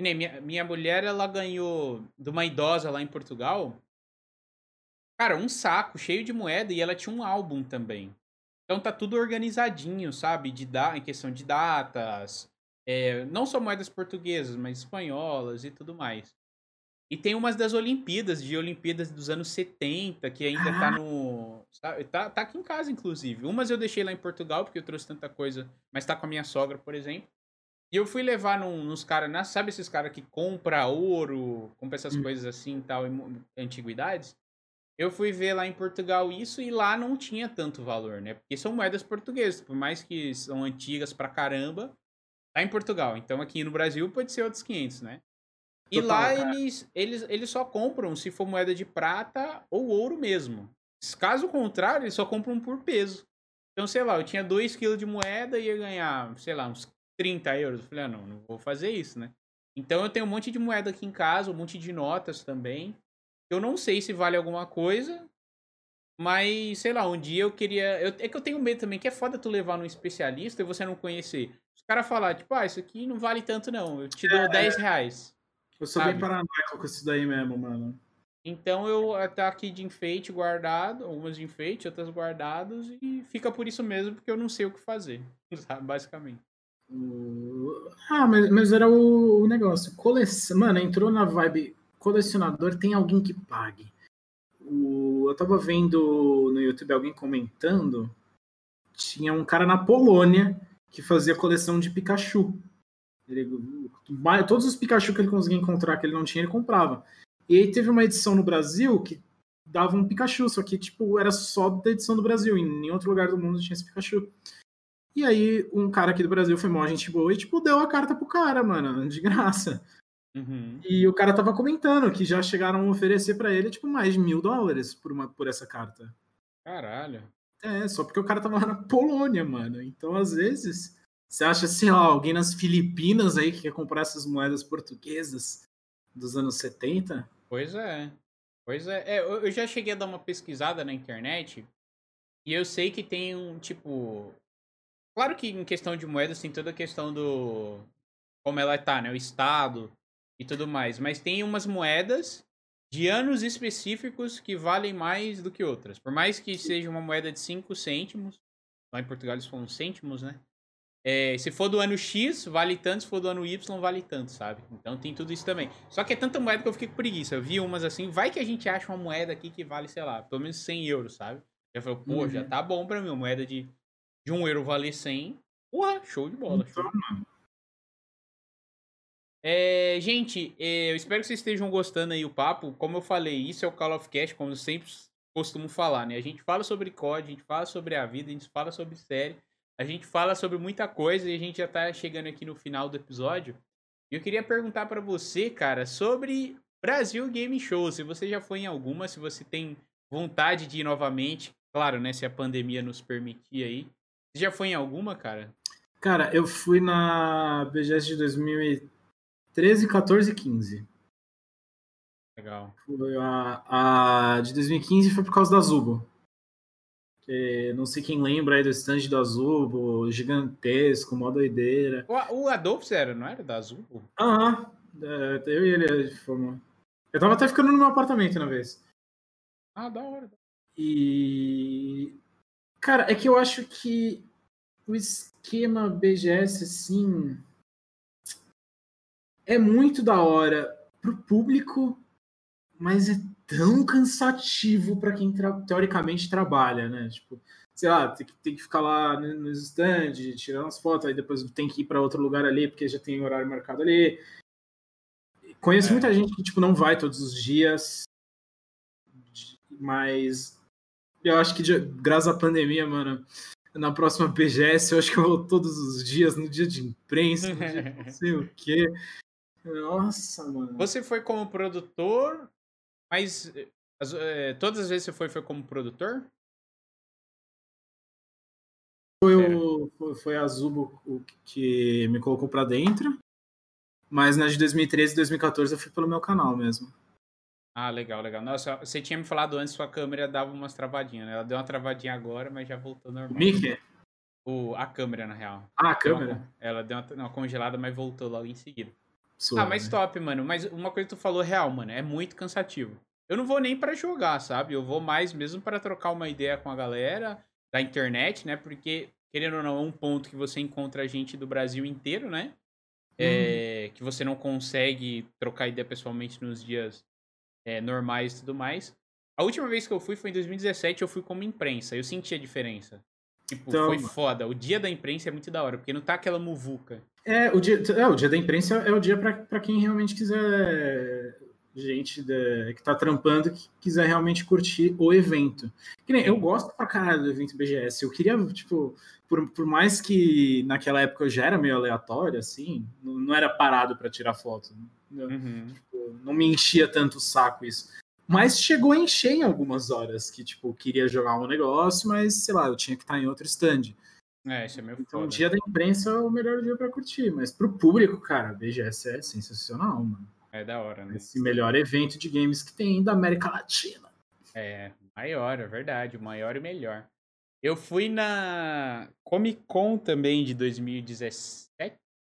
A: nem minha, minha mulher, ela ganhou de uma idosa lá em Portugal. Cara, um saco cheio de moeda e ela tinha um álbum também. Então tá tudo organizadinho, sabe? De da, em questão de datas. É, não só moedas portuguesas, mas espanholas e tudo mais. E tem umas das Olimpíadas, de Olimpíadas dos anos 70, que ainda tá no. Sabe? Tá, tá aqui em casa, inclusive. Umas eu deixei lá em Portugal, porque eu trouxe tanta coisa, mas tá com a minha sogra, por exemplo. E eu fui levar num, nos caras, sabe esses caras que compra ouro, compra essas hum. coisas assim e tal, em antiguidades? Eu fui ver lá em Portugal isso e lá não tinha tanto valor, né? Porque são moedas portuguesas, por mais que são antigas pra caramba, tá em Portugal. Então aqui no Brasil pode ser outros 500, né? E Total, lá eles, eles, eles só compram se for moeda de prata ou ouro mesmo. Caso contrário, eles só compram por peso. Então, sei lá, eu tinha 2 kg de moeda e ia ganhar, sei lá, uns 30 euros. Eu falei, ah, não, não vou fazer isso, né? Então eu tenho um monte de moeda aqui em casa, um monte de notas também. Eu não sei se vale alguma coisa, mas, sei lá, um dia eu queria. Eu, é que eu tenho medo também, que é foda tu levar num especialista e você não conhecer. Os caras falar, tipo, ah, isso aqui não vale tanto, não. Eu te dou é, 10 reais.
B: Eu sou sabe? bem paranoico com isso daí mesmo, mano.
A: Então eu tá aqui de enfeite guardado, algumas de enfeite, outras guardadas, e fica por isso mesmo, porque eu não sei o que fazer, sabe? Basicamente.
B: Ah, mas, mas era o, o negócio. Coleção. Mano, entrou na vibe colecionador tem alguém que pague. O, eu tava vendo no YouTube alguém comentando, tinha um cara na Polônia que fazia coleção de Pikachu. Ele, todos os Pikachu que ele conseguia encontrar que ele não tinha, ele comprava. E aí teve uma edição no Brasil que dava um Pikachu, só que, tipo, era só da edição do Brasil. Em nenhum outro lugar do mundo tinha esse Pikachu. E aí, um cara aqui do Brasil foi mó gente boa e, tipo, deu a carta pro cara, mano, de graça. Uhum. E o cara tava comentando que já chegaram a oferecer para ele, tipo, mais de mil dólares por, uma, por essa carta.
A: Caralho.
B: É, só porque o cara tava lá na Polônia, mano. Então, às vezes, você acha, sei lá, alguém nas Filipinas aí que quer comprar essas moedas portuguesas dos anos 70?
A: Pois é. Pois é. é eu já cheguei a dar uma pesquisada na internet e eu sei que tem um, tipo... Claro que em questão de moedas tem toda a questão do... Como ela tá, né? O estado e tudo mais. Mas tem umas moedas de anos específicos que valem mais do que outras. Por mais que seja uma moeda de 5 cêntimos, lá em Portugal eles falam cêntimos, né? É, se for do ano X, vale tanto, se for do ano Y, vale tanto, sabe? Então tem tudo isso também. Só que é tanta moeda que eu fiquei com preguiça. Eu vi umas assim, vai que a gente acha uma moeda aqui que vale, sei lá, pelo menos 100 euros, sabe? Eu falei, pô, uhum. já tá bom pra mim, uma moeda de, de 1 euro valer 100. Porra, show de bola. Show. Então, é, gente, é, eu espero que vocês estejam gostando aí o papo. Como eu falei, isso é o Call of Cast, como eu sempre costumo falar, né? A gente fala sobre COD, a gente fala sobre a vida, a gente fala sobre série, a gente fala sobre muita coisa e a gente já tá chegando aqui no final do episódio. E eu queria perguntar para você, cara, sobre Brasil Game Show. Se você já foi em alguma, se você tem vontade de ir novamente, claro, né? Se a pandemia nos permitir aí. Você já foi em alguma, cara?
B: Cara, eu fui na BGS de 2013. 13, 14 e 15.
A: Legal.
B: Foi a, a de 2015 foi por causa da Zubo. Que, não sei quem lembra aí do stand da Zubo, gigantesco, mó doideira.
A: O, o Adolfo era, não era da Zubo?
B: Aham. É, eu e ele fomos. Eu tava até ficando no meu apartamento na vez.
A: Ah, da hora.
B: E. Cara, é que eu acho que o esquema BGS, assim é muito da hora pro público, mas é tão cansativo para quem teoricamente trabalha, né? Tipo, sei lá, tem que, tem que ficar lá no stand, tirar umas fotos, aí depois tem que ir para outro lugar ali, porque já tem horário marcado ali. Conheço é. muita gente que, tipo, não vai todos os dias, mas eu acho que, graças à pandemia, mano, na próxima BGS, eu acho que eu vou todos os dias, no dia de imprensa, no dia de não sei o quê. Nossa, mano.
A: Você foi como produtor, mas as, é, todas as vezes você foi, foi como produtor?
B: Foi, o, foi, foi a Zubo o que me colocou pra dentro. Mas na de 2013 e 2014 eu fui pelo meu canal mesmo.
A: Ah, legal, legal. Nossa, você tinha me falado antes, sua câmera dava umas travadinhas, né? Ela deu uma travadinha agora, mas já voltou normal.
B: Mickey?
A: O, a câmera, na real.
B: Ah, a câmera?
A: Uma, ela deu uma, uma congelada, mas voltou logo em seguida. Sua, ah, mas né? top, mano. Mas uma coisa que tu falou real, mano, é muito cansativo. Eu não vou nem para jogar, sabe? Eu vou mais mesmo para trocar uma ideia com a galera da internet, né? Porque, querendo ou não, é um ponto que você encontra gente do Brasil inteiro, né? É, hum. que você não consegue trocar ideia pessoalmente nos dias é, normais e tudo mais. A última vez que eu fui foi em 2017, eu fui como imprensa. Eu senti a diferença. Tipo, então... foi foda. O dia da imprensa é muito da hora, porque não tá aquela muvuca.
B: É, o dia, é, o dia da imprensa é o dia para quem realmente quiser. Gente de, que tá trampando que quiser realmente curtir o evento. Que nem, eu gosto pra caralho do evento BGS. Eu queria, tipo, por, por mais que naquela época eu já era meio aleatório, assim, não, não era parado para tirar foto. Né? Uhum. Tipo, não me enchia tanto o saco isso. Mas chegou a encher em algumas horas que, tipo, queria jogar um negócio, mas, sei lá, eu tinha que estar em outro stand.
A: É, isso é meio
B: Então, o dia da imprensa é o melhor dia para curtir, mas pro público, cara, BGS é sensacional, mano.
A: É da hora, né?
B: Esse melhor evento de games que tem da América Latina.
A: É, maior, é verdade, o maior e melhor. Eu fui na Comic Con também de 2017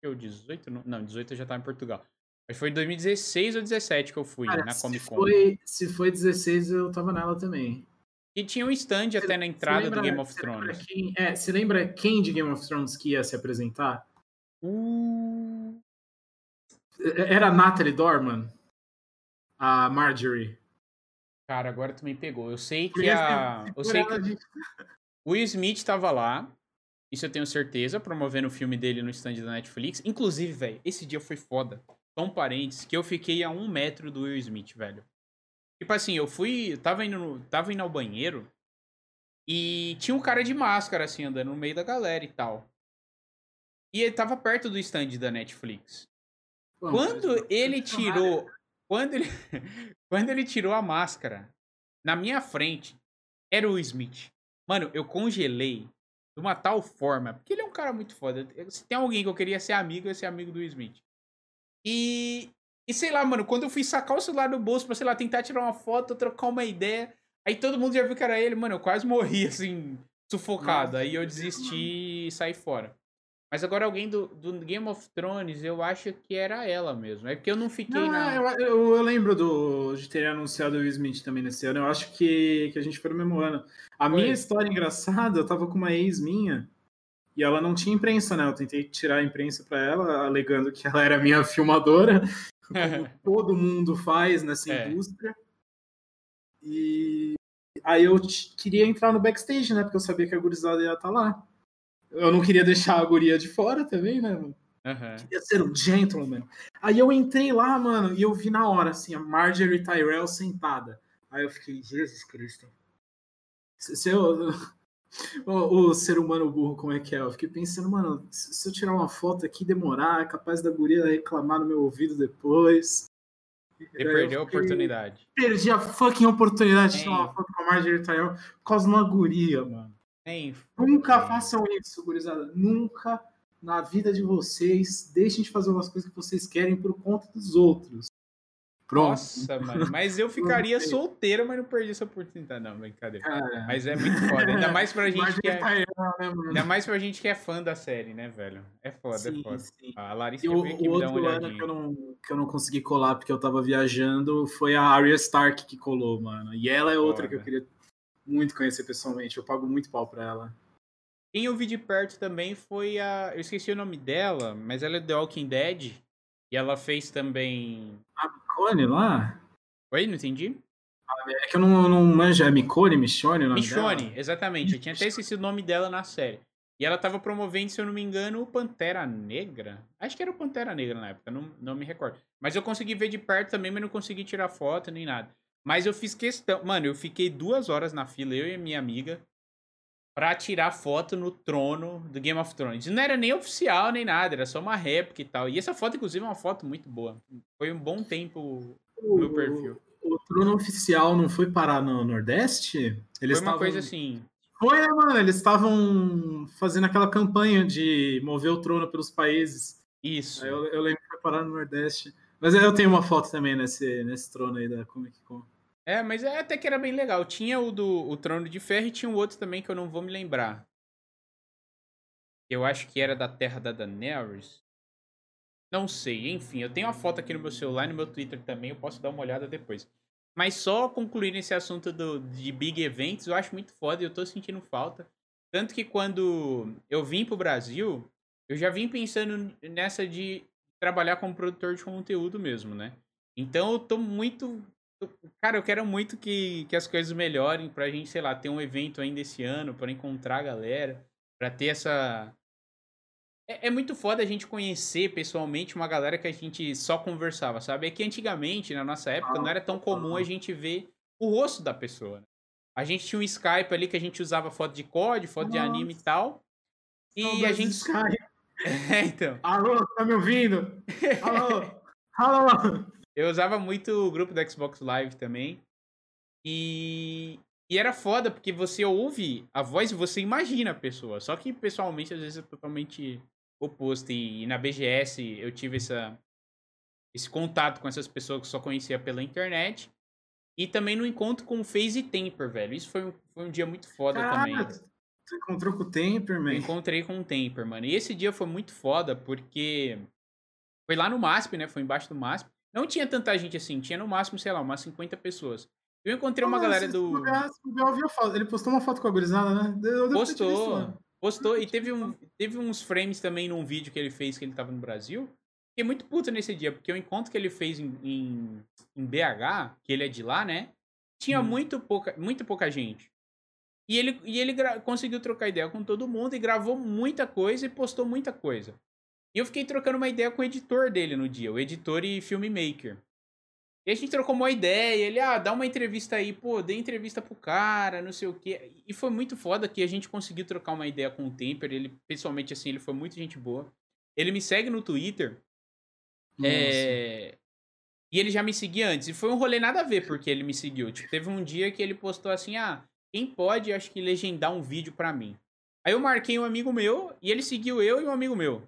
A: ou 18? Não, 18 eu já tava em Portugal. Mas foi 2016 ou 17 que eu fui Cara, na Comic Con.
B: Foi, se foi 16, eu tava nela também.
A: E tinha um stand até na entrada lembra, do Game of Thrones.
B: Quem, é, você lembra quem de Game of Thrones que ia se apresentar?
A: Uh...
B: Era a Natalie Dorman? A Marjorie?
A: Cara, agora tu me pegou. Eu sei que a. Eu sei que. O Will Smith tava lá. Isso eu tenho certeza, promovendo o filme dele no stand da Netflix. Inclusive, velho, esse dia foi foda. Só um parênteses, que eu fiquei a um metro do Will Smith, velho. Tipo assim, eu fui. Tava indo, no, tava indo ao banheiro e tinha um cara de máscara, assim, andando no meio da galera e tal. E ele tava perto do stand da Netflix. Quando ele tirou. Quando ele, quando ele tirou a máscara, na minha frente, era o Smith. Mano, eu congelei de uma tal forma. Porque ele é um cara muito foda. Se tem alguém que eu queria ser amigo, eu ia ser amigo do Smith. E. E sei lá, mano, quando eu fui sacar o celular do bolso pra, sei lá, tentar tirar uma foto, trocar uma ideia. Aí todo mundo já viu que era ele, mano. Eu quase morri, assim, sufocado. Nossa, aí eu desisti e saí fora. Mas agora alguém do, do Game of Thrones, eu acho que era ela mesmo. É porque eu não fiquei não, na.
B: Eu, eu, eu, lembro do, de ter anunciado o Will Smith também nesse ano. Eu acho que, que a gente foi no mesmo ano. A foi. minha história engraçada, eu tava com uma ex minha e ela não tinha imprensa, né? Eu tentei tirar a imprensa para ela, alegando que ela era minha filmadora, como todo mundo faz nessa é. indústria. E aí eu queria entrar no backstage, né? Porque eu sabia que a gurizada ia estar tá lá. Eu não queria deixar a guria de fora também, né, mano? Uhum. Queria ser um gentleman. Aí eu entrei lá, mano, e eu vi na hora, assim, a Marjorie Tyrell sentada. Aí eu fiquei, Jesus Cristo. Se eu, o, o, ser humano burro, como é que é? Eu fiquei pensando, mano, se eu tirar uma foto aqui demorar, é capaz da guria reclamar no meu ouvido depois.
A: Ele perdeu a oportunidade.
B: Perdi a fucking oportunidade de tirar uma foto com a Marjorie Tyrell por causa de uma guria, mano. Nunca façam isso, gurizada. Nunca na vida de vocês deixem de fazer umas coisas que vocês querem por conta dos outros.
A: Pronto. Nossa, mano, mas eu ficaria solteiro, mas não perdi essa oportunidade. Não, brincadeira. Cara, mas é muito foda. Ainda mais pra gente que é. Né, ainda mais pra gente que é fã da série, né, velho? É foda, é sim, é foda. Sim. A Larissa
B: e o, o outro ano que eu, não, que eu não consegui colar porque eu tava viajando foi a Arya Stark que colou, mano. E ela é outra foda. que eu queria muito conhecer pessoalmente. Eu pago muito pau pra ela.
A: Quem eu vi de perto também foi a. Eu esqueci o nome dela, mas ela é The Walking Dead. E ela fez também.
B: A Micone lá?
A: Oi, não entendi?
B: É que eu não, não manjo. É Micone, Michone?
A: Michone, exatamente. Eu tinha até esquecido o nome dela na série. E ela tava promovendo, se eu não me engano, o Pantera Negra. Acho que era o Pantera Negra na época, não, não me recordo. Mas eu consegui ver de perto também, mas não consegui tirar foto nem nada. Mas eu fiz questão. Mano, eu fiquei duas horas na fila, eu e a minha amiga, pra tirar foto no trono do Game of Thrones. Não era nem oficial nem nada, era só uma réplica e tal. E essa foto, inclusive, é uma foto muito boa. Foi um bom tempo no meu perfil.
B: O, o trono oficial não foi parar no Nordeste?
A: Eles foi uma tavam... coisa assim.
B: Foi, né, mano? Eles estavam fazendo aquela campanha de mover o trono pelos países.
A: Isso.
B: Eu, eu lembro que foi parar no Nordeste. Mas eu tenho uma foto também nesse, nesse trono aí da Comic Con.
A: É, mas é até que era bem legal. Tinha o do o Trono de Ferro e tinha um outro também que eu não vou me lembrar. Eu acho que era da Terra da Daenerys. Não sei, enfim, eu tenho uma foto aqui no meu celular e no meu Twitter também, eu posso dar uma olhada depois. Mas só concluindo esse assunto do, de big events, eu acho muito foda e eu tô sentindo falta. Tanto que quando eu vim pro Brasil, eu já vim pensando nessa de trabalhar como produtor de conteúdo mesmo, né? Então eu tô muito. Cara, eu quero muito que, que as coisas melhorem pra gente, sei lá, ter um evento ainda esse ano, para encontrar a galera, pra ter essa. É, é, muito foda a gente conhecer pessoalmente uma galera que a gente só conversava, sabe? É que antigamente, na nossa época, não era tão comum a gente ver o rosto da pessoa. Né? A gente tinha um Skype ali que a gente usava foto de COD, foto Nossa. de anime e tal. E a gente. Skype. É, então.
B: Alô, tá me ouvindo? Alô? Alô?
A: Eu usava muito o grupo do Xbox Live também. E, e era foda, porque você ouve a voz e você imagina a pessoa. Só que pessoalmente, às vezes, é totalmente oposto. E, e na BGS eu tive essa, esse contato com essas pessoas que só conhecia pela internet. E também no encontro com o Phase e Temper, velho. Isso foi um, foi um dia muito foda também.
B: Você encontrou com o Temper, mano?
A: Encontrei com o Temper, mano. E esse dia foi muito foda, porque foi lá no MASP, né? Foi embaixo do MASP. Não tinha tanta gente assim, tinha no máximo, sei lá, umas 50 pessoas. Eu encontrei uma galera do.
B: Ele postou uma foto com a gurizada, né?
A: Eu postou. Postou. E teve, um, teve uns frames também num vídeo que ele fez que ele tava no Brasil. Fiquei muito puto nesse dia, porque o encontro que ele fez em, em, em BH, que ele é de lá, né? Tinha hum. muito, pouca, muito pouca gente. E ele, e ele conseguiu trocar ideia com todo mundo e gravou muita coisa e postou muita coisa. E eu fiquei trocando uma ideia com o editor dele no dia, o editor e filmmaker. E a gente trocou uma ideia, ele, ah, dá uma entrevista aí, pô, dê entrevista pro cara, não sei o quê. E foi muito foda que a gente conseguiu trocar uma ideia com o Temper, ele, pessoalmente, assim, ele foi muito gente boa. Ele me segue no Twitter, é... E ele já me seguia antes. E foi um rolê nada a ver porque ele me seguiu. Tipo, teve um dia que ele postou assim: ah, quem pode, acho que, legendar um vídeo pra mim? Aí eu marquei um amigo meu e ele seguiu eu e um amigo meu.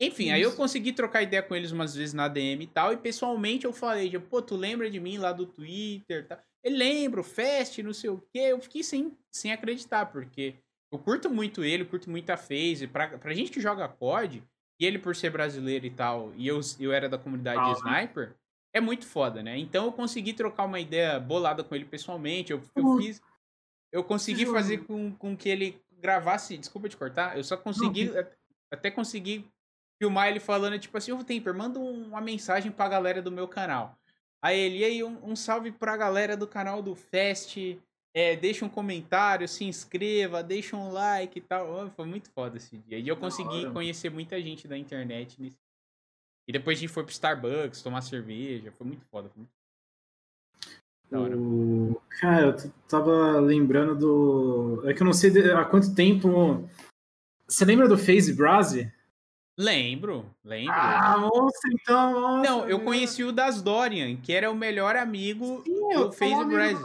A: Enfim, Isso. aí eu consegui trocar ideia com eles umas vezes na DM e tal. E pessoalmente eu falei, tipo, pô, tu lembra de mim lá do Twitter e tal? Ele lembra, o Fest, não sei o quê. Eu fiquei sem, sem acreditar, porque eu curto muito ele, curto muito a FaZe. Pra, pra gente que joga COD, e ele por ser brasileiro e tal, e eu, eu era da comunidade ah, Sniper, é muito foda, né? Então eu consegui trocar uma ideia bolada com ele pessoalmente. Eu, eu fiz. Eu consegui fazer com, com que ele gravasse. Desculpa te cortar, eu só consegui. Não. Até consegui filmar ele falando, tipo assim, ô oh, Temper, manda uma mensagem pra galera do meu canal. Aí ele, e aí, um, um salve pra galera do canal do Fest. É, deixa um comentário, se inscreva, deixa um like e tal. Oh, foi muito foda esse dia. E eu consegui conhecer muita gente da internet nesse. E depois a gente foi pro Starbucks tomar cerveja. Foi muito foda. Foi
B: muito... O... Cara, eu tava lembrando do. É que eu não sei há quanto tempo. Você lembra do Phase Brase?
A: Lembro, lembro.
B: Ah, moça, então. Nossa,
A: não, eu conheci o das Dorian, que era o melhor amigo Sim, do Phase Bryce.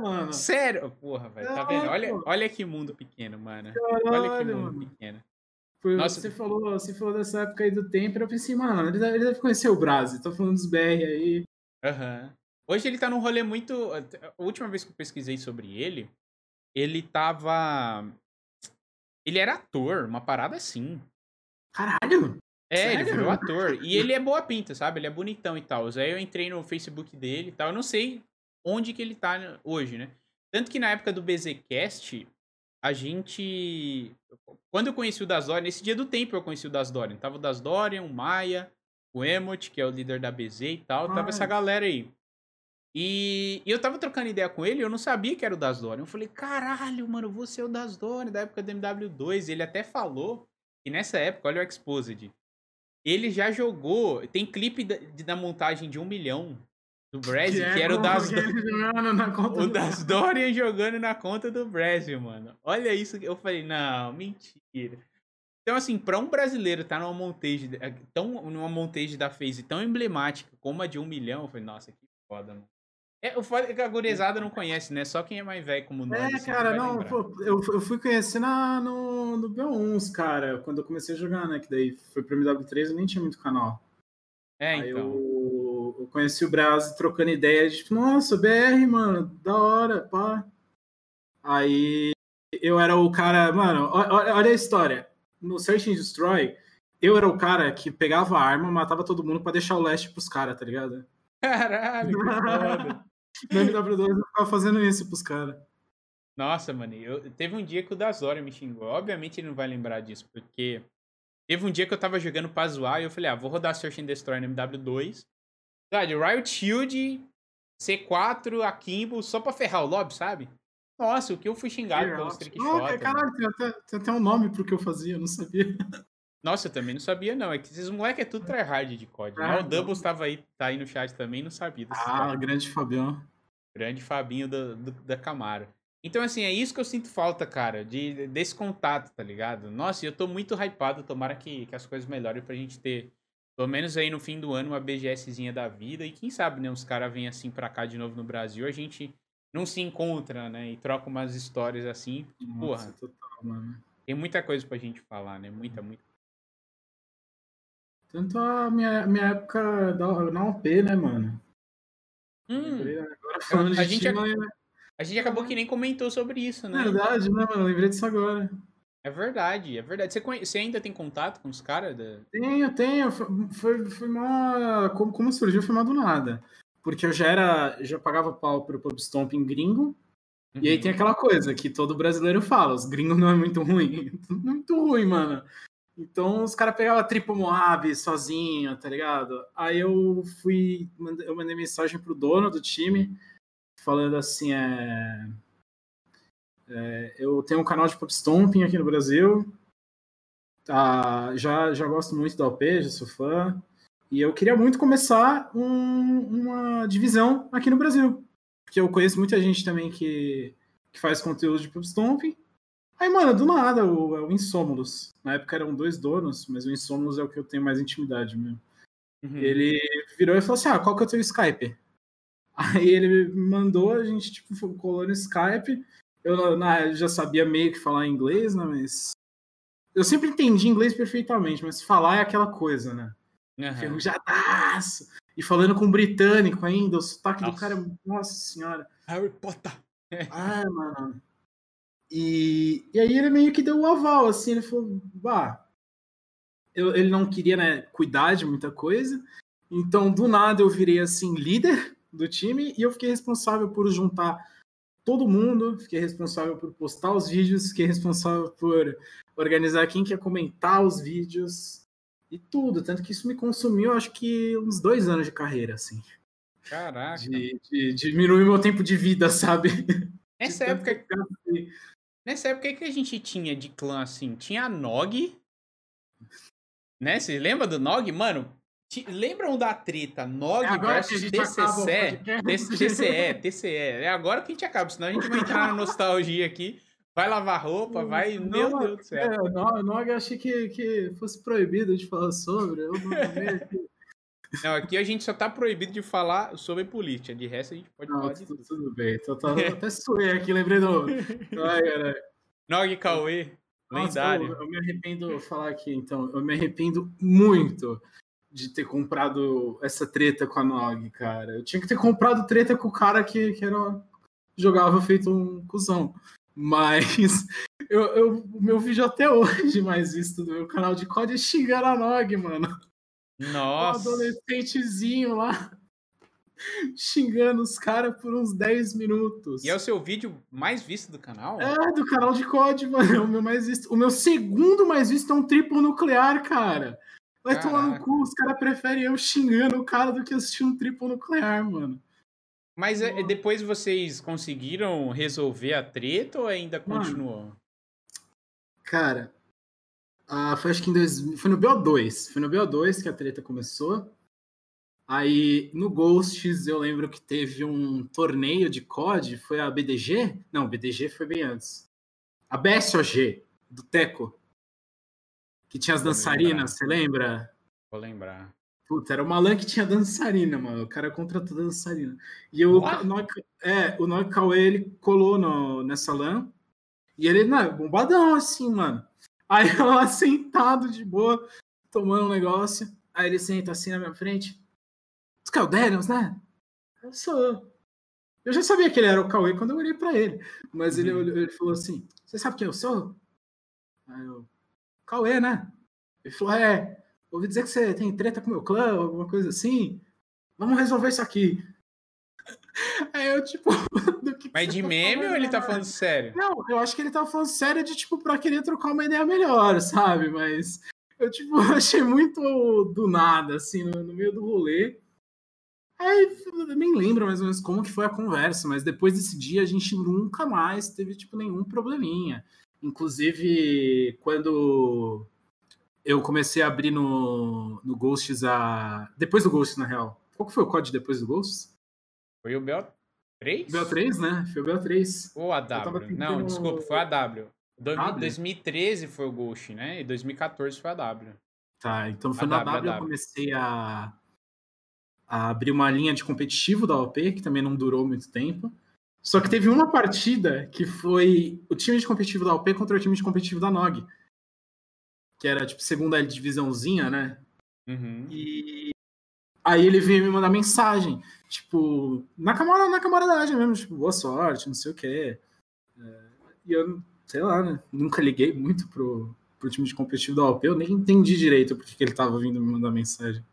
B: mano.
A: Sério? Porra, velho, tá vendo? Olha, olha que mundo pequeno, mano. Caralho, olha que mundo mano. pequeno.
B: Foi, Nossa. Você, falou, você falou dessa época aí do tempo, eu pensei, mano, ele deve, ele deve conhecer o Brase. Tô falando dos BR aí.
A: Aham. Uhum. Hoje ele tá num rolê muito. A última vez que eu pesquisei sobre ele, ele tava. Ele era ator, uma parada assim.
B: Caralho!
A: É, Sério? ele virou ator. E ele é boa pinta, sabe? Ele é bonitão e tal. Aí eu entrei no Facebook dele e tal. Eu não sei onde que ele tá hoje, né? Tanto que na época do BZCast, a gente. Quando eu conheci o Das Dorian, nesse dia do tempo eu conheci o Das Dorian. Tava o Das Dorian, o Maia, o Emot, que é o líder da BZ e tal. Tava essa galera aí. E, eu tava trocando ideia com ele, eu não sabia que era o Das Dorian. Eu falei, caralho, mano, você é o Das Dorian, da época do MW2. Ele até falou e nessa época, olha o Exposed. Ele já jogou. Tem clipe da, da montagem de um milhão do Brasil, que, que era o das, o das Dorian jogando na conta do Brasil, mano. Olha isso. Eu falei, não, mentira. Então, assim, para um brasileiro estar tá numa montage, tão, numa montage da FaZe tão emblemática como a de um milhão, eu falei, nossa, que foda, mano. É, o foda é que a gurizada não conhece, né? Só quem é mais velho como nós.
B: É, assim, cara, não, pô, eu, eu fui conhecer na, no, no B1, cara, quando eu comecei a jogar, né? Que daí foi pro MW3 eu nem tinha muito canal.
A: É, Aí então.
B: Eu, eu conheci o Brasil trocando ideia de tipo, nossa, BR, mano, da hora, pá. Aí eu era o cara, mano, olha, olha a história. No Search and Destroy, eu era o cara que pegava a arma, matava todo mundo para deixar o leste pros caras, tá ligado?
A: Caralho, que foda.
B: No MW2 eu ficava fazendo isso pros caras.
A: Nossa, mano, eu, teve um dia que o Dazora me xingou. Obviamente ele não vai lembrar disso, porque teve um dia que eu tava jogando pra zoar e eu falei, ah, vou rodar Search and Destroy no MW2. Sabe, Riot Shield, C4, Akimbo, só pra ferrar o lobby, sabe? Nossa, o que eu fui xingado pelos trickshot.
B: Caralho, tem até, tem até um nome pro que eu fazia, eu não sabia.
A: Nossa, eu também não sabia, não. É que esses moleques é tudo tryhard de código. Ah, o Doubles estava aí, tá aí no chat também não sabia.
B: Ah, grande Fabião.
A: Grande Fabinho do, do, da Camaro. Então, assim, é isso que eu sinto falta, cara, de, desse contato, tá ligado? Nossa, eu tô muito hypado. Tomara que, que as coisas melhorem pra gente ter, pelo menos aí no fim do ano, uma BGSzinha da vida. E quem sabe, né, os caras vêm assim pra cá de novo no Brasil, a gente não se encontra, né? E troca umas histórias assim. Nossa, Porra. Total, mano. Tem muita coisa pra gente falar, né? Muita, muita.
B: Tanto a minha, minha época da, na OP, né, mano?
A: Hum, agora falando a, de gente, time, a, a gente acabou que nem comentou sobre isso, né?
B: Verdade, né, mano? lembrei disso agora.
A: É verdade, é verdade. Você, conhe... Você ainda tem contato com os caras? Da...
B: Tenho, tenho. Foi, foi uma. Como, como surgiu, foi uma do nada. Porque eu já era. Já pagava pau pro Pub Stomping gringo. Uhum. E aí uhum. tem aquela coisa que todo brasileiro fala: os gringos não é muito ruim. muito ruim, mano. Então os caras pegavam tripo Moab sozinho, tá ligado? Aí eu fui, eu mandei mensagem pro dono do time, falando assim, é, é eu tenho um canal de pop stomping aqui no Brasil, tá, já, já gosto muito da OP, já sou fã, E eu queria muito começar um, uma divisão aqui no Brasil. Porque eu conheço muita gente também que, que faz conteúdo de Pubstomp. Aí, mano, do nada, o, o Insomulus. Na época eram dois donos, mas o Insomulus é o que eu tenho mais intimidade mesmo. Uhum. Ele virou e falou assim: Ah, qual que é o teu Skype? Aí ele me mandou, a gente tipo, colou no Skype. Eu na, já sabia meio que falar inglês, né? Mas. Eu sempre entendi inglês perfeitamente, mas falar é aquela coisa, né? Uhum. Ferrujadaço! E falando com um britânico ainda, o sotaque nossa. do cara, nossa senhora.
A: Harry Potter!
B: ah, mano. E, e aí ele meio que deu o aval, assim, ele falou, bah, eu, ele não queria, né, cuidar de muita coisa, então do nada eu virei, assim, líder do time e eu fiquei responsável por juntar todo mundo, fiquei responsável por postar os vídeos, fiquei responsável por organizar quem quer comentar os vídeos e tudo, tanto que isso me consumiu, acho que uns dois anos de carreira, assim.
A: Caraca.
B: De, de, de diminuir meu tempo de vida, sabe?
A: Nessa época, Nessa época, o que a gente tinha de clã assim? Tinha a Nog. Né? Você lembra do Nog? Mano, lembram da treta Nog é versus TCC? TCE, TCE. É agora que a gente acaba, senão a gente vai entrar na nostalgia aqui. Vai lavar roupa, vai. Não, Meu Deus do céu.
B: É, Nog eu achei que, que fosse proibido de falar sobre. Eu não
A: Não, aqui a gente só tá proibido de falar sobre política. De resto, a gente pode não, falar de
B: tudo. Tudo bem. Tô, tô, até suei aqui, lembrei do. Ai, cara.
A: Nog Cauê. Lendário.
B: Nossa, eu, eu, me arrependo de falar aqui, então. Eu me arrependo muito de ter comprado essa treta com a Nog, cara. Eu tinha que ter comprado treta com o cara que, que era, jogava feito um cuzão. Mas eu, eu, o meu vídeo até hoje mais visto do meu canal de COD é xingando a Nog, mano.
A: Nossa.
B: Um adolescentezinho lá xingando os caras por uns 10 minutos.
A: E é o seu vídeo mais visto do canal?
B: É, do canal de COD, mano. É o meu mais visto. O meu segundo mais visto é um triplo nuclear, cara. Vai Caraca. tomar no cu, os caras preferem eu xingando o cara do que assistir um triplo nuclear, mano.
A: Mas é, depois vocês conseguiram resolver a treta ou ainda continuou? Mano,
B: cara, ah, foi acho que em dois, foi no BO2. Foi no BO2 que a treta começou. Aí no Ghosts eu lembro que teve um torneio de COD, foi a BDG? Não, BDG foi bem antes. A BSOG, do Teco. Que tinha as Vou dançarinas, você lembra?
A: Vou lembrar.
B: Puta, era uma LAN que tinha dançarina, mano. O cara contratou dançarina. E eu, o Noik, é, o Cauê, ele colou no, nessa LAN. E ele, não, bombadão assim, mano. Aí eu lá sentado de boa, tomando um negócio. Aí ele senta assim na minha frente. Os Daniels, né? Eu sou. Eu já sabia que ele era o Cauê quando eu olhei pra ele. Mas uhum. ele, ele falou assim: Você sabe quem eu sou? Aí eu. Cauê, né? Ele falou: É, ouvi dizer que você tem treta com meu clã, alguma coisa assim. Vamos resolver isso aqui. Aí eu, tipo.
A: Mas de tá meme falando, ou ele tá falando sério?
B: Não, eu acho que ele tá falando sério de, tipo, pra querer trocar uma ideia melhor, sabe? Mas eu, tipo, achei muito do nada, assim, no, no meio do rolê. Aí eu nem lembro mais ou menos como que foi a conversa, mas depois desse dia a gente nunca mais teve, tipo, nenhum probleminha. Inclusive, quando eu comecei a abrir no, no Ghosts a. Depois do Ghosts, na real. Qual que foi o código depois do Ghosts?
A: Foi o BO3?
B: BO3, né? Foi o BO3.
A: Ou a W. Não, desculpa, foi a W. W. 2013 foi o Ghost, né? E 2014 foi a W.
B: Tá, então foi a na W, w eu comecei a, a abrir uma linha de competitivo da OP, que também não durou muito tempo. Só que teve uma partida que foi o time de competitivo da OP contra o time de competitivo da NOG. Que era, tipo, segunda divisãozinha, né?
A: Uhum.
B: E Aí ele veio me mandar mensagem, tipo, na, camada, na camaradagem mesmo, tipo, boa sorte, não sei o quê. É, e eu, sei lá, né, nunca liguei muito pro, pro time de competitivo da OP, eu nem entendi direito porque que ele tava vindo me mandar mensagem.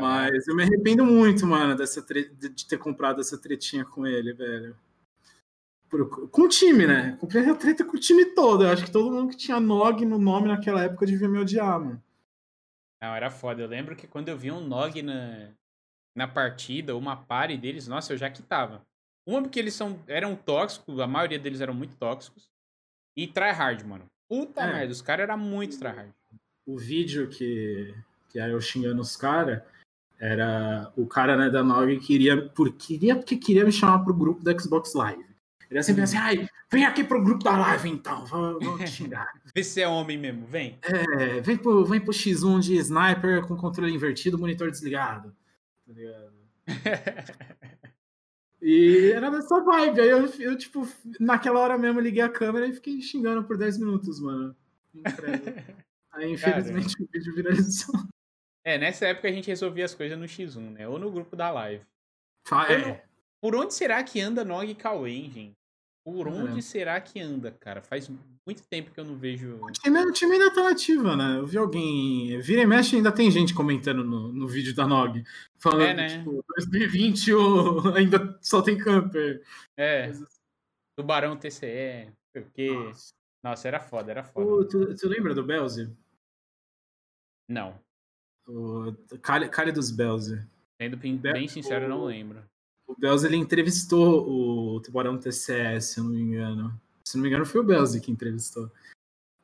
B: Mas eu me arrependo muito, mano, dessa de ter comprado essa tretinha com ele, velho. Com o time, né? Comprei a treta com o time todo. Eu acho que todo mundo que tinha Nog no nome naquela época devia me odiar, mano.
A: Não, era foda. Eu lembro que quando eu vi um Nog na, na partida, uma pare deles, nossa, eu já quitava. Uma porque eles são, eram tóxicos, a maioria deles eram muito tóxicos. E tryhard, mano. Puta é. merda, os caras eram muito tryhard.
B: O vídeo que, que era eu xingando os caras, era o cara né, da Nog queria, por, queria porque queria me chamar pro grupo do Xbox Live. Ele sempre assim, ai, vem aqui pro grupo da live então, vamos, vamos xingar.
A: Vê se é homem mesmo, vem.
B: É, vem pro, vem pro X1 de sniper com controle invertido, monitor desligado. Tá ligado? e era dessa vibe. Aí eu, eu, tipo, naquela hora mesmo liguei a câmera e fiquei xingando por 10 minutos, mano. Aí, infelizmente, o vídeo viralizou.
A: É, nessa época a gente resolvia as coisas no X1, né? Ou no grupo da live.
B: É.
A: Por onde será que anda Nog Cauê, gente? Por onde é. será que anda, cara? Faz muito tempo que eu não vejo.
B: O time, o time ainda tá nativa, né? Eu vi alguém. Vira e mexe, ainda tem gente comentando no, no vídeo da Nog. Falando é, né? tipo, 2020 o... ainda só tem camper.
A: É. Mas... Tubarão TCE, porque. Nossa. Nossa, era foda, era foda.
B: O, tu, tu, lembra do Belze?
A: Não.
B: O Cali, dos Belze.
A: Sendo bem, bem sincero, não lembro.
B: O Belze ele entrevistou o Tubarão TCS, se eu não me engano. Se não me engano, foi o Belze que entrevistou.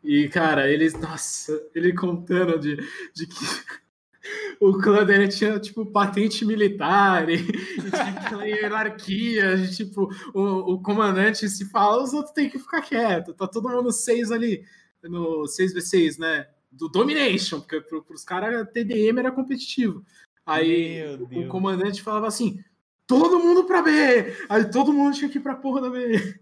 B: E, cara, eles, nossa, ele contando de, de que o clã dele tinha, tipo, patente militar e, e tinha aquela hierarquia, de, tipo, o, o comandante se fala, os outros têm que ficar quieto. Tá todo mundo seis ali, no 6v6, né? Do Domination, porque para os caras TDM era competitivo. Aí o comandante falava assim: todo mundo pra B! Aí todo mundo tinha que ir pra porra da B.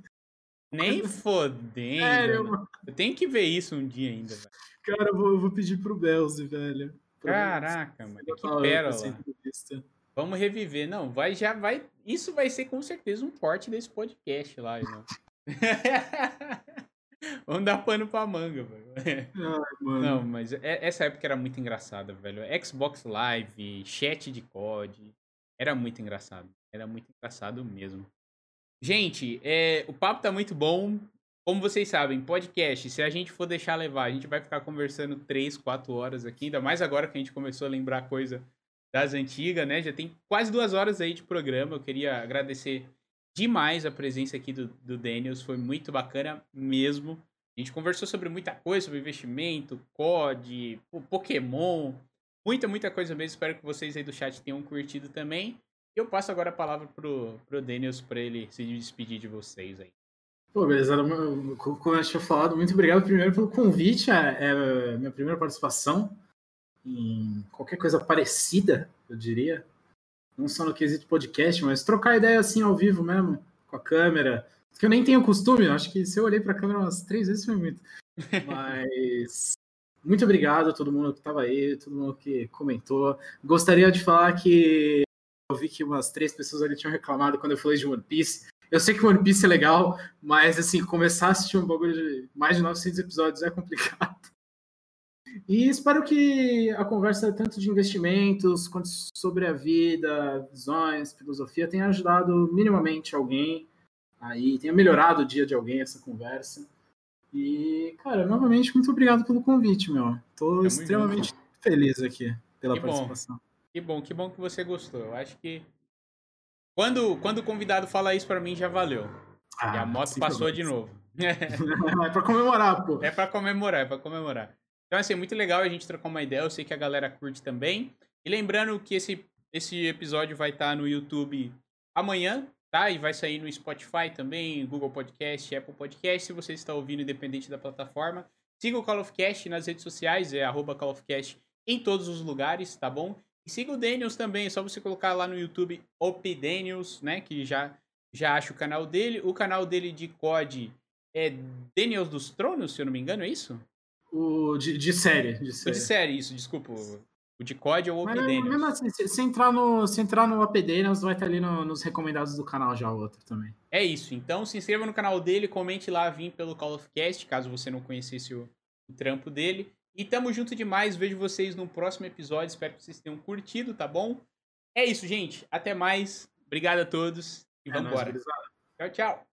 A: Nem fodendo. Sério, mano. Eu tenho que ver isso um dia ainda, velho.
B: Cara, eu vou, eu vou pedir pro Belze, velho.
A: Caraca, mano. Que pérola. Vamos reviver. Não, vai, já vai. Isso vai ser com certeza um corte desse podcast lá, irmão. Vamos dar pano pra manga, velho. Não, mas é, essa época era muito engraçada, velho. Xbox Live, chat de COD. Era muito engraçado. Era muito engraçado mesmo. Gente, é, o papo tá muito bom. Como vocês sabem, podcast, se a gente for deixar levar, a gente vai ficar conversando 3, 4 horas aqui, ainda mais agora que a gente começou a lembrar coisa das antigas, né? Já tem quase duas horas aí de programa. Eu queria agradecer demais a presença aqui do, do Daniels, foi muito bacana mesmo. A gente conversou sobre muita coisa, sobre investimento, COD, Pokémon, muita, muita coisa mesmo. Espero que vocês aí do chat tenham curtido também. Eu passo agora a palavra pro, pro Daniels para ele se despedir de vocês aí.
B: Pô, beleza. Como eu tinha falado, muito obrigado primeiro pelo convite. É, é minha primeira participação em qualquer coisa parecida, eu diria. Não só no quesito podcast, mas trocar ideia assim ao vivo mesmo, com a câmera. Que eu nem tenho costume, acho que se eu olhei para a câmera umas três vezes foi muito. Mas muito obrigado a todo mundo que estava aí, todo mundo que comentou. Gostaria de falar que eu vi que umas três pessoas ali tinham reclamado quando eu falei de One Piece. Eu sei que One Piece é legal, mas assim, começar a assistir um bagulho de mais de 900 episódios é complicado. E espero que a conversa, tanto de investimentos quanto sobre a vida, visões, filosofia, tenha ajudado minimamente alguém aí, tenha melhorado o dia de alguém essa conversa. E, cara, novamente, muito obrigado pelo convite, meu. Tô é extremamente bom. feliz aqui pela que participação.
A: Bom. Que bom, que bom que você gostou. Eu acho que quando, quando o convidado fala isso para mim já valeu. Ah, e a moto passou de novo.
B: é para comemorar, pô.
A: É para comemorar, é para comemorar. Então, assim, é muito legal a gente trocar uma ideia. Eu sei que a galera curte também. E lembrando que esse, esse episódio vai estar tá no YouTube amanhã, tá? E vai sair no Spotify também, Google Podcast, Apple Podcast, se você está ouvindo independente da plataforma. Siga o Call of Cast nas redes sociais, é arroba Call of Cast em todos os lugares, tá bom? E siga o Daniels também, é só você colocar lá no YouTube OP Daniels, né? Que já, já acha o canal dele. O canal dele de COD é Daniels dos Tronos, se eu não me engano, é isso?
B: O de, de série. De
A: série. O de série, isso, desculpa. O de COD é o OP Daniels.
B: Mesmo assim, se, se, entrar no, se entrar no OP Daniels, vai estar ali no, nos recomendados do canal já o outro também.
A: É isso. Então se inscreva no canal dele, comente lá, vim pelo Call of Cast, caso você não conhecesse o, o trampo dele. E tamo junto demais. Vejo vocês no próximo episódio. Espero que vocês tenham curtido, tá bom? É isso, gente. Até mais. Obrigado a todos. E é vamos embora. Tchau, tchau.